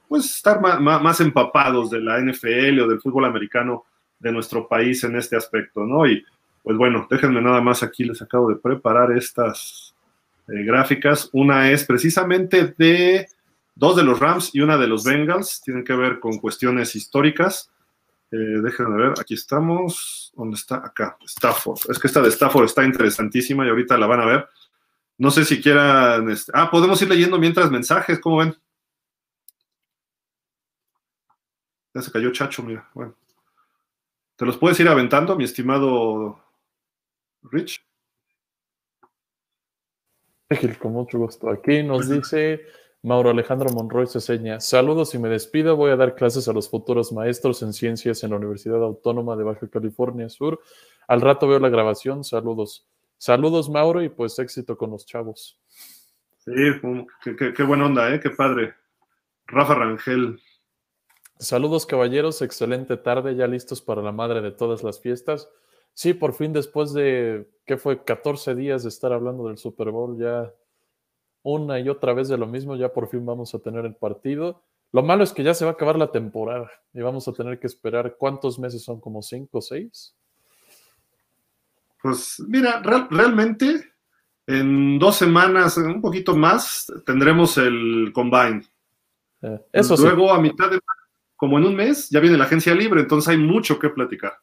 pues, estar más, más, empapados de la NFL o del fútbol americano de nuestro país en este aspecto, ¿no? Y pues bueno, déjenme nada más aquí, les acabo de preparar estas eh, gráficas. Una es precisamente de dos de los Rams y una de los Bengals, tienen que ver con cuestiones históricas. Eh, déjenme ver, aquí estamos. ¿Dónde está? Acá, Stafford. Es que esta de Stafford está interesantísima y ahorita la van a ver. No sé si quieran. Este, ah, podemos ir leyendo mientras mensajes, ¿cómo ven? Ya se cayó Chacho, mira. Bueno. ¿Te los puedes ir aventando, mi estimado Rich? Con mucho gusto. Aquí nos dice Mauro Alejandro Monroy Ceseña. Saludos y me despido. Voy a dar clases a los futuros maestros en ciencias en la Universidad Autónoma de Baja California Sur. Al rato veo la grabación. Saludos. Saludos, Mauro, y pues éxito con los chavos. Sí, qué, buena onda, ¿eh? Qué padre. Rafa Rangel. Saludos, caballeros. Excelente tarde, ya listos para la madre de todas las fiestas. Sí, por fin, después de, ¿qué fue? 14 días de estar hablando del Super Bowl, ya una y otra vez de lo mismo, ya por fin vamos a tener el partido. Lo malo es que ya se va a acabar la temporada y vamos a tener que esperar cuántos meses son, como cinco o seis. Pues mira, realmente en dos semanas, un poquito más, tendremos el combine. Eh, eso Luego a mitad de como en un mes, ya viene la agencia libre, entonces hay mucho que platicar.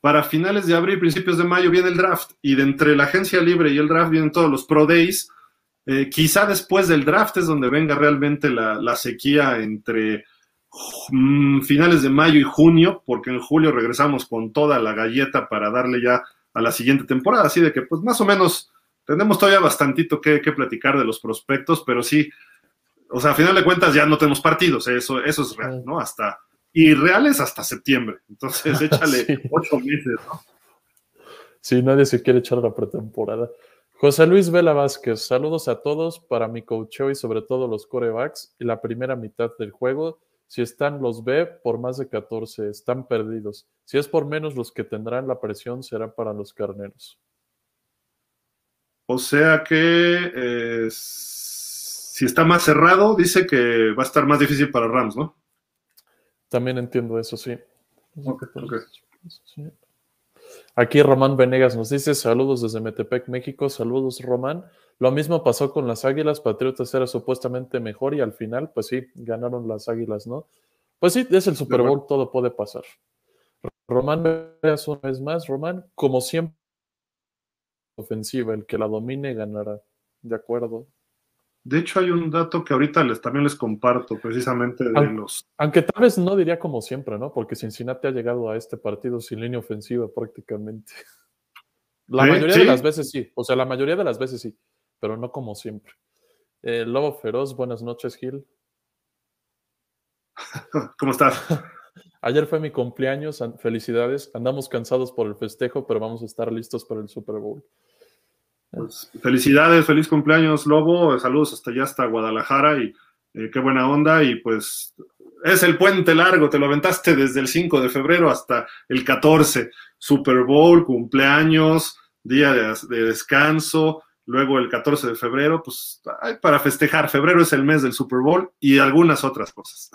Para finales de abril, principios de mayo viene el draft y de entre la agencia libre y el draft vienen todos los pro days eh, quizá después del draft es donde venga realmente la, sequía entre mm, finales de mayo y junio, porque en julio regresamos con toda la galleta para darle ya a la siguiente temporada. Así de que, pues más o menos, tenemos todavía bastantito que, platicar de los prospectos, pero sí, o sea, a final de cuentas ya no tenemos partidos, eso, eso es real, ¿no? Hasta, y reales hasta septiembre. Entonces, échale ocho meses, ¿no? Sí, nadie se quiere echar la pretemporada. José Luis Vela Vázquez, saludos a todos para mi coacheo y sobre todo los corebacks y la primera mitad del juego. Si están los B por más de 14, están perdidos. Si es por menos, los que tendrán la presión será para los carneros. O sea que eh, si está más cerrado, dice que va a estar más difícil para Rams, ¿no? También entiendo eso, sí. sí. Aquí Román Venegas nos dice saludos desde Metepec, México. Saludos, Román. Lo mismo pasó con las Águilas. Patriotas era supuestamente mejor y al final, pues sí, ganaron las Águilas, ¿no? Pues sí, es el Super Bowl, todo puede pasar. Román Venegas una vez más. Román, como siempre, ofensiva, el que la domine ganará. ¿De acuerdo? De hecho, hay un dato que ahorita les, también les comparto, precisamente de los. Aunque tal vez no diría como siempre, ¿no? Porque Cincinnati ha llegado a este partido sin línea ofensiva prácticamente. La mayoría de las veces sí, o sea, la mayoría de las veces sí, pero no como siempre. Eh, Lobo Feroz, buenas noches, Gil. ¿Cómo estás? Ayer fue mi cumpleaños, felicidades. Andamos cansados por el festejo, pero vamos a estar listos para el Super Bowl. Pues, felicidades, feliz cumpleaños, Lobo. Saludos hasta allá, hasta Guadalajara y eh, qué buena onda. Y pues es el puente largo, te lo aventaste desde el 5 de febrero hasta el 14. Super Bowl, cumpleaños, día de, descanso, Luego el 14 de febrero, pues para festejar. Febrero es el mes del Super Bowl y algunas otras cosas.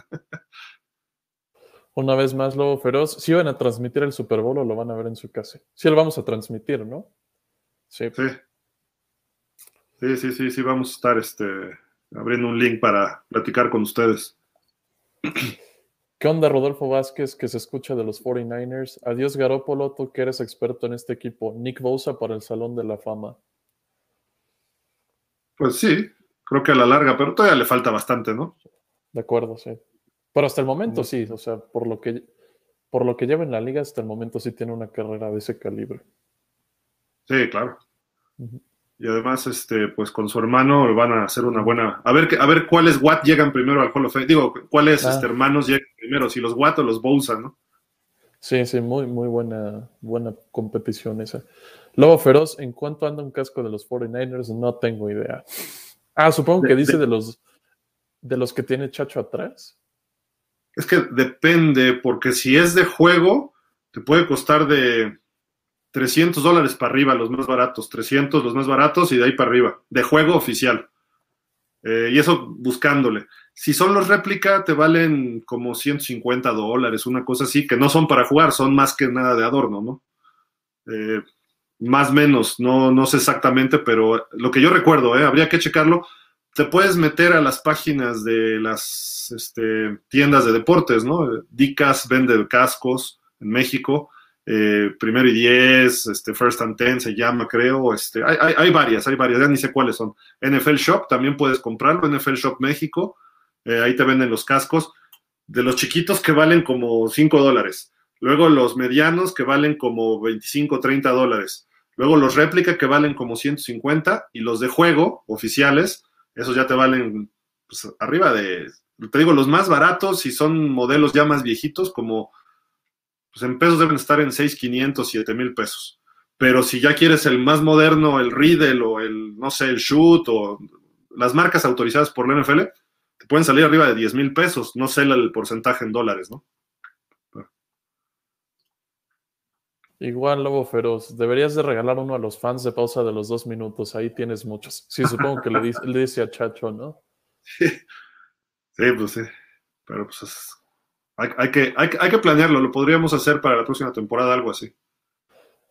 Una vez más, Lobo Feroz, ¿sí van a transmitir el Super Bowl o lo van a ver en su casa? Sí, lo vamos a transmitir, ¿no? Sí. Sí, sí, sí, sí, vamos a estar este, abriendo un link para platicar con ustedes. ¿Qué onda, Rodolfo Vázquez, que se escucha de los 49ers? Adiós, Garópolo, tú que eres experto en este equipo. Nick Bosa para el Salón de la Fama. Pues sí, creo que a la larga, pero todavía le falta bastante, ¿no? De acuerdo, sí. Pero hasta el momento sí, o sea, por lo que por lo que lleva en la liga, hasta el momento sí tiene una carrera de ese calibre. Sí, claro. Y además, este, pues con su hermano van a hacer una buena. A ver, a ver cuáles Watt llegan primero al Hall of Fame. Digo, cuáles ah. este, hermanos llegan primero, si los Watt o los Bousa, ¿no? Sí, sí, muy, muy buena, buena competición esa. Lobo Feroz, ¿en cuánto anda un casco de los 49ers? No tengo idea. Ah, supongo que dice de los de los que tiene Chacho atrás. Es que depende, porque si es de juego, te puede costar de 300 dólares para arriba, los más baratos, 300 los más baratos y de ahí para arriba, de juego oficial. Eh, y eso buscándole. Si son los réplica, te valen como 150 dólares, una cosa así, que no son para jugar, son más que nada de adorno, ¿no? Eh, más menos, no, no sé exactamente, pero lo que yo recuerdo, ¿eh? habría que checarlo, te puedes meter a las páginas de las este, tiendas de deportes, ¿no? Dicas vende cascos en México, eh, primero y diez, este, First and Ten se llama, creo. Este, hay, hay, varias, hay varias, ya ni sé cuáles son. NFL Shop también puedes comprarlo, NFL Shop México, eh, ahí te venden los cascos, de los chiquitos que valen como 5 dólares, luego los medianos que valen como 25, 30 dólares, luego los réplica que valen como 150 y los de juego oficiales esos ya te valen pues, arriba de, te digo, los más baratos, si son modelos ya más viejitos, como, pues en pesos deben estar en 6,500, 7 mil pesos. Pero si ya quieres el más moderno, el Riddle o el, no sé, el Shoot o las marcas autorizadas por la NFL, te pueden salir arriba de 10 mil pesos. No sé el porcentaje en dólares, ¿no? Igual, Lobo Feroz, deberías de regalar uno a los fans de pausa de los dos minutos, ahí tienes muchos. Sí, supongo que le, dice, a Chacho, ¿no? Sí. pues sí. Pero pues hay, que, hay, que planearlo, lo podríamos hacer para la próxima temporada, algo así.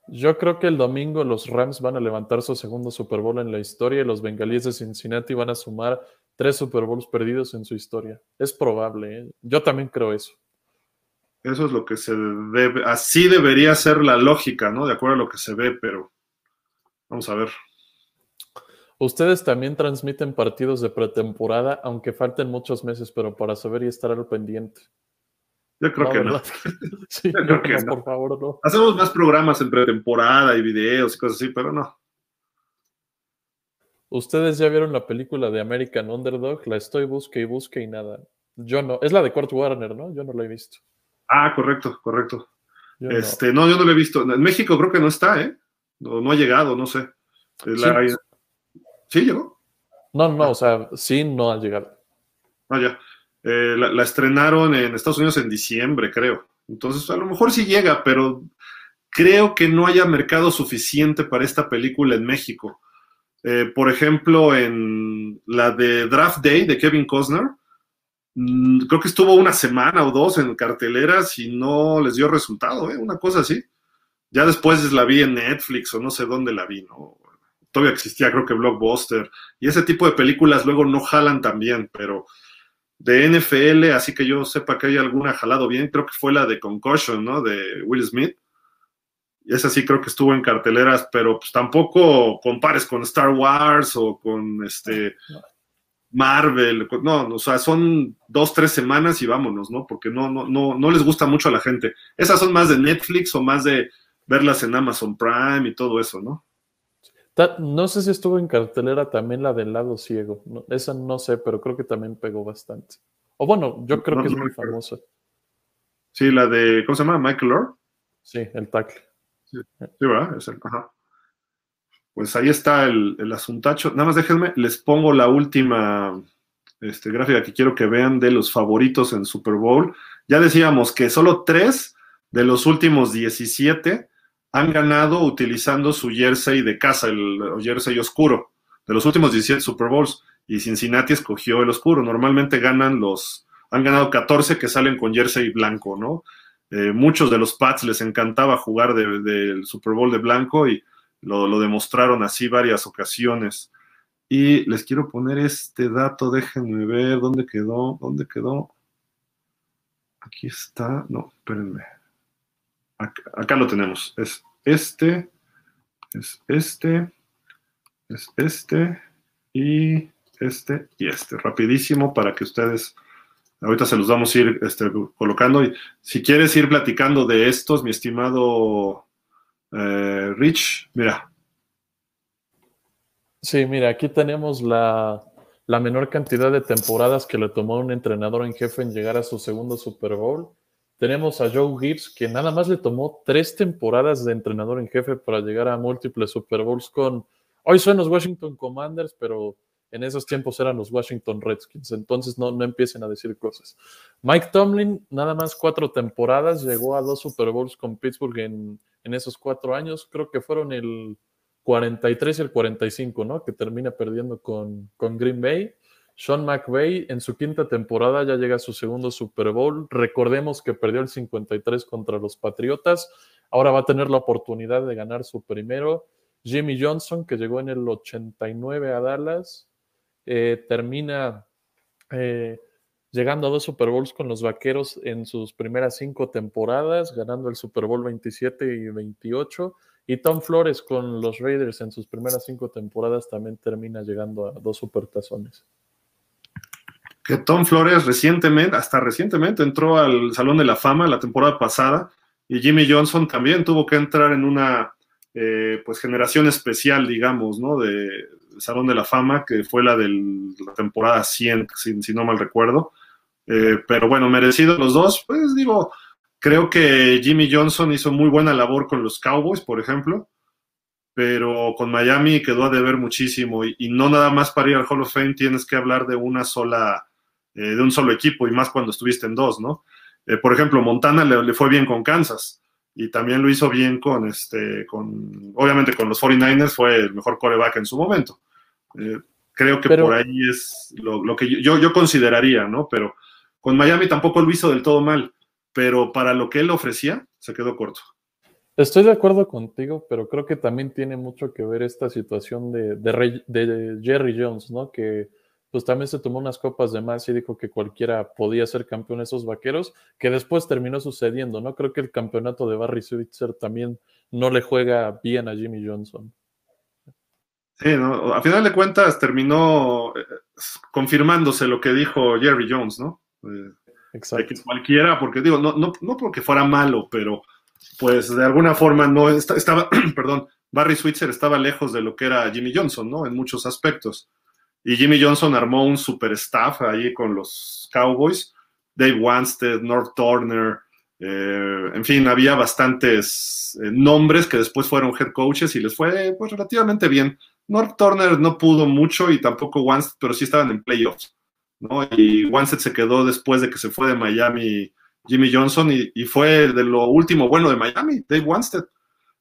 Yo creo que el domingo los Rams van a levantar su segundo Super Bowl en la historia y los Bengalíes de Cincinnati van a sumar tres Super Bowls perdidos en su historia. Es probable, ¿eh? yo también creo eso. Eso es lo que se debe, así debería ser la lógica, ¿no? De acuerdo a lo que se ve, pero vamos a ver. Ustedes también transmiten partidos de pretemporada, aunque falten muchos meses, pero para saber y estar al pendiente. Yo creo que no. sí, Yo creo que no. por favor, no. Hacemos más programas en pretemporada y videos y cosas así, pero no. Ustedes ya vieron la película de American Underdog, la estoy busque y busque y nada. Yo no. Es la de Kurt Warner, ¿no? Yo no la he visto. Ah, correcto, correcto. este, no. yo no lo he visto. En México creo que no está, ¿eh? No, ha llegado, no sé. sí. llegó? No, no, o sea, sí no ha llegado. Ah, ya. Eh, la, estrenaron en Estados Unidos en diciembre, creo. Entonces, a lo mejor sí llega, pero creo que no haya mercado suficiente para esta película en México. Eh, por ejemplo, en la de Draft Day de Kevin Costner, Mm, creo que estuvo una semana o dos en carteleras y no les dio resultado, ¿eh? una cosa así. Ya después la vi en Netflix o no sé dónde la vi, ¿no? Todavía existía, creo que Blockbuster. Y ese tipo de películas luego no jalan tan bien, pero de NFL, así que yo sepa que hay alguna jalado bien, creo que fue la de Concussion, ¿no? De Will Smith. Y esa sí creo que estuvo en carteleras, pero pues tampoco compares con Star Wars o con este Marvel, no, o sea, son dos, tres semanas y vámonos, ¿no? Porque no, no, no, no les gusta mucho a la gente. Esas son más de Netflix o más de verlas en Amazon Prime y todo eso, ¿no? No sé si estuvo en cartelera también la del lado ciego. esa no sé, pero creo que también pegó bastante. O bueno, yo creo que es muy famosa. Sí, la de, ¿cómo se llama? Michael Orr. Sí, el tackle. Sí, ¿verdad? Es el, ajá pues ahí está el, el, asuntacho. Nada más déjenme, les pongo la última este, gráfica que quiero que vean de los favoritos en Super Bowl. Ya decíamos que solo tres de los últimos 17 han ganado utilizando su jersey de casa, el, jersey oscuro. de los últimos 17 Super Bowls y Cincinnati escogió el oscuro. Normalmente ganan los, han ganado 14 que salen con jersey blanco, ¿no? Eh, muchos de los Pats les encantaba jugar del Super Bowl de blanco y lo, lo, demostraron así varias ocasiones. Y les quiero poner este dato, déjenme ver dónde quedó, dónde quedó. Aquí está, no, espérenme. Acá, lo tenemos. Es este, es este, es este y este y este. Rapidísimo para que ustedes, ahorita se los vamos a ir este, colocando. Y si quieres ir platicando de estos, mi estimado eh, Rich, mira. Sí, mira, aquí tenemos la, la menor cantidad de temporadas que le tomó un entrenador en jefe en llegar a su segundo Super Bowl. Tenemos a Joe Gibbs, que nada más le tomó tres temporadas de entrenador en jefe para llegar a múltiples Super Bowls con, hoy son los Washington Commanders, pero en esos tiempos eran los Washington Redskins, entonces no, no empiecen a decir cosas. Mike Tomlin, nada más cuatro temporadas, llegó a dos Super Bowls con Pittsburgh en, en esos cuatro años, creo que fueron el 43 y el 45, ¿no? Que termina perdiendo con, con Green Bay. Sean McVay en su quinta temporada ya llega a su segundo Super Bowl. Recordemos que perdió el 53 contra los Patriotas. Ahora va a tener la oportunidad de ganar su primero. Jimmy Johnson, que llegó en el 89 a Dallas, eh, termina eh, llegando a dos Super Bowls con los Vaqueros en sus primeras cinco temporadas, ganando el Super Bowl 27 y 28. Y Tom Flores con los Raiders en sus primeras cinco temporadas también termina llegando a dos supertazones. Que Tom Flores recientemente, hasta recientemente, entró al Salón de la Fama la temporada pasada y Jimmy Johnson también tuvo que entrar en una eh, pues generación especial, digamos, ¿no? De Salón de la Fama, que fue la de la temporada 100, si, no mal recuerdo. Eh, pero bueno, merecido los dos, pues digo, Creo que Jimmy Johnson hizo muy buena labor con los Cowboys, por ejemplo, pero con Miami quedó a deber muchísimo y, y no nada más para ir al Hall of Fame tienes que hablar de una sola, eh, de un solo equipo y más cuando estuviste en dos, ¿no? Eh, por ejemplo, Montana le, le, fue bien con Kansas y también lo hizo bien con, este, con, obviamente con los 49ers fue el mejor coreback en su momento. Eh, creo que pero, por ahí es lo, lo que yo, yo consideraría, ¿no? Pero con Miami tampoco lo hizo del todo mal pero para lo que él ofrecía, se quedó corto. Estoy de acuerdo contigo, pero creo que también tiene mucho que ver esta situación de, de, de, Jerry Jones, ¿no? Que pues también se tomó unas copas de más y dijo que cualquiera podía ser campeón de esos vaqueros, que después terminó sucediendo, ¿no? Creo que el campeonato de Barry Switzer también no le juega bien a Jimmy Johnson. Sí, ¿no? a final de cuentas terminó eh, confirmándose lo que dijo Jerry Jones, ¿no? Eh, Exacto. de que cualquiera, porque digo, no, no, no porque fuera malo, pero pues de alguna forma no estaba, perdón, Barry Switzer estaba lejos de lo que era Jimmy Johnson, ¿no? En muchos aspectos. Y Jimmy Johnson armó un super staff ahí con los Cowboys, Dave Wanstead, North Turner, eh, en fin, había bastantes eh, nombres que después fueron head coaches y les fue pues relativamente bien. North Turner no pudo mucho y tampoco Wanstead, pero sí estaban en playoffs. ¿no? Y Wanstead se quedó después de que se fue de Miami Jimmy Johnson y, fue de lo último bueno de Miami, Dave Wanstead.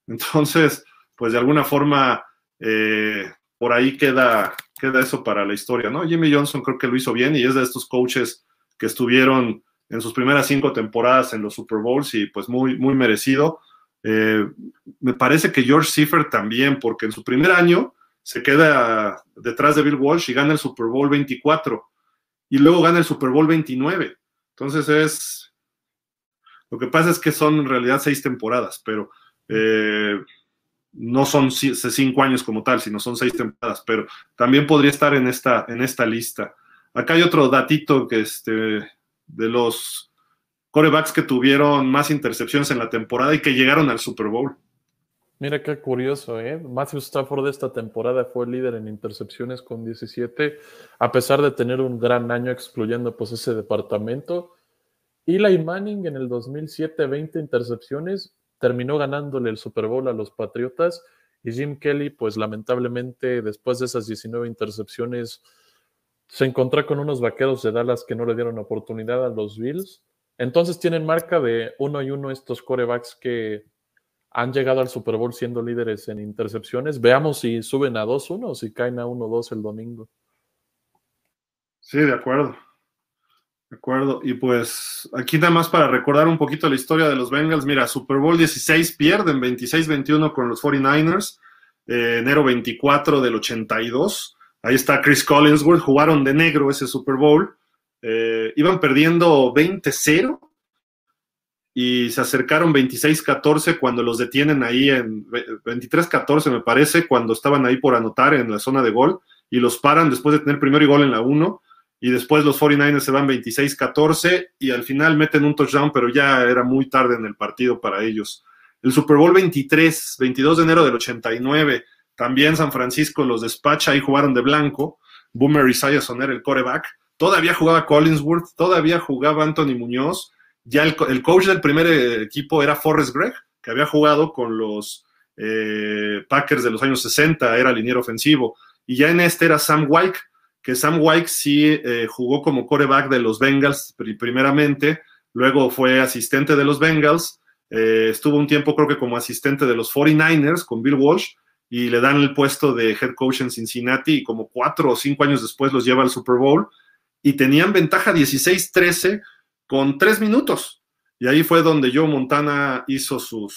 Entonces, pues de alguna forma, eh, por ahí queda, queda eso para la historia, ¿no? Jimmy Johnson creo que lo hizo bien y es de estos coaches que estuvieron en sus primeras cinco temporadas en los Super Bowls y pues muy, muy merecido. Eh, me parece que George Seifert también, porque en su primer año se queda detrás de Bill Walsh y gana el Super Bowl 24 y luego gana el Super Bowl 29. Entonces es, lo que pasa es que son en realidad seis temporadas, pero eh, no son cinco años como tal, sino son seis temporadas, pero también podría estar en esta, en esta lista. Acá hay otro datito que este, de los corebacks que tuvieron más intercepciones en la temporada y que llegaron al Super Bowl. Mira qué curioso, ¿eh? Matthew Stafford esta temporada fue líder en intercepciones con 17, a pesar de tener un gran año excluyendo pues ese departamento. Eli Manning en el 2007, 20 intercepciones, terminó ganándole el Super Bowl a los Patriotas y Jim Kelly, pues lamentablemente después de esas 19 intercepciones, se encontró con unos vaqueros de Dallas que no le dieron oportunidad a los Bills. Entonces tienen marca de uno y uno estos corebacks que han llegado al Super Bowl siendo líderes en intercepciones. Veamos si suben a 2-1 o si caen a 1-2 el domingo. Sí, de acuerdo. De acuerdo. Y pues aquí nada más para recordar un poquito la historia de los Bengals. Mira, Super Bowl 16 pierden 26-21 con los 49ers. Eh, enero 24 del 82. Ahí está Chris Collinsworth. Jugaron de negro ese Super Bowl. Eh, iban perdiendo 20-0 y se acercaron 26-14 cuando los detienen ahí en 23-14 me parece, cuando estaban ahí por anotar en la zona de gol y los paran después de tener primero y gol en la 1 y después los 49ers se van 26-14 y al final meten un touchdown, pero ya era muy tarde en el partido para ellos. El Super Bowl 23, 22 de enero del 89, también San Francisco los despacha y jugaron de blanco. Boomer Esiason era el coreback. Todavía jugaba Collinsworth, todavía jugaba Anthony Muñoz ya el, coach del primer eh, equipo era Forrest Gregg, que había jugado con los eh, Packers de los años 60, era liniero ofensivo. Y ya en este era Sam Wyke, que Sam Wyke sí eh, jugó como coreback de los Bengals primeramente, luego fue asistente de los Bengals, estuvo un tiempo creo que como asistente de los 49ers con Bill Walsh y le dan el puesto de head coach en Cincinnati y como cuatro o cinco años después los lleva al Super Bowl y tenían ventaja 16-13 con tres minutos. Y ahí fue donde Joe Montana hizo su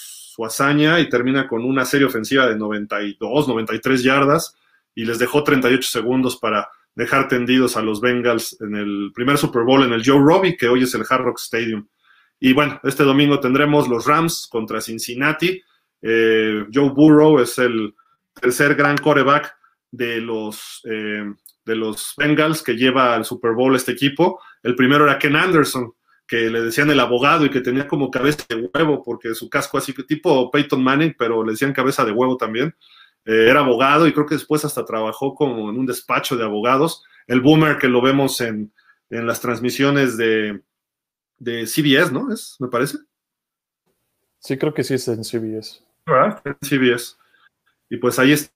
hazaña y termina con una serie ofensiva de 92, 93 yardas y les dejó 38 segundos para dejar tendidos a los Bengals en el primer Super Bowl en el Joe Robbie, que hoy es el Hard Rock Stadium. Y bueno, este domingo tendremos los Rams contra Cincinnati. Eh, Joe Burrow es el tercer gran coreback de los, eh, de los Bengals que lleva al Super Bowl este equipo. El primero era Ken Anderson, que le decían el abogado y que tenía como cabeza de huevo, porque su casco así, tipo Peyton Manning, pero le decían cabeza de huevo también. Eh, era abogado y creo que después hasta trabajó como en un despacho de abogados. El boomer que lo vemos en, en las transmisiones de, de, CBS, ¿no? ¿Es, me parece? Sí, creo que sí es en CBS. ¿Verdad? En CBS. Y pues ahí está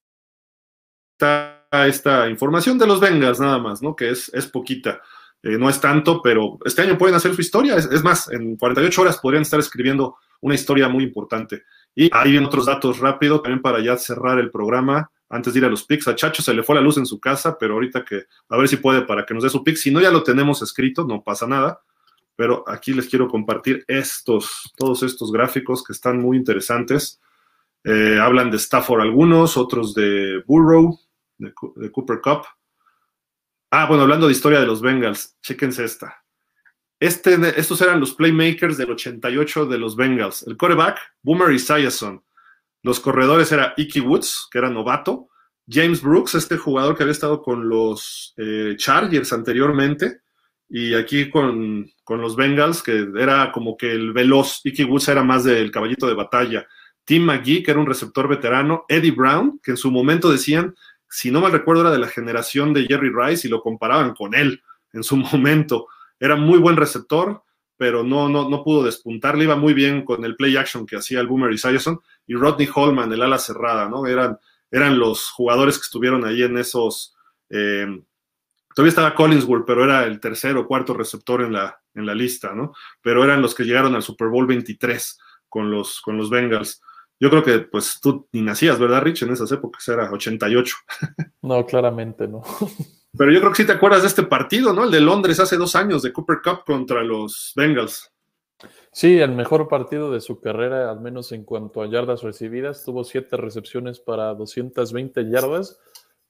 esta información de los Bengals nada más, ¿no? Que es, es poquita. Eh, no es tanto, pero este año pueden hacer su historia. Es, más, en 48 horas podrían estar escribiendo una historia muy importante. Y ahí vienen otros datos rápido también para ya cerrar el programa. Antes de ir a los pics, a Chacho se le fue la luz en su casa, pero ahorita que a ver si puede para que nos dé su pick. Si no, ya lo tenemos escrito, no pasa nada. Pero aquí les quiero compartir estos, todos estos gráficos que están muy interesantes. Eh, hablan de Stafford algunos, otros de Burrow, de Cooper Cup. Ah, bueno, hablando de historia de los Bengals, chéquense esta. Este, estos eran los playmakers del 88 de los Bengals. El quarterback, Boomer Esiason. Los corredores era Icky Woods, que era novato. James Brooks, este jugador que había estado con los eh, Chargers anteriormente. Y aquí con, con, los Bengals, que era como que el veloz. Icky Woods era más del caballito de batalla. Tim McGee, que era un receptor veterano. Eddie Brown, que en su momento decían si no mal recuerdo, era de la generación de Jerry Rice y lo comparaban con él en su momento. Era muy buen receptor, pero no, no, no pudo despuntar. Le iba muy bien con el play action que hacía el Boomer Sayerson. Y Rodney Holman, el ala cerrada, ¿no? Eran, eran los jugadores que estuvieron ahí en esos. Eh, todavía estaba Collinsworth, pero era el tercer o cuarto receptor en la, en la lista, ¿no? Pero eran los que llegaron al Super Bowl 23 con los, con los Bengals. Yo creo que pues tú ni nacías, ¿verdad, Rich? En esas épocas era 88. No, claramente no. Pero yo creo que sí te acuerdas de este partido, ¿no? El de Londres hace dos años, de Cooper Cup contra los Bengals. Sí, el mejor partido de su carrera, al menos en cuanto a yardas recibidas. Tuvo siete recepciones para 220 yardas.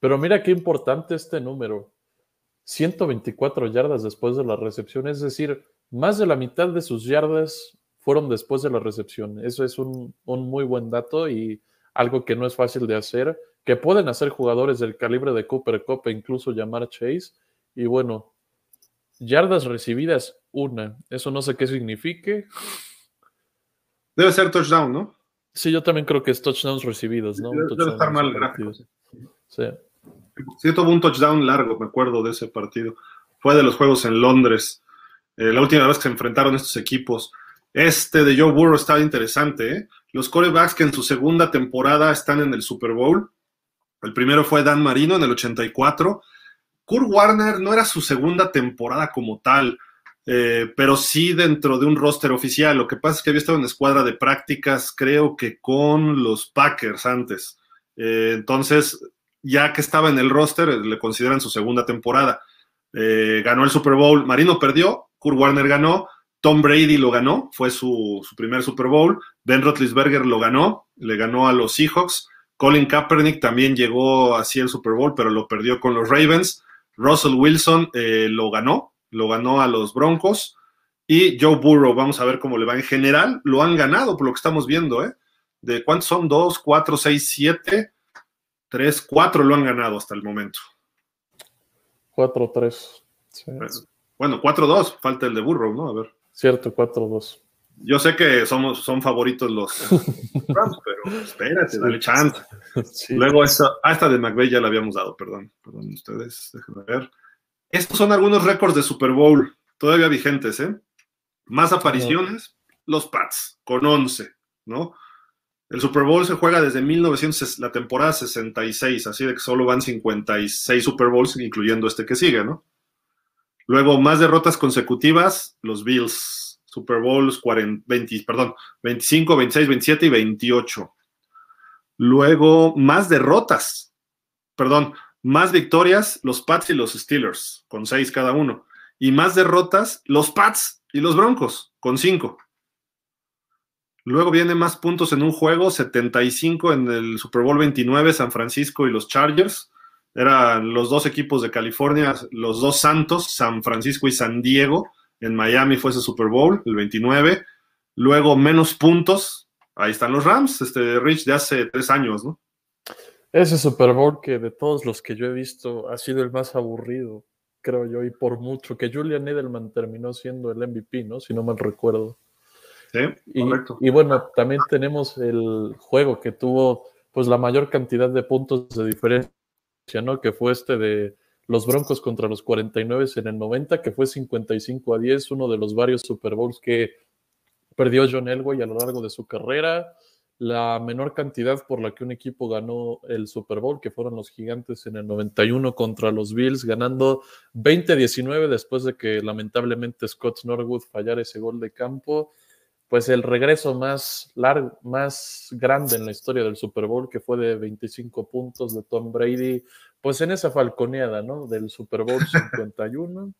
Pero mira qué importante este número. 124 yardas después de la recepción, es decir, más de la mitad de sus yardas fueron después de la recepción. Eso es un, muy buen dato y algo que no es fácil de hacer, que pueden hacer jugadores del calibre de Cooper Cup e incluso llamar Chase. Y bueno, yardas recibidas, una. Eso no sé qué signifique. Debe ser touchdown, ¿no? Sí, yo también creo que es touchdowns recibidos, ¿no? Debe, estar mal el Sí. Sí, tuvo un touchdown largo, me acuerdo de ese partido. Fue de los juegos en Londres. Eh, la última vez que se enfrentaron estos equipos. Este de Joe Burrow está interesante. ¿eh? Los corebacks que en su segunda temporada están en el Super Bowl. El primero fue Dan Marino en el 84. Kurt Warner no era su segunda temporada como tal. eh, pero sí dentro de un roster oficial. Lo que pasa es que había estado en escuadra de prácticas, creo que con los Packers antes. Eh, entonces, ya que estaba en el roster, le consideran su segunda temporada. ganó el Super Bowl, Marino perdió, Kurt Warner ganó, Tom Brady lo ganó, fue su, su, primer Super Bowl. Ben Roethlisberger lo ganó, le ganó a los Seahawks. Colin Kaepernick también llegó así el Super Bowl, pero lo perdió con los Ravens. Russell Wilson eh, lo ganó, lo ganó a los Broncos. Y Joe Burrow, vamos a ver cómo le va en general. Lo han ganado por lo que estamos viendo, ¿eh? ¿De cuántos son? Dos, cuatro, seis, siete, tres, cuatro lo han ganado hasta el momento. Cuatro, tres. Bueno, cuatro, dos, falta el de Burrow, ¿no? A ver. Cierto, cuatro, dos. Yo sé que somos, son favoritos los Rams, pero espérate, dale chance. Luego, esta, de McVeigh ya la habíamos dado, perdón, perdón ustedes, déjenme ver. Estos son algunos récords de Super Bowl todavía vigentes, ¿eh? Más apariciones, los Pats, con 11, ¿no? El Super Bowl se juega desde 1900, la temporada 66, así de que solo van 56 Super Bowls, incluyendo este que sigue, ¿no? Luego, más derrotas consecutivas, los Bills, Super Bowls 40, 20, perdón, 25, 26, 27 y 28. Luego, más derrotas, perdón, más victorias, los Pats y los Steelers, con seis cada uno. Y más derrotas, los Pats y los Broncos, con cinco. Luego viene más puntos en un juego, 75 en el Super Bowl 29, San Francisco y los Chargers. Eran los dos equipos de California, los dos Santos, San Francisco y San Diego en Miami fue ese Super Bowl, el 29. Luego menos puntos. Ahí están los Rams, este Rich de hace tres años, ¿no? Ese Super Bowl que de todos los que yo he visto ha sido el más aburrido, creo yo, y por mucho, que Julian Edelman terminó siendo el MVP, ¿no? Si no mal recuerdo. Sí, correcto. Y, y bueno, también tenemos el juego que tuvo pues la mayor cantidad de puntos de diferencia, ¿no? Que fue este de los Broncos contra los 49 en el 90, que fue 55 a 10, uno de los varios Super Bowls que perdió John Elway a lo largo de su carrera. La menor cantidad por la que un equipo ganó el Super Bowl, que fueron los Gigantes en el 91 contra los Bills, ganando 20-19 después de que lamentablemente Scott Norwood fallara ese gol de campo pues el regreso más largo, más grande en la historia del Super Bowl, que fue de 25 puntos de Tom Brady, pues en esa falconeada, ¿no? Del Super Bowl 51,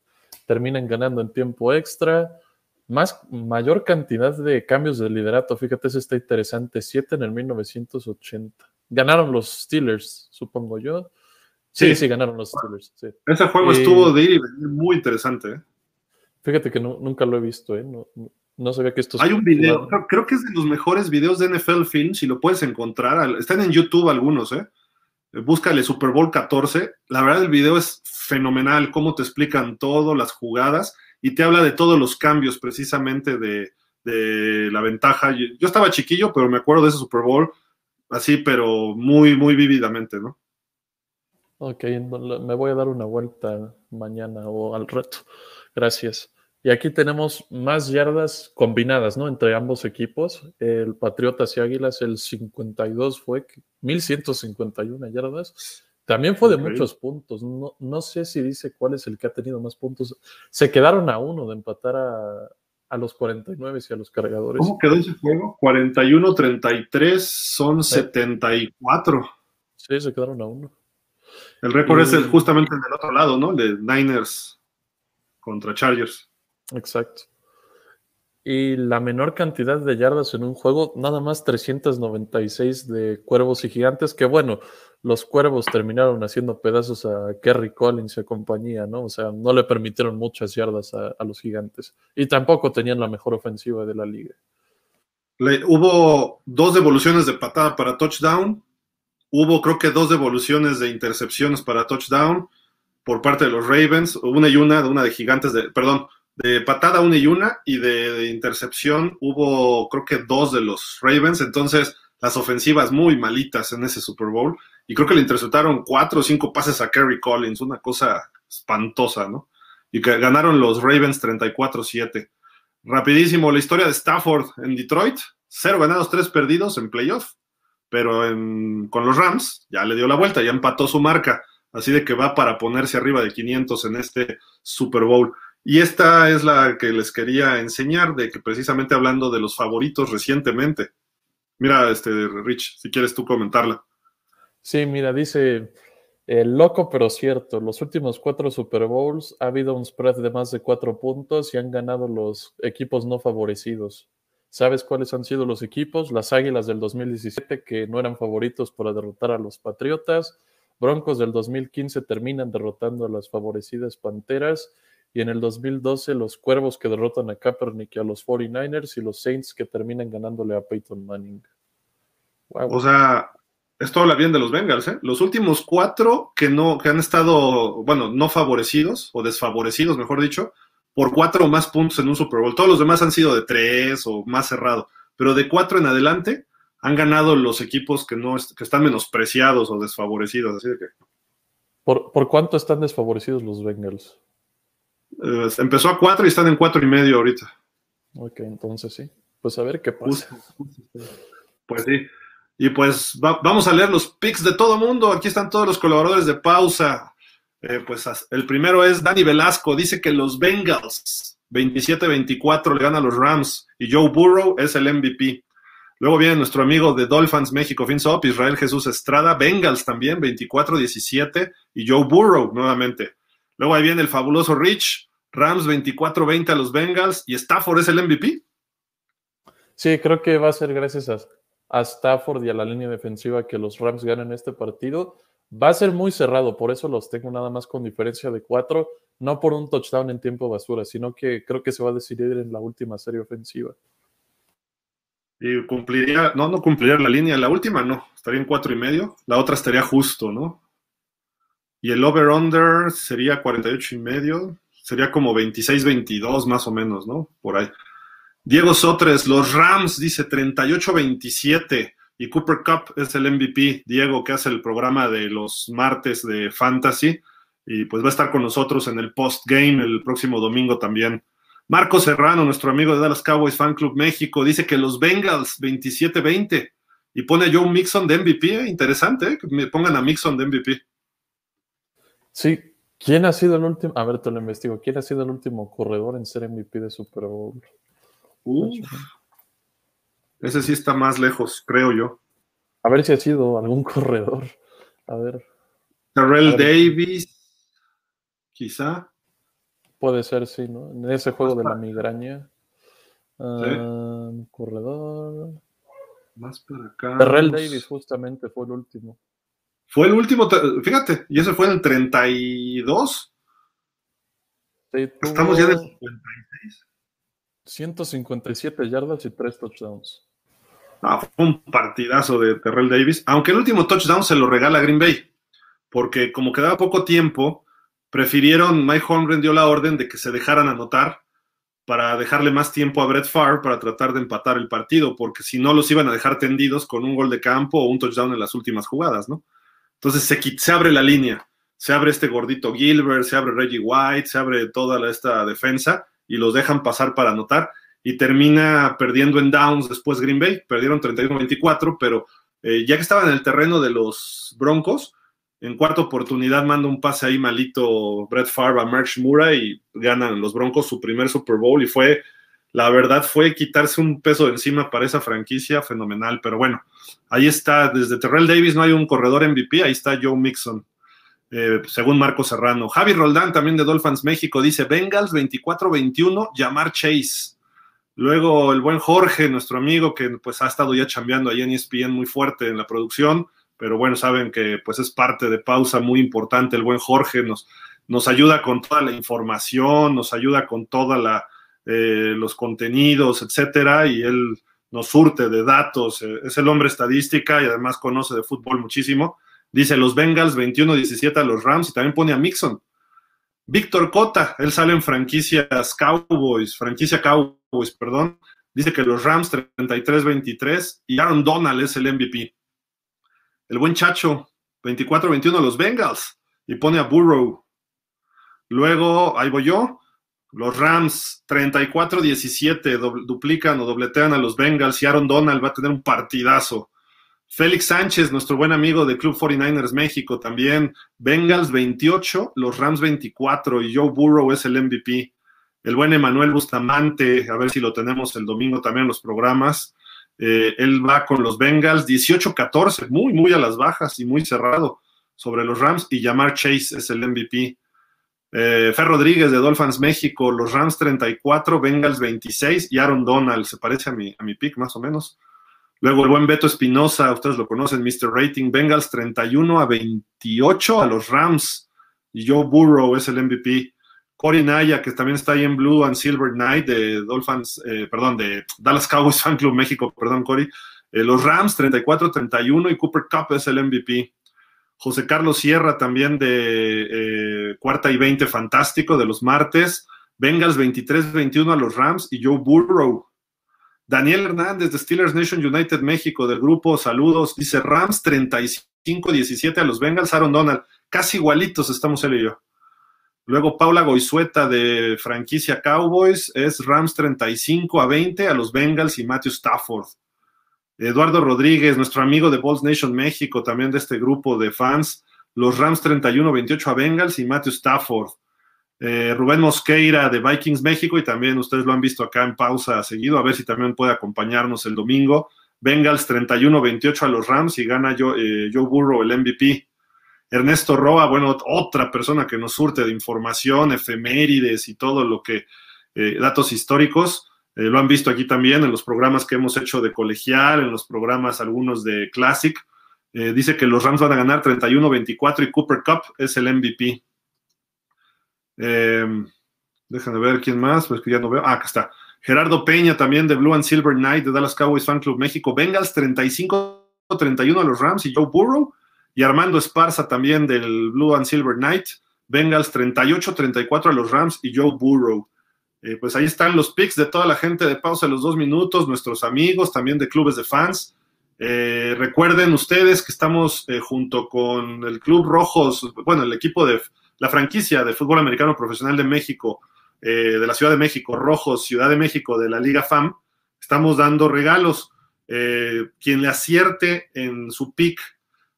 terminan ganando en tiempo extra, más, mayor cantidad de cambios de liderato, fíjate, eso está interesante, siete en el 1980. Ganaron los Steelers, supongo yo. Sí, sí, ganaron los Steelers. Ese juego estuvo de ir y venir muy interesante. ¿eh? Fíjate que nunca lo he visto, ¿eh? No, no sabía que esto... Hay un video, creo, que es de los mejores videos de NFL Film, si lo puedes encontrar. Están en YouTube algunos, ¿eh? Búscale Super Bowl 14. La verdad el video es fenomenal, cómo te explican todo, las jugadas, y te habla de todos los cambios precisamente de, de la ventaja. Yo estaba chiquillo, pero me acuerdo de ese Super Bowl así, pero muy, muy vívidamente, ¿no? Ok, me voy a dar una vuelta mañana o al rato. Gracias. Y aquí tenemos más yardas combinadas, ¿no? Entre ambos equipos. El Patriotas y Águilas, el 52 fue 1151 yardas. También fue de muchos puntos. No, no, sé si dice cuál es el que ha tenido más puntos. Se quedaron a uno de empatar a, a los 49 y a los cargadores. ¿Cómo quedó ese juego? 41-33 son 74. Sí, se quedaron a uno. El récord es el, justamente el del otro lado, ¿no? El de Niners contra Chargers. Exacto. Y la menor cantidad de yardas en un juego, nada más 396 de cuervos y gigantes, que bueno, los cuervos terminaron haciendo pedazos a Kerry Collins y compañía, ¿no? O sea, no le permitieron muchas yardas a, los gigantes. Y tampoco tenían la mejor ofensiva de la liga. hubo dos devoluciones de patada para touchdown. Hubo, creo que, dos devoluciones de intercepciones para touchdown por parte de los Ravens. Una y una, una de gigantes de, perdón, de patada una y una y de, intercepción hubo creo que dos de los Ravens, entonces las ofensivas muy malitas en ese Super Bowl y creo que le interceptaron cuatro o cinco pases a Kerry Collins, una cosa espantosa, ¿no? Y que ganaron los Ravens 34-7. Rapidísimo, la historia de Stafford en Detroit, cero ganados, tres perdidos en playoff, pero con los Rams ya le dio la vuelta, ya empató su marca, así de que va para ponerse arriba de 500 en este Super Bowl. Y esta es la que les quería enseñar, de que precisamente hablando de los favoritos recientemente. Mira, este, Rich, si quieres tú comentarla. Sí, mira, dice, eh, loco pero cierto, los últimos cuatro Super Bowls ha habido un spread de más de cuatro puntos y han ganado los equipos no favorecidos. ¿Sabes cuáles han sido los equipos? Las Águilas del 2017, que no eran favoritos para derrotar a los Patriotas. Broncos del 2015 terminan derrotando a las favorecidas Panteras. Y en el 2012 los Cuervos que derrotan a Kaepernick y a los 49ers y los Saints que terminan ganándole a Peyton Manning. O sea, esto habla bien de los Bengals, ¿eh? Los últimos cuatro que no, que han estado, bueno, no favorecidos o desfavorecidos, mejor dicho, por cuatro o más puntos en un Super Bowl. Todos los demás han sido de tres o más cerrado, pero de cuatro en adelante han ganado los equipos que no que están menospreciados o desfavorecidos. Así de que. ¿Por, ¿Por, cuánto están desfavorecidos los Bengals? Eh, empezó a cuatro y están en cuatro y medio ahorita. Ok, entonces sí. Pues a ver qué pasa. Pues sí. Y pues vamos a leer los picks de todo mundo. Aquí están todos los colaboradores de pausa. Eh, pues el primero es Dani Velasco, dice que los Bengals 27-24 le ganan a los Rams y Joe Burrow es el MVP. Luego viene nuestro amigo de Dolphins México FinSop, Israel Jesús Estrada, Bengals también 24-17 y Joe Burrow nuevamente. Luego ahí viene el fabuloso Rich, Rams 24-20 a los Bengals y Stafford es el MVP. Sí, creo que va a ser gracias a, a Stafford y a la línea defensiva que los Rams ganen este partido Va a ser muy cerrado, por eso los tengo nada más con diferencia de cuatro, no por un touchdown en tiempo basura, sino que creo que se va a decidir en la última serie ofensiva. Y cumpliría, no, no cumpliría la línea, la última no, estaría en cuatro y medio, la otra estaría justo, ¿no? Y el over-under sería 48 y medio, sería como 26-22 más o menos, ¿no? Por ahí. Diego Sotres, los Rams, dice 38-27 y Cooper Cup es el MVP, Diego, que hace el programa de los martes de Fantasy, y pues va a estar con nosotros en el post-game el próximo domingo también. Marco Serrano, nuestro amigo de Dallas Cowboys Fan Club México, dice que los Bengals 27-20 y pone yo un Mixon de MVP, ¿eh? interesante, ¿eh? que me pongan a Mixon de MVP. Sí, ¿quién ha sido el último? A ver, te lo investigo. ¿Quién ha sido el último corredor en ser MVP de Super Bowl? Uf. Ese sí está más lejos, creo yo. A ver si ha sido algún corredor. A ver. Terrell Davis, quizá. Puede ser, sí, ¿no? En ese juego de la migraña. Ah, corredor. Más para acá. Terrell Davis, justamente, fue el último. Fue el último, fíjate, y ese fue en el 32. Sí, Estamos ya en el 56. 157 yardas y 3 touchdowns. No, fue un partidazo de Terrell Davis, aunque el último touchdown se lo regala Green Bay, porque como quedaba poco tiempo, prefirieron, Mike Holmgren dio la orden de que se dejaran anotar para dejarle más tiempo a Brett Favre para tratar de empatar el partido, porque si no los iban a dejar tendidos con un gol de campo o un touchdown en las últimas jugadas, ¿no? Entonces se, abre la línea, se abre este gordito Gilbert, se abre Reggie White, se abre toda esta defensa y los dejan pasar para anotar y termina perdiendo en downs después Green Bay. Perdieron 31-24, pero eh, ya que estaba en el terreno de los Broncos, en cuarta oportunidad manda un pase ahí malito Brett Favre a Marsh Murray y ganan los Broncos su primer Super Bowl y fue, la verdad, fue quitarse un peso de encima para esa franquicia fenomenal. Pero bueno, ahí está, desde Terrell Davis no hay un corredor MVP, ahí está Joe Mixon. Eh, según Marco Serrano. Javi Roldán, también de Dolphins México, dice Bengals 24-21, llamar Chase. Luego el buen Jorge, nuestro amigo, que pues ha estado ya chambeando ahí en ESPN muy fuerte en la producción, pero bueno, saben que pues es parte de pausa muy importante. El buen Jorge nos, nos ayuda con toda la información, nos ayuda con todos eh, los contenidos, etcétera, y él nos surte de datos. Eh, es el hombre estadística y además conoce de fútbol muchísimo. Dice los Bengals 21-17 a los Rams y también pone a Mixon. Víctor Cota, él sale en franquicias Cowboys, franquicia Cowboys, perdón. Dice que los Rams 33-23 y Aaron Donald es el MVP. El buen Chacho, 24-21 los Bengals y pone a Burrow. Luego, ahí voy yo, los Rams 34-17 duplican o dobletean a los Bengals y Aaron Donald va a tener un partidazo. Félix Sánchez, nuestro buen amigo de Club 49ers México, también. Bengals 28, los Rams 24 y Joe Burrow es el MVP. el buen Emanuel Bustamante, a ver si lo tenemos el domingo también en los programas. Eh, él va con los Bengals 18-14, muy, muy a las bajas y muy cerrado sobre los Rams. Y Yamar Chase es el MVP. Eh, Fer Rodríguez de Dolphins México, los Rams 34, Bengals 26 y Aaron Donald, se parece a mi, a mi pick más o menos. Luego el buen Beto Espinosa, ustedes lo conocen, Mr. Rating, Bengals 31 a 28 a los Rams. Y Joe Burrow es el MVP. Cory Naya, que también está ahí en Blue and Silver Night de Dolphins, eh, perdón, de Dallas Cowboys Fan Club México, perdón, Cory. Eh, los Rams 34-31 y Cooper Cup es el MVP. José Carlos Sierra también de eh, cuarta y 20, fantástico, de los martes. Bengals 23-21 a los Rams y Joe Burrow. Daniel Hernández de Steelers Nation United México del grupo, saludos. Dice Rams 35-17 a los Bengals, Aaron Donald. Casi igualitos estamos él y yo. Luego Paula Goizueta de franquicia Cowboys es Rams 35 a 20 a los Bengals y Matthew Stafford. Eduardo Rodríguez, nuestro amigo de Balls Nation México, también de este grupo de fans, los Rams 31-28 a Bengals y Matthew Stafford. Eh, Rubén Mosqueira de Vikings México, y también ustedes lo han visto acá en pausa seguido, a ver si también puede acompañarnos el domingo. Bengals 31-28 a los Rams y gana eh, Joe Burrow el MVP. Ernesto Roa, bueno, otra persona que nos surte de información, efemérides y todo lo que, eh, datos históricos. Eh, lo han visto aquí también en los programas que hemos hecho de colegial, en los programas algunos de Classic. Eh, dice que los Rams van a ganar 31-24 y Cooper Cup es el MVP. Eh, déjenme ver quién más, pues que ya no veo. Ah, acá está. Gerardo Peña también de Blue and Silver Night de Dallas Cowboys Fan Club México. Bengals 35-31 a los Rams y Joe Burrow. Y Armando Esparza también del Blue and Silver Night. Bengals 38-34 a los Rams y Joe Burrow. Eh, pues ahí están los picks de toda la gente de pausa los dos minutos, nuestros amigos también de clubes de fans. Eh, recuerden ustedes que estamos eh, junto con el Club Rojos, bueno, el equipo de la franquicia de fútbol americano profesional de México, de la Ciudad de México, Rojos, Ciudad de México, de la Liga FAM. Estamos dando regalos. quien le acierte en su pick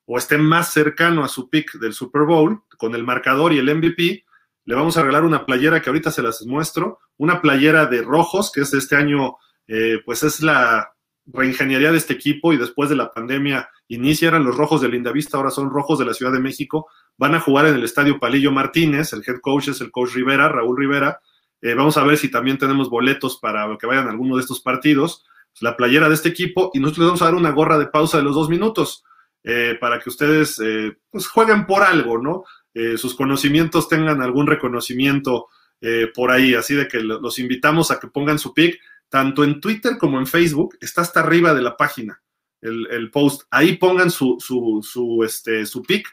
o esté más cercano a su pick del Super Bowl, con el marcador y el MVP, le vamos a regalar una playera que ahorita se las muestro, una playera de rojos, que es este año, eh, pues es la reingeniería de este equipo y después de la pandemia inicia, eran los rojos de Lindavista, ahora son rojos de la Ciudad de México, van a jugar en el estadio Palillo Martínez, el head coach es el coach Rivera, Raúl Rivera, eh, vamos a ver si también tenemos boletos para que vayan a alguno de estos partidos, la playera de este equipo y nosotros les vamos a dar una gorra de pausa de los dos minutos. Eh, para que ustedes pues jueguen por algo, ¿no? Eh, sus conocimientos tengan algún reconocimiento eh, por ahí. Así de que los invitamos a que pongan su pick, tanto en Twitter como en Facebook. Está hasta arriba de la página el, post. Ahí pongan su, su, este, su pick,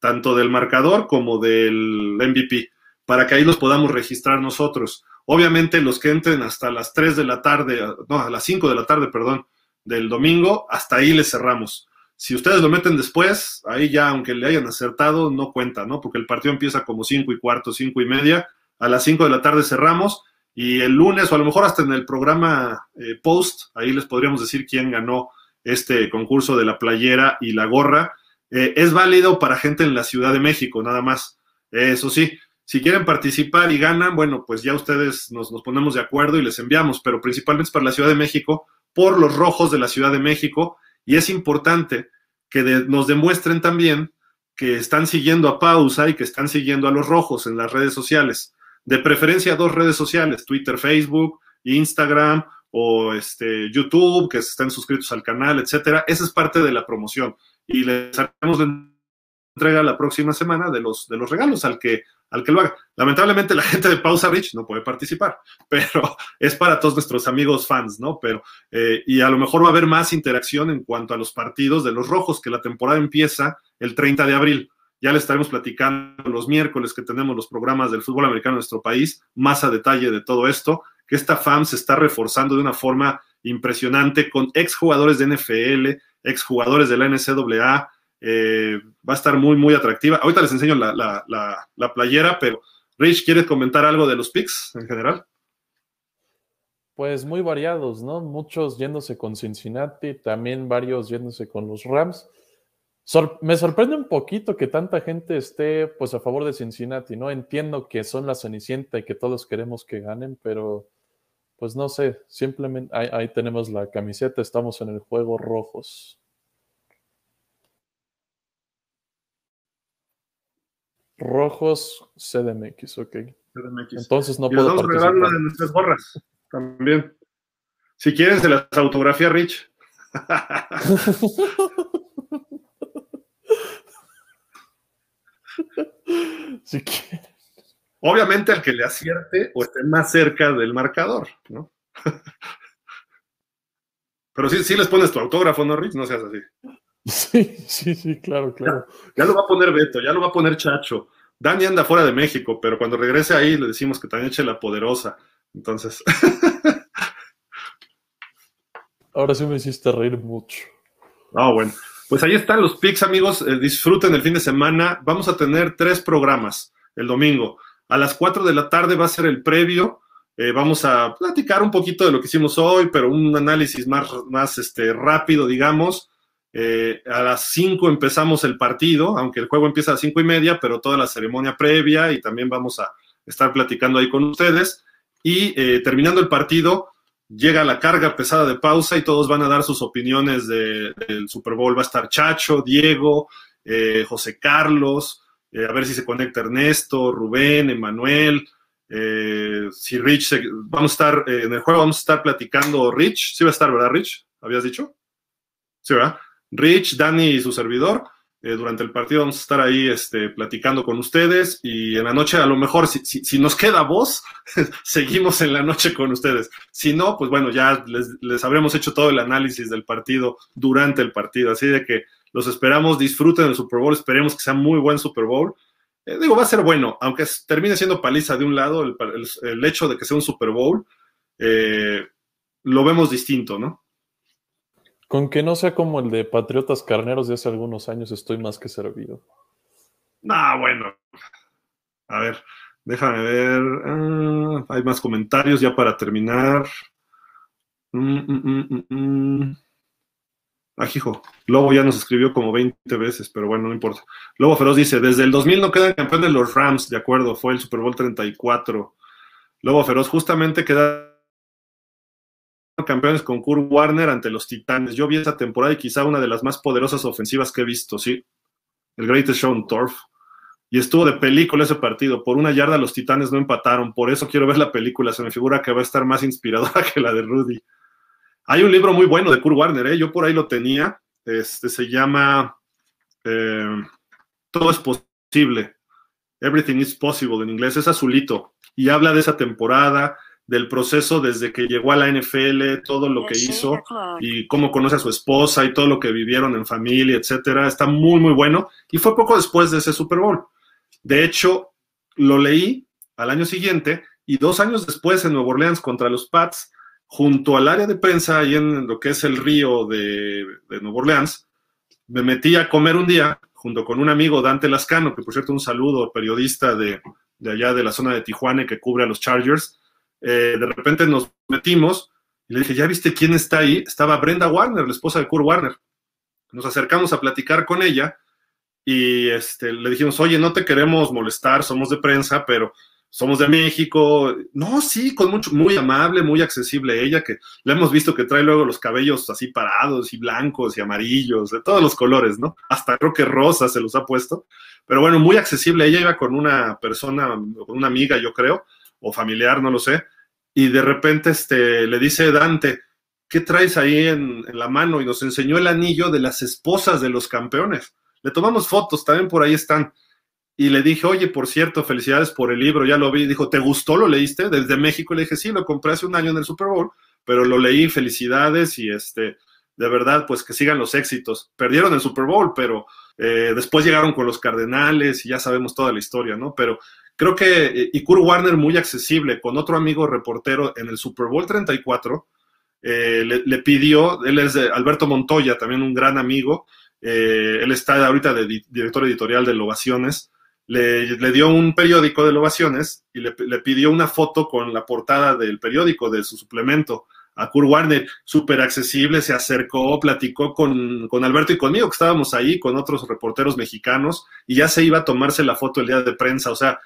tanto del marcador como del MVP, para que ahí los podamos registrar nosotros. Obviamente los que entren hasta las 3 de la tarde, no, a las 5 de la tarde, perdón, del domingo, hasta ahí les cerramos. Si ustedes lo meten después, ahí ya, aunque le hayan acertado, no cuenta, ¿no? Porque el partido empieza como cinco y cuarto, cinco y media. A las cinco de la tarde cerramos y el lunes, o a lo mejor hasta en el programa eh, post, ahí les podríamos decir quién ganó este concurso de la playera y la gorra. Eh, es válido para gente en la Ciudad de México, nada más. eso sí, si quieren participar y ganan, bueno, pues ya ustedes nos, nos ponemos de acuerdo y les enviamos, pero principalmente para la Ciudad de México, por los rojos de la Ciudad de México y es importante que nos demuestren también que están siguiendo a Pausa y que están siguiendo a los rojos en las redes sociales. De preferencia dos redes sociales, Twitter, Facebook, Instagram o este, YouTube, que estén suscritos al canal, etcétera. Esa es parte de la promoción. Y les haremos la entrega la próxima semana de los, de los regalos al que al que lo haga. Lamentablemente la gente de Pausa Rich no puede participar, pero es para todos nuestros amigos fans, ¿no? Pero, eh, y a lo mejor va a haber más interacción en cuanto a los partidos de los rojos, que la temporada empieza el 30 de abril. Ya le estaremos platicando los miércoles que tenemos los programas del fútbol americano en nuestro país, más a detalle de todo esto, que esta FAM se está reforzando de una forma impresionante con exjugadores de NFL, exjugadores de la NCAA, eh, va a estar muy, muy atractiva. Ahorita les enseño la, playera, pero Rich, ¿quieres comentar algo de los picks en general? Pues muy variados, ¿no? Muchos yéndose con Cincinnati, también varios yéndose con los Rams. me sorprende un poquito que tanta gente esté pues a favor de Cincinnati, ¿no? Entiendo que son la Cenicienta y que todos queremos que ganen, pero pues no sé, simplemente ahí, tenemos la camiseta, estamos en el juego rojos. Rojos CDMX, ok. CDMX. Entonces no puedo vamos una de nuestras gorras también. Si quieren, se las autografía Rich. si quieren. Obviamente al que le acierte o esté más cerca del marcador, ¿no? Pero sí, sí les pones tu autógrafo, ¿no, Rich? No seas así. Sí, sí, sí, claro, claro. Ya, lo va a poner Beto, ya lo va a poner Chacho. Dani anda fuera de México, pero cuando regrese ahí le decimos que también eche la poderosa. Entonces. Ahora sí me hiciste reír mucho. Ah, bueno. Pues ahí están los picks, amigos. Eh, disfruten el fin de semana. Vamos a tener tres programas el domingo. A las 4 de la tarde va a ser el previo. Eh, vamos a platicar un poquito de lo que hicimos hoy, pero un análisis más, más este, rápido, digamos. Eh, a las 5 empezamos el partido, aunque el juego empieza a las 5 y media, pero toda la ceremonia previa y también vamos a estar platicando ahí con ustedes. Y eh, terminando el partido, llega la carga pesada de pausa y todos van a dar sus opiniones del Super Bowl. Va a estar Chacho, Diego, José Carlos, eh, a ver si se conecta Ernesto, Rubén, Emanuel, eh, si Rich, vamos a estar eh, en el juego, vamos a estar platicando Rich, sí va a estar, ¿verdad, Rich? ¿Habías dicho? Sí, ¿verdad? Rich, Dani y su servidor. durante el partido vamos a estar ahí este, platicando con ustedes y en la noche a lo mejor si, si, nos queda voz, seguimos en la noche con ustedes. Si no, pues bueno, ya les, les habremos hecho todo el análisis del partido durante el partido. Así de que los esperamos, disfruten el Super Bowl, esperemos que sea muy buen Super Bowl. Eh, digo, va a ser bueno, aunque termine siendo paliza de un lado, el, hecho de que sea un Super Bowl, eh, lo vemos distinto, ¿no? Con que no sea como el de Patriotas Carneros de hace algunos años, estoy más que servido. Ah, bueno. A ver, déjame ver. Ah, hay más comentarios ya para terminar. Mm, mm, mm, Ajijo, ah, Lobo ya nos escribió como 20 veces, pero bueno, no importa. Lobo Feroz dice, desde el 2000 no quedan campeones los Rams, de acuerdo, fue el Super Bowl 34. Lobo Feroz, justamente quedaron campeones con Kurt Warner ante los Titanes. Yo vi esa temporada y quizá una de las más poderosas ofensivas que he visto, sí. El Greatest Show on Turf. Y estuvo de película ese partido. Por una yarda los Titanes no empataron. Por eso quiero ver la película. Se me figura que va a estar más inspiradora que la de Rudy. Hay un libro muy bueno de Kurt Warner, ¿eh? yo por ahí lo tenía, este se llama eh, Todo es posible, Everything is Possible en inglés, es azulito, y habla de esa temporada, del proceso desde que llegó a la NFL, todo lo que hizo y cómo conoce a su esposa y todo lo que vivieron en familia, etcétera. Está muy, muy bueno. Y fue poco después de ese Super Bowl. De hecho, lo leí al año siguiente y dos años después en Nueva Orleans contra los Pats junto al área de prensa, ahí en lo que es el río de, de Nueva Orleans, me metí a comer un día junto con un amigo, Dante Lascano, que por cierto un saludo, periodista de, allá de la zona de Tijuana que cubre a los Chargers. Eh, de repente nos metimos y le dije, ¿ya viste quién está ahí? Estaba Brenda Warner, la esposa de Kurt Warner. Nos acercamos a platicar con ella y este, le dijimos, oye, no te queremos molestar, somos de prensa, pero somos de México. No, sí, con mucho, muy amable, muy accesible ella, que le hemos visto que trae luego los cabellos así parados y blancos y amarillos, de todos los colores, ¿no? Hasta creo que rosa se los ha puesto. Pero bueno, muy accesible. Ella iba con una persona, con una amiga, yo creo, o familiar, no lo sé. Y de repente este, le dice Dante, ¿qué traes ahí en, la mano? Y nos enseñó el anillo de las esposas de los campeones. Le tomamos fotos, también por ahí están y le dije, oye, por cierto, felicidades por el libro, ya lo vi. Dijo, ¿te gustó? ¿Lo leíste? Desde México. le dije, sí, lo compré hace un año en el Super Bowl, pero lo leí, felicidades y este, de verdad, pues que sigan los éxitos. Perdieron el Super Bowl, pero eh, después llegaron con los Cardenales y ya sabemos toda la historia, ¿no? Pero creo que, eh, y Kurt Warner muy accesible, con otro amigo reportero en el Super Bowl 34, eh, le, pidió, él es de Alberto Montoya, también un gran amigo, él está ahorita de director editorial de Lovaciones, le, dio un periódico de Lovaciones y le, pidió una foto con la portada del periódico, de su suplemento, a Kurt Warner, súper accesible, se acercó, platicó con, con, Alberto y conmigo, que estábamos ahí, con otros reporteros mexicanos, y ya se iba a tomarse la foto el día de prensa, o sea,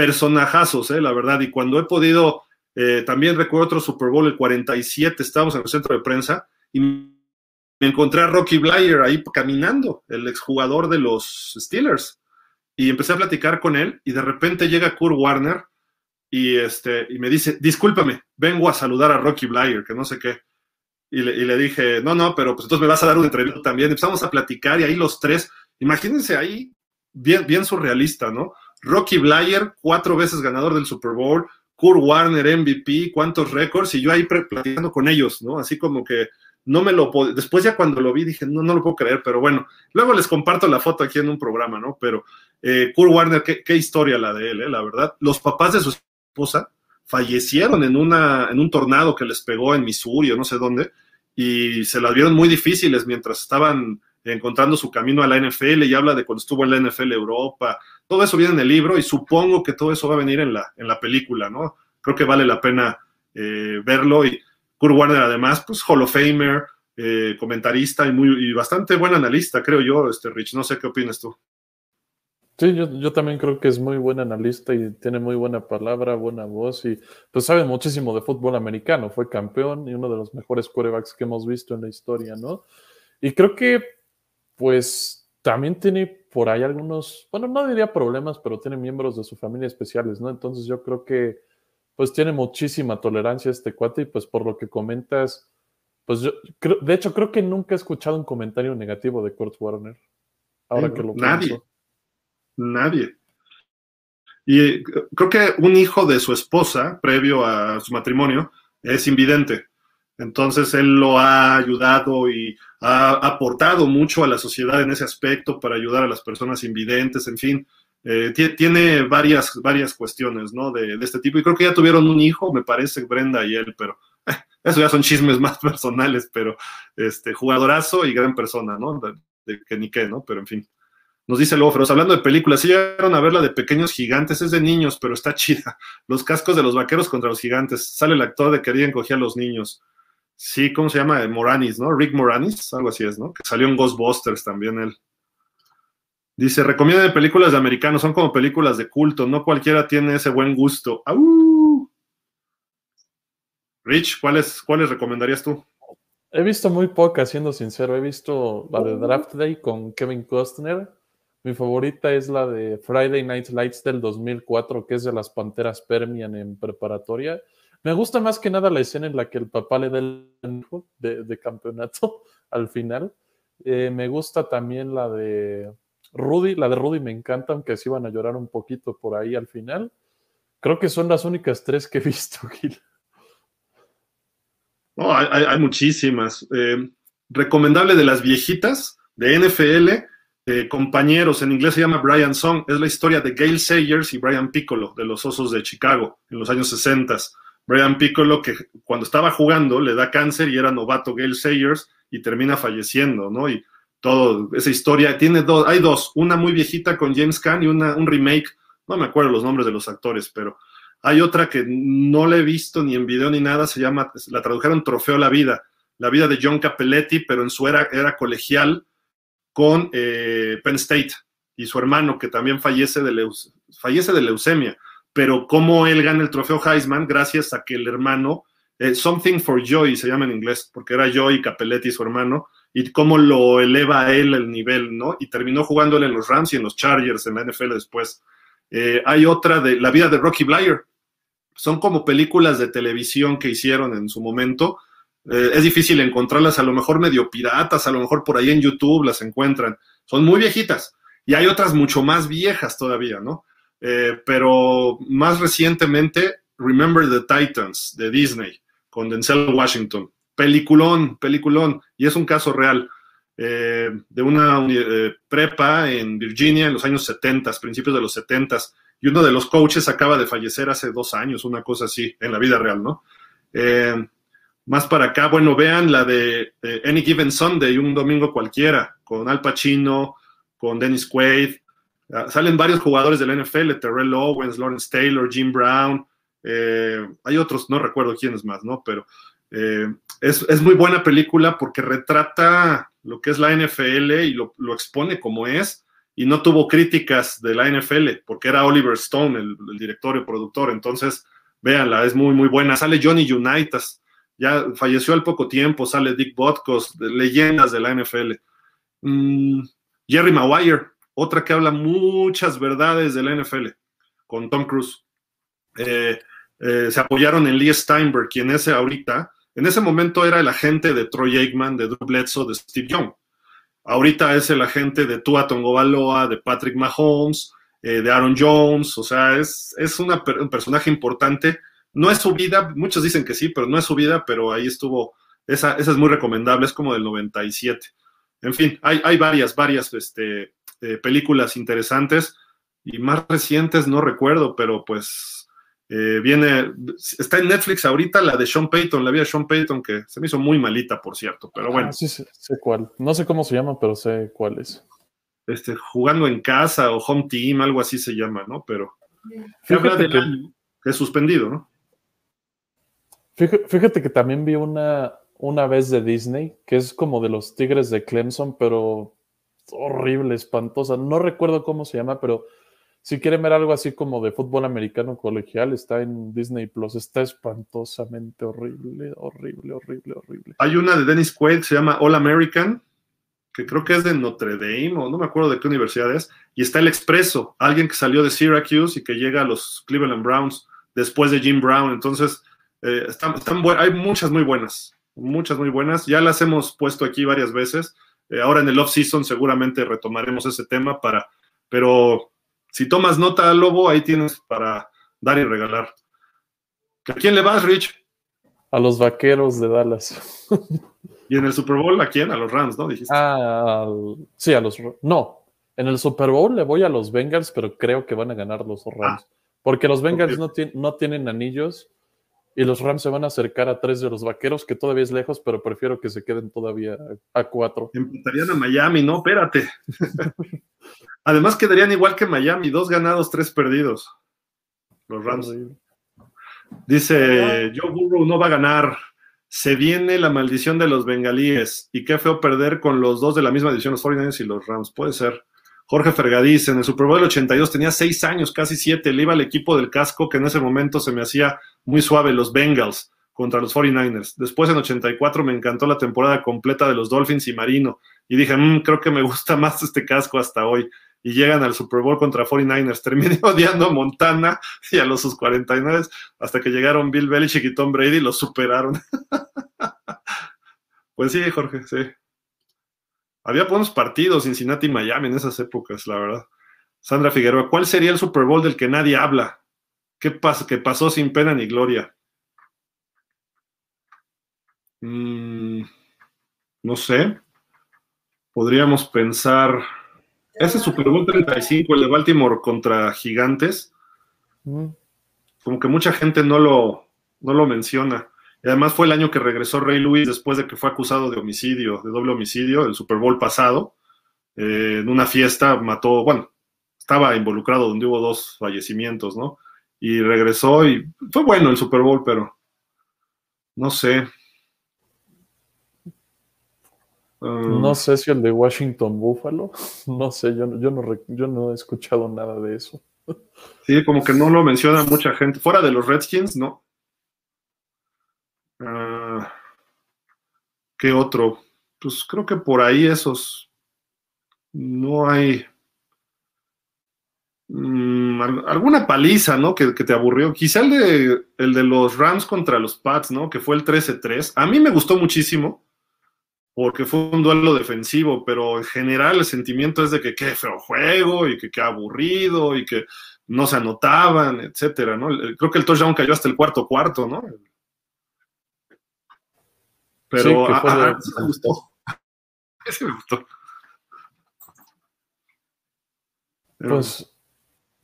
personajazos, ¿eh? la verdad, y cuando he podido, eh, también recuerdo otro Super Bowl, el 47, estábamos en el centro de prensa, y me encontré a Rocky Blyer ahí caminando, el exjugador de los Steelers, y empecé a platicar con él, y de repente llega Kurt Warner, y, este, y me dice, discúlpame, vengo a saludar a Rocky Blyer, que no sé qué. Y le, dije, no, no, pero pues entonces me vas a dar una entrevista también. Empezamos a platicar y ahí los tres, imagínense ahí, bien surrealista, ¿no? Rocky Blyer, cuatro veces ganador del Super Bowl, Kurt Warner, MVP, cuántos récords, y yo ahí platicando con ellos, ¿no? Así como que no me lo puedo, después ya cuando lo vi dije, no, no lo puedo creer, pero bueno, luego les comparto la foto aquí en un programa, ¿no? Pero eh, Kurt Warner, qué, qué, historia la de él, ¿eh? La verdad. Los papás de sus esposa fallecieron en, una, en un tornado que les pegó en Missouri o no sé dónde, y se las vieron muy difíciles mientras estaban encontrando su camino a la NFL y habla de cuando estuvo en la NFL Europa. Todo eso viene en el libro y supongo que todo eso va a venir en la, en la película, ¿no? Creo que vale la pena eh, verlo y Kurt Warner además, pues Hall of Famer, eh, comentarista y, muy, y bastante buen analista, creo yo, este Rich. No sé qué opinas tú. Sí, yo, yo, también creo que es muy buen analista y tiene muy buena palabra, buena voz y pues sabe muchísimo de fútbol americano. Fue campeón y uno de los mejores quarterbacks que hemos visto en la historia, ¿no? Y creo que pues también tiene por ahí algunos, bueno, no diría problemas, pero tiene miembros de su familia especiales, ¿no? Entonces yo creo que pues tiene muchísima tolerancia este cuate y pues por lo que comentas, pues yo, creo, de hecho creo que nunca he escuchado un comentario negativo de Kurt Warner. Ahora que lo Nadie. Pienso. Nadie. Y eh, creo que un hijo de su esposa, previo a su matrimonio, es invidente. Entonces él lo ha ayudado y ha aportado mucho a la sociedad en ese aspecto para ayudar a las personas invidentes, en fin. Eh, tiene varias, varias cuestiones ¿no? de, de, este tipo y creo que ya tuvieron un hijo, me parece, Brenda y él, pero eh, eso ya son chismes más personales, pero este jugadorazo y gran persona, ¿no? De, de, que ni qué, ¿no? Pero en fin. Nos dice luego Feroz, hablando de películas, sí llegaron a ver la de Pequeños Gigantes, es de niños, pero está chida. Los cascos de los vaqueros contra los gigantes. Sale el actor de Querían cogía a los niños. Sí, ¿cómo se llama? Moranis, ¿no? Rick Moranis, algo así es, ¿no? Que salió en Ghostbusters también él. Dice, recomienda películas de americanos, son como películas de culto, no cualquiera tiene ese buen gusto. ¡Au! Rich, ¿cuáles, ¿cuáles recomendarías tú? He visto muy pocas, siendo sincero. He visto la de Draft Day con Kevin Costner mi favorita es la de Friday Night Lights del 2004, que es de las Panteras Permian en preparatoria. Me gusta más que nada la escena en la que el papá le da el hijo de, campeonato al final. Eh, me gusta también la de Rudy, la de Rudy me encanta, aunque se iban a llorar un poquito por ahí al final. Creo que son las únicas tres que he visto, Gil. No, hay, hay muchísimas. Eh, recomendable de las viejitas de NFL eh, compañeros, en inglés se llama Brian Song, es la historia de Gail Sayers y Brian Piccolo de los Osos de Chicago en los años 60. Brian Piccolo que cuando estaba jugando le da cáncer y era novato Gail Sayers y termina falleciendo, ¿no? Y todo, esa historia, tiene dos, hay dos, una muy viejita con James Caan y una, un remake, no me acuerdo los nombres de los actores, pero hay otra que no la he visto ni en video ni nada, se llama, la tradujeron Trofeo la Vida, la vida de John Capelletti, pero en su era, era colegial, con eh, Penn State y su hermano, que también fallece de, fallece de leucemia. Pero cómo él gana el trofeo Heisman gracias a que el hermano, eh, Something for Joy se llama en inglés, porque era Joy Capelletti su hermano, y cómo lo eleva a él el nivel, ¿no? Y terminó jugándole en los Rams y en los Chargers en la NFL después. Eh, hay otra de La vida de Rocky Blyer. Son como películas de televisión que hicieron en su momento, eh, es difícil encontrarlas, a lo mejor medio piratas, a lo mejor por ahí en YouTube las encuentran. Son muy viejitas y hay otras mucho más viejas todavía, ¿no? Eh, pero más recientemente, Remember the Titans de Disney con Denzel Washington. Peliculón, peliculón. Y es un caso real eh, de una prepa en Virginia en los años 70, principios de los 70. Y uno de los coaches acaba de fallecer hace dos años, una cosa así, en la vida real, ¿no? Más para acá, bueno, vean la de eh, Any Given Sunday, un domingo cualquiera, con Al Pacino, con Dennis Quaid. Uh, salen varios jugadores del NFL, Terrell Owens, Lawrence Taylor, Jim Brown. Eh, hay otros, no recuerdo quiénes más, ¿no? Pero Eh, es, es, muy buena película porque retrata lo que es la NFL y lo, lo, expone como es, y no tuvo críticas de la NFL, porque era Oliver Stone, el, director y productor. Entonces, véanla, es muy, muy buena. Sale Johnny Unitas, ya falleció al poco tiempo, sale Dick Botkus, leyendas de la NFL. Mm, Jerry Maguire, otra que habla muchas verdades de la NFL, con Tom Cruise. Eh, eh, se apoyaron en Lee Steinberg, quien es ahorita, en ese momento era el agente de Troy Aikman, de Drew Bledsoe, de Steve Young. Ahorita es el agente de Tua Tongovaloa, de Patrick Mahomes, eh, de Aaron Jones, o sea, es, es un personaje importante. No es su vida, muchos dicen que sí, pero no es su vida, pero ahí estuvo, esa, esa es muy recomendable, es como del 97. En fin, hay, hay varias, varias este, eh, películas interesantes y más recientes no recuerdo, pero pues eh, viene, está en Netflix ahorita la de Sean Payton, la vida de Sean Payton, que se me hizo muy malita, por cierto, pero bueno. Ah, sí, sé, sé cuál. No sé cómo se llama, pero sé cuál es. Este, jugando en casa o home team, algo así se llama, ¿no? Pero Fíjate que, que es suspendido, ¿no? Fíjate, fíjate que también vi una, una vez de Disney, que es como de los Tigres de Clemson, pero horrible, espantosa. No recuerdo cómo se llama, pero si quieren ver algo así como de fútbol americano colegial, está en Disney Plus. Está espantosamente horrible, horrible, horrible, horrible. Hay una de Dennis Quaid, se llama All American, que creo que es de Notre Dame, o no me acuerdo de qué universidad es. Y está El Expreso, alguien que salió de Syracuse y que llega a los Cleveland Browns después de Jim Brown. Entonces, eh, están hay muchas muy buenas, muchas muy buenas. Ya las hemos puesto aquí varias veces. Eh, ahora en el off-season seguramente retomaremos ese tema para, pero si tomas nota, Lobo, ahí tienes para dar y regalar. ¿A quién le vas, Rich? A los vaqueros de Dallas. ¿Y en el Super Bowl a quién? A los Rams, ¿no? Dijiste. Ah, sí, a los No, en el Super Bowl le voy a los Bengals, pero creo que van a ganar los Rams. Ah, porque los Bengals okay. no, no tienen anillos y los Rams se van a acercar a tres de los vaqueros, que todavía es lejos, pero prefiero que se queden todavía a cuatro. Empatarían a Miami, no, espérate. Además quedarían igual que Miami, dos ganados, tres perdidos. Los Rams. Dice, Joe Burrow no va a ganar. Se viene la maldición de los bengalíes. Y qué feo perder con los dos de la misma división, los 49ers y los Rams. Puede ser. Jorge Fergadís, en el Super Bowl del 82 tenía seis años, casi siete. Le iba al equipo del casco que en ese momento se me hacía muy suave, los Bengals contra los 49ers. Después en 84 me encantó la temporada completa de los Dolphins y Marino. Y dije, mmm, creo que me gusta más este casco hasta hoy. Y llegan al Super Bowl contra 49ers. Terminé odiando a Montana y a los sus 49 hasta que llegaron Bill Belichick y Tom Brady y los superaron. pues sí, Jorge, sí. Había buenos partidos, Cincinnati y Miami en esas épocas, la verdad. Sandra Figueroa, ¿cuál sería el Super Bowl del que nadie habla? ¿Qué pasó, que pasó sin pena ni gloria? Mm, no sé. Podríamos pensar. Ese Super Bowl 35, el de Baltimore contra Gigantes. Como que mucha gente no lo, no lo menciona. Y además fue el año que regresó Rey Luis después de que fue acusado de homicidio, de doble homicidio, el Super Bowl pasado. Eh, en una fiesta mató, bueno, estaba involucrado donde hubo dos fallecimientos, ¿no? Y regresó y fue bueno el Super Bowl, pero no sé. Uh, no sé si el de Washington Buffalo, no sé, yo, yo, no, yo no he escuchado nada de eso. Sí, como que no lo menciona mucha gente. Fuera de los Redskins, no. Uh, ¿Qué otro? Pues creo que por ahí esos no hay mmm, alguna paliza, ¿no? Que, que, te aburrió. Quizá el de, el de los Rams contra los Pats, ¿no? Que fue el 13-3. A mí me gustó muchísimo porque fue un duelo defensivo, pero en general el sentimiento es de que qué feo juego y que qué aburrido y que no se anotaban, etcétera, ¿no? Creo que el touchdown cayó hasta el cuarto cuarto, ¿no? Pero sí, de... ese me gustó. Ese me gustó. Pues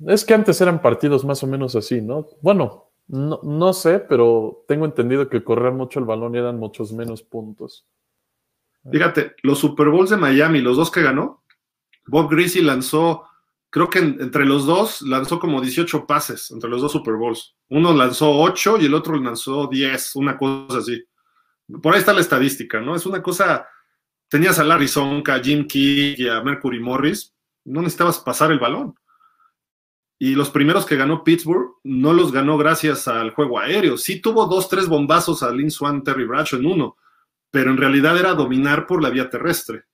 es que antes eran partidos más o menos así, ¿no? Bueno, no, no sé, pero tengo entendido que corrían mucho el balón y eran muchos menos puntos. Fíjate, los Super Bowls de Miami, los dos que ganó, Bob Greasy lanzó, creo que en, entre los dos lanzó como 18 pases entre los dos Super Bowls. Uno lanzó 8 y el otro lanzó 10, una cosa así. Por ahí está la estadística, ¿no? Es una cosa, tenías a Larry Sonka, a Jim Key y a Mercury Morris, no necesitabas pasar el balón. Y los primeros que ganó Pittsburgh no los ganó gracias al juego aéreo. Sí tuvo dos, tres bombazos a Lynn Swan, Terry Bradshaw en uno, pero en realidad era dominar por la vía terrestre.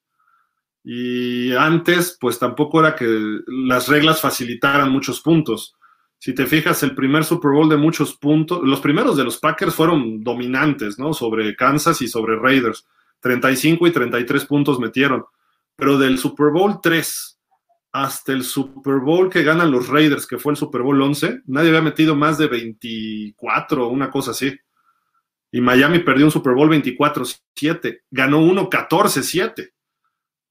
Y antes, pues tampoco era que las reglas facilitaran muchos puntos. Si te fijas, el primer Super Bowl de muchos puntos, los primeros de los Packers fueron dominantes, ¿no? Sobre Kansas y sobre Raiders. 35 y 33 puntos metieron. Pero del Super Bowl 3 hasta el Super Bowl que ganan los Raiders, que fue el Super Bowl 11, nadie había metido más de 24 o una cosa así. Y Miami perdió un Super Bowl 24-7, ganó uno 14-7.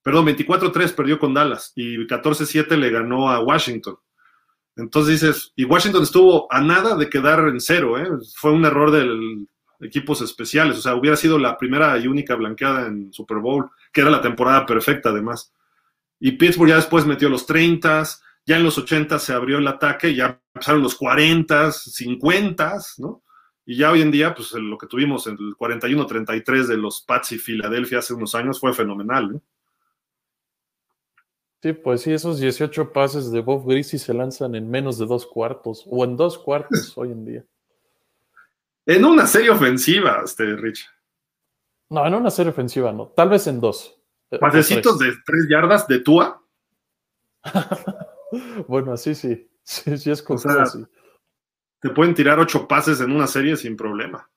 Perdón, 24-3 perdió con Dallas y 14-7 le ganó a Washington. Entonces dices, y Washington estuvo a nada de quedar en cero, ¿eh? fue un error de equipos especiales, o sea, hubiera sido la primera y única blanqueada en Super Bowl, que era la temporada perfecta además. Y Pittsburgh ya después metió los 30, ya en los 80 se abrió el ataque, ya pasaron los 40, 50, ¿no? Y ya hoy en día, pues lo que tuvimos en el 41-33 de los Pats y Filadelfia hace unos años fue fenomenal, ¿no? Sí, pues sí, esos 18 pases de Bob Greasy se lanzan en menos de dos cuartos, o en dos cuartos hoy en día. En una serie ofensiva, este, Rich. No, en una serie ofensiva no, tal vez en dos. Eh, Pasecitos de tres yardas de Tua. bueno, así sí. Sí, sí es cosa así. Te pueden tirar ocho pases en una serie sin problema.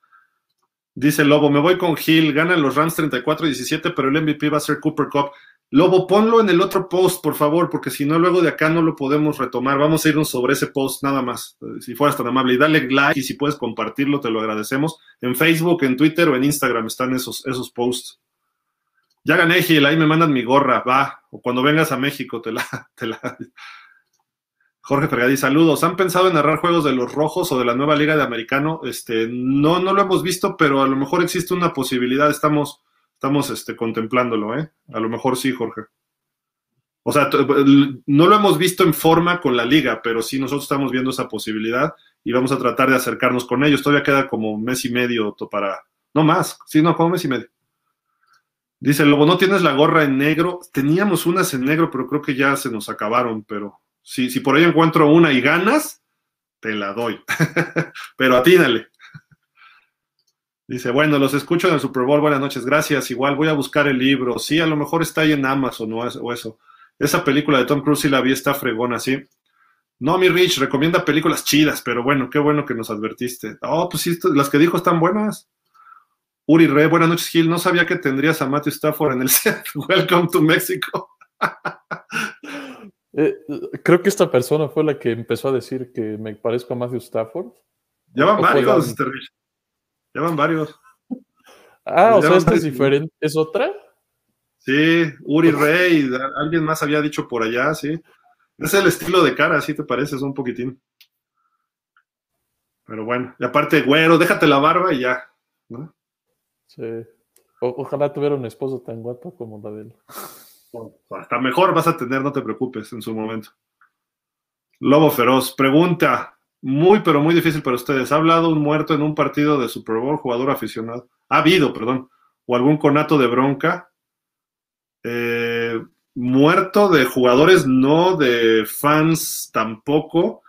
Dice Lobo, me voy con Hill, ganan los Rams 34-17, pero el MVP va a ser Cooper Cup. Lobo, ponlo en el otro post, por favor, porque si no, luego de acá no lo podemos retomar. Vamos a irnos sobre ese post nada más, si fueras tan amable. Dale like y si puedes compartirlo, te lo agradecemos. En Facebook, en Twitter o en Instagram están esos, esos posts. Ya gané, Gil, ahí me mandan mi gorra, va. O cuando vengas a México te la. Te la... Jorge Fergadí, saludos. ¿Han pensado en narrar juegos de los rojos o de la nueva liga de americano? Este, no, no lo hemos visto, pero a lo mejor existe una posibilidad. Estamos, estamos este, contemplándolo, ¿eh? A lo mejor sí, Jorge. O sea, no lo hemos visto en forma con la liga, pero sí nosotros estamos viendo esa posibilidad y vamos a tratar de acercarnos con ellos. Todavía queda como un mes y medio para. No más, sí, no, como mes y medio. Dice Lobo, ¿no tienes la gorra en negro? Teníamos unas en negro, pero creo que ya se nos acabaron. Pero si, si por ahí encuentro una y ganas, te la doy. pero atínale. Dice, bueno, los escucho en el Super Bowl, buenas noches, gracias. Igual voy a buscar el libro. Sí, a lo mejor está ahí en Amazon o eso. Esa película de Tom Cruise sí la vi, está fregona, sí. No, mi Rich, recomienda películas chidas, pero bueno, qué bueno que nos advertiste. Oh, pues sí, las que dijo están buenas. Uri Re, buenas noches, Gil. No sabía que tendrías a Matthew Stafford en el set. Welcome to Mexico. Eh, creo que esta persona fue la que empezó a decir que me parezco a Matthew Stafford. Ya van varios, este Ya van varios. Ah, o sea, esta es diferente. ¿Es otra? Sí, Uri Rey, alguien más había dicho por allá, sí. Es el estilo de cara, ¿sí te pareces un poquitín. Pero bueno, y aparte, güero, déjate la barba y ya, ¿no? Sí. ojalá tuviera un esposo tan guapo como la de él. Hasta mejor vas a tener, no te preocupes en su momento. Lobo Feroz, pregunta, muy pero muy difícil para ustedes. ¿Ha hablado un muerto en un partido de Super Bowl, jugador aficionado? Ha habido, perdón, o algún conato de bronca. Eh, muerto de jugadores, no de fans tampoco.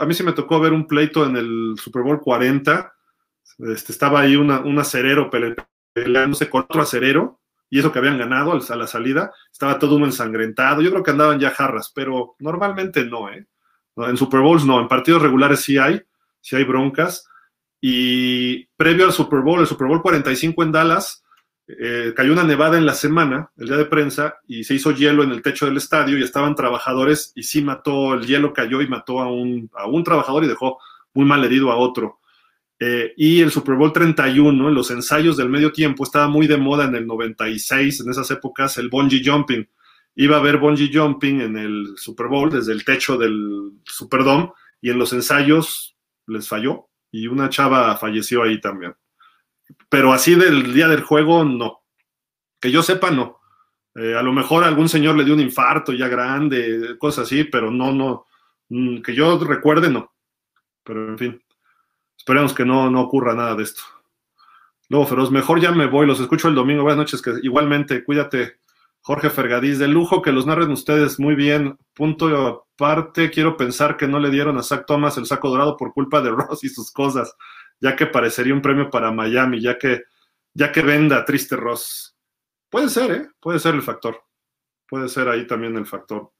a mí sí me tocó ver un pleito en el Super Bowl 40 este, estaba ahí un acerero peleándose con otro acerero, y eso que habían ganado a la salida, estaba todo uno ensangrentado. Yo creo que andaban ya jarras, pero normalmente no, ¿eh? En Super Bowls no, en partidos regulares sí hay, sí hay broncas. Y previo al Super Bowl, el Super Bowl 45 en Dallas, eh, cayó una nevada en la semana, el día de prensa, y se hizo hielo en el techo del estadio y estaban trabajadores y sí mató, el hielo cayó y mató a un, a un trabajador y dejó muy mal herido a otro. Eh, y el Super Bowl 31, en los ensayos del medio tiempo, estaba muy de moda en el 96, en esas épocas, el bungee jumping. Iba a haber bungee jumping en el Super Bowl desde el techo del Superdome y en los ensayos les falló y una chava falleció ahí también. Pero así del día del juego, no. Que yo sepa, no. Eh, a lo mejor algún señor le dio un infarto ya grande, cosas así, pero no, no. Mm, que yo recuerde, no. Pero en fin. Esperemos que no, no ocurra nada de esto. Luego Feroz, mejor ya me voy, los escucho el domingo. Buenas noches, que igualmente, cuídate. Jorge Fergadís, de lujo que los narren ustedes muy bien. Punto aparte, quiero pensar que no le dieron a Zach Thomas el saco dorado por culpa de Ross y sus cosas, ya que parecería un premio para Miami, ya que, ya que venda triste Ross. Puede ser, ¿eh? Puede ser el factor. Puede ser ahí también el factor.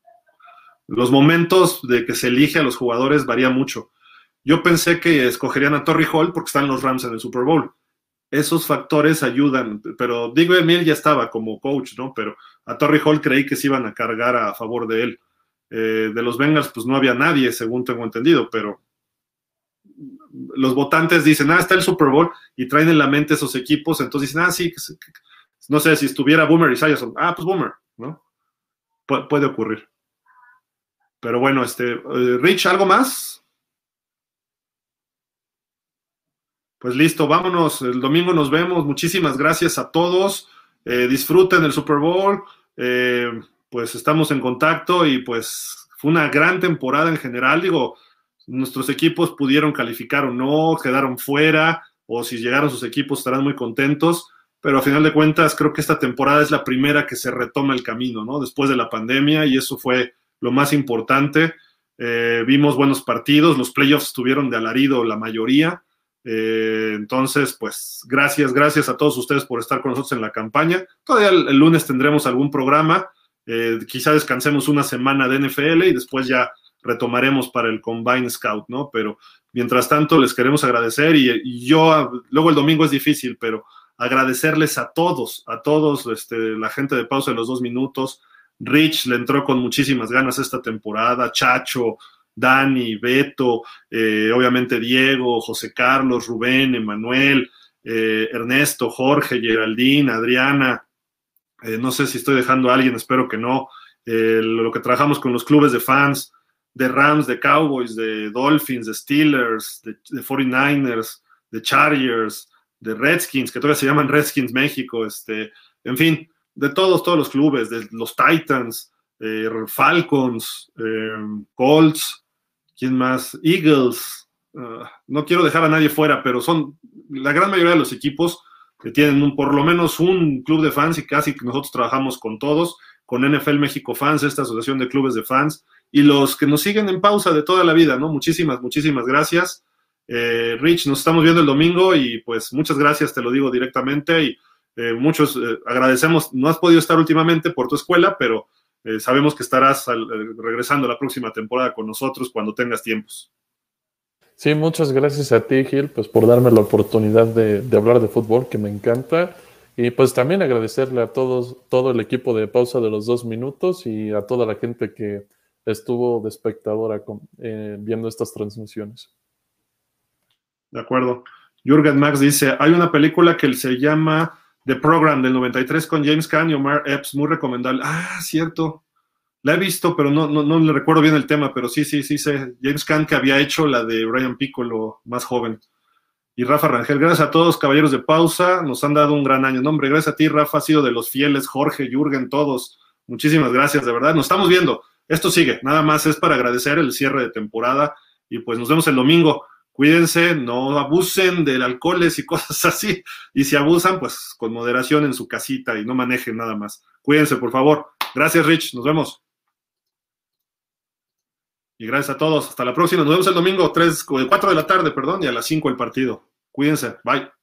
Los momentos de que se elige a los jugadores varía mucho. Yo pensé que escogerían a Torrey Hall porque están los Rams en el Super Bowl. Esos factores ayudan, pero digo, Emil ya estaba como coach, ¿no? Pero a Torrey Hall creí que se iban a cargar a favor de él. Eh, de los Bengals, pues no había nadie, según tengo entendido, pero los votantes dicen, ah, está el Super Bowl y traen en la mente esos equipos, entonces dicen, ah, sí, no sé, si estuviera Boomer y Sayerson, ah, pues Boomer, ¿no? puede ocurrir. Pero bueno, este, eh, Rich, ¿algo más? Pues listo, vámonos. El domingo nos vemos. Muchísimas gracias a todos. Eh, disfruten el Super Bowl. Eh, pues estamos en contacto y pues fue una gran temporada en general. Digo, nuestros equipos pudieron calificar o no, quedaron fuera, o si llegaron sus equipos estarán muy contentos. Pero a final de cuentas, creo que esta temporada es la primera que se retoma el camino, ¿no? Después de la pandemia, y eso fue lo más importante. Eh, vimos buenos partidos, los playoffs estuvieron de alarido la mayoría. Eh, entonces, pues gracias, gracias a todos ustedes por estar con nosotros en la campaña. Todavía el, lunes tendremos algún programa. Eh, quizá descansemos una semana de NFL y después ya retomaremos para el Combine Scout, ¿no? Pero mientras tanto, les queremos agradecer y, yo, luego el domingo es difícil, pero agradecerles a todos, a todos, este, la gente de pausa de los dos minutos, Rich le entró con muchísimas ganas esta temporada, Chacho, Dani, Beto, eh, obviamente Diego, José Carlos, Rubén, Emanuel, eh, Ernesto, Jorge, Geraldine, Adriana, eh, no sé si estoy dejando a alguien, espero que no, lo que trabajamos con los clubes de fans, de Rams, de Cowboys, de Dolphins, de Steelers, de, de 49ers, de Chargers, de Redskins, que todavía se llaman Redskins México, este, en fin, de todos, todos los clubes, de los Titans, eh, Falcons, eh, Colts, ¿quién más? Eagles. Ah, no quiero dejar a nadie fuera, pero son la gran mayoría de los equipos que tienen un, por lo menos un club de fans y casi nosotros trabajamos con todos, con NFL México Fans, esta asociación de clubes de fans, y los que nos siguen en pausa de toda la vida, ¿no? Muchísimas, muchísimas gracias. Eh, Rich, nos estamos viendo el domingo y pues muchas gracias, te lo digo directamente y eh, muchos eh, agradecemos, no has podido estar últimamente por tu escuela, pero eh, sabemos que estarás regresando la próxima temporada con nosotros cuando tengas tiempos. Sí, muchas gracias a ti, Gil, pues por darme la oportunidad de, hablar de fútbol, que me encanta. Y pues también agradecerle a todos, todo el equipo de pausa de los dos minutos y a toda la gente que estuvo de espectadora viendo estas transmisiones. De acuerdo. Jürgen Max dice, hay una película que se llama The Program del 93 con James Caan y Omar Epps, muy recomendable. Ah, cierto. La he visto, pero no, no, no le recuerdo bien el tema, pero sí, sí, sí sé. James Caan que había hecho la de Ryan Piccolo, más joven. Y Rafa Rangel, gracias a todos, caballeros de pausa, nos han dado un gran año. No, hombre, gracias a ti, Rafa, ha sido de los fieles, Jorge, Jürgen, todos. Muchísimas gracias, de verdad. Nos estamos viendo. Esto sigue, nada más es para agradecer el cierre de temporada y pues nos vemos el domingo cuídense, no abusen del alcohol y cosas así. Y si abusan, pues con moderación en su casita y no manejen nada más. Cuídense, por favor. Gracias, Rich. Nos vemos. Y gracias a todos. Hasta la próxima. Nos vemos el domingo, 3, 4 de la tarde, perdón, y a las 5 el partido. Cuídense. Bye.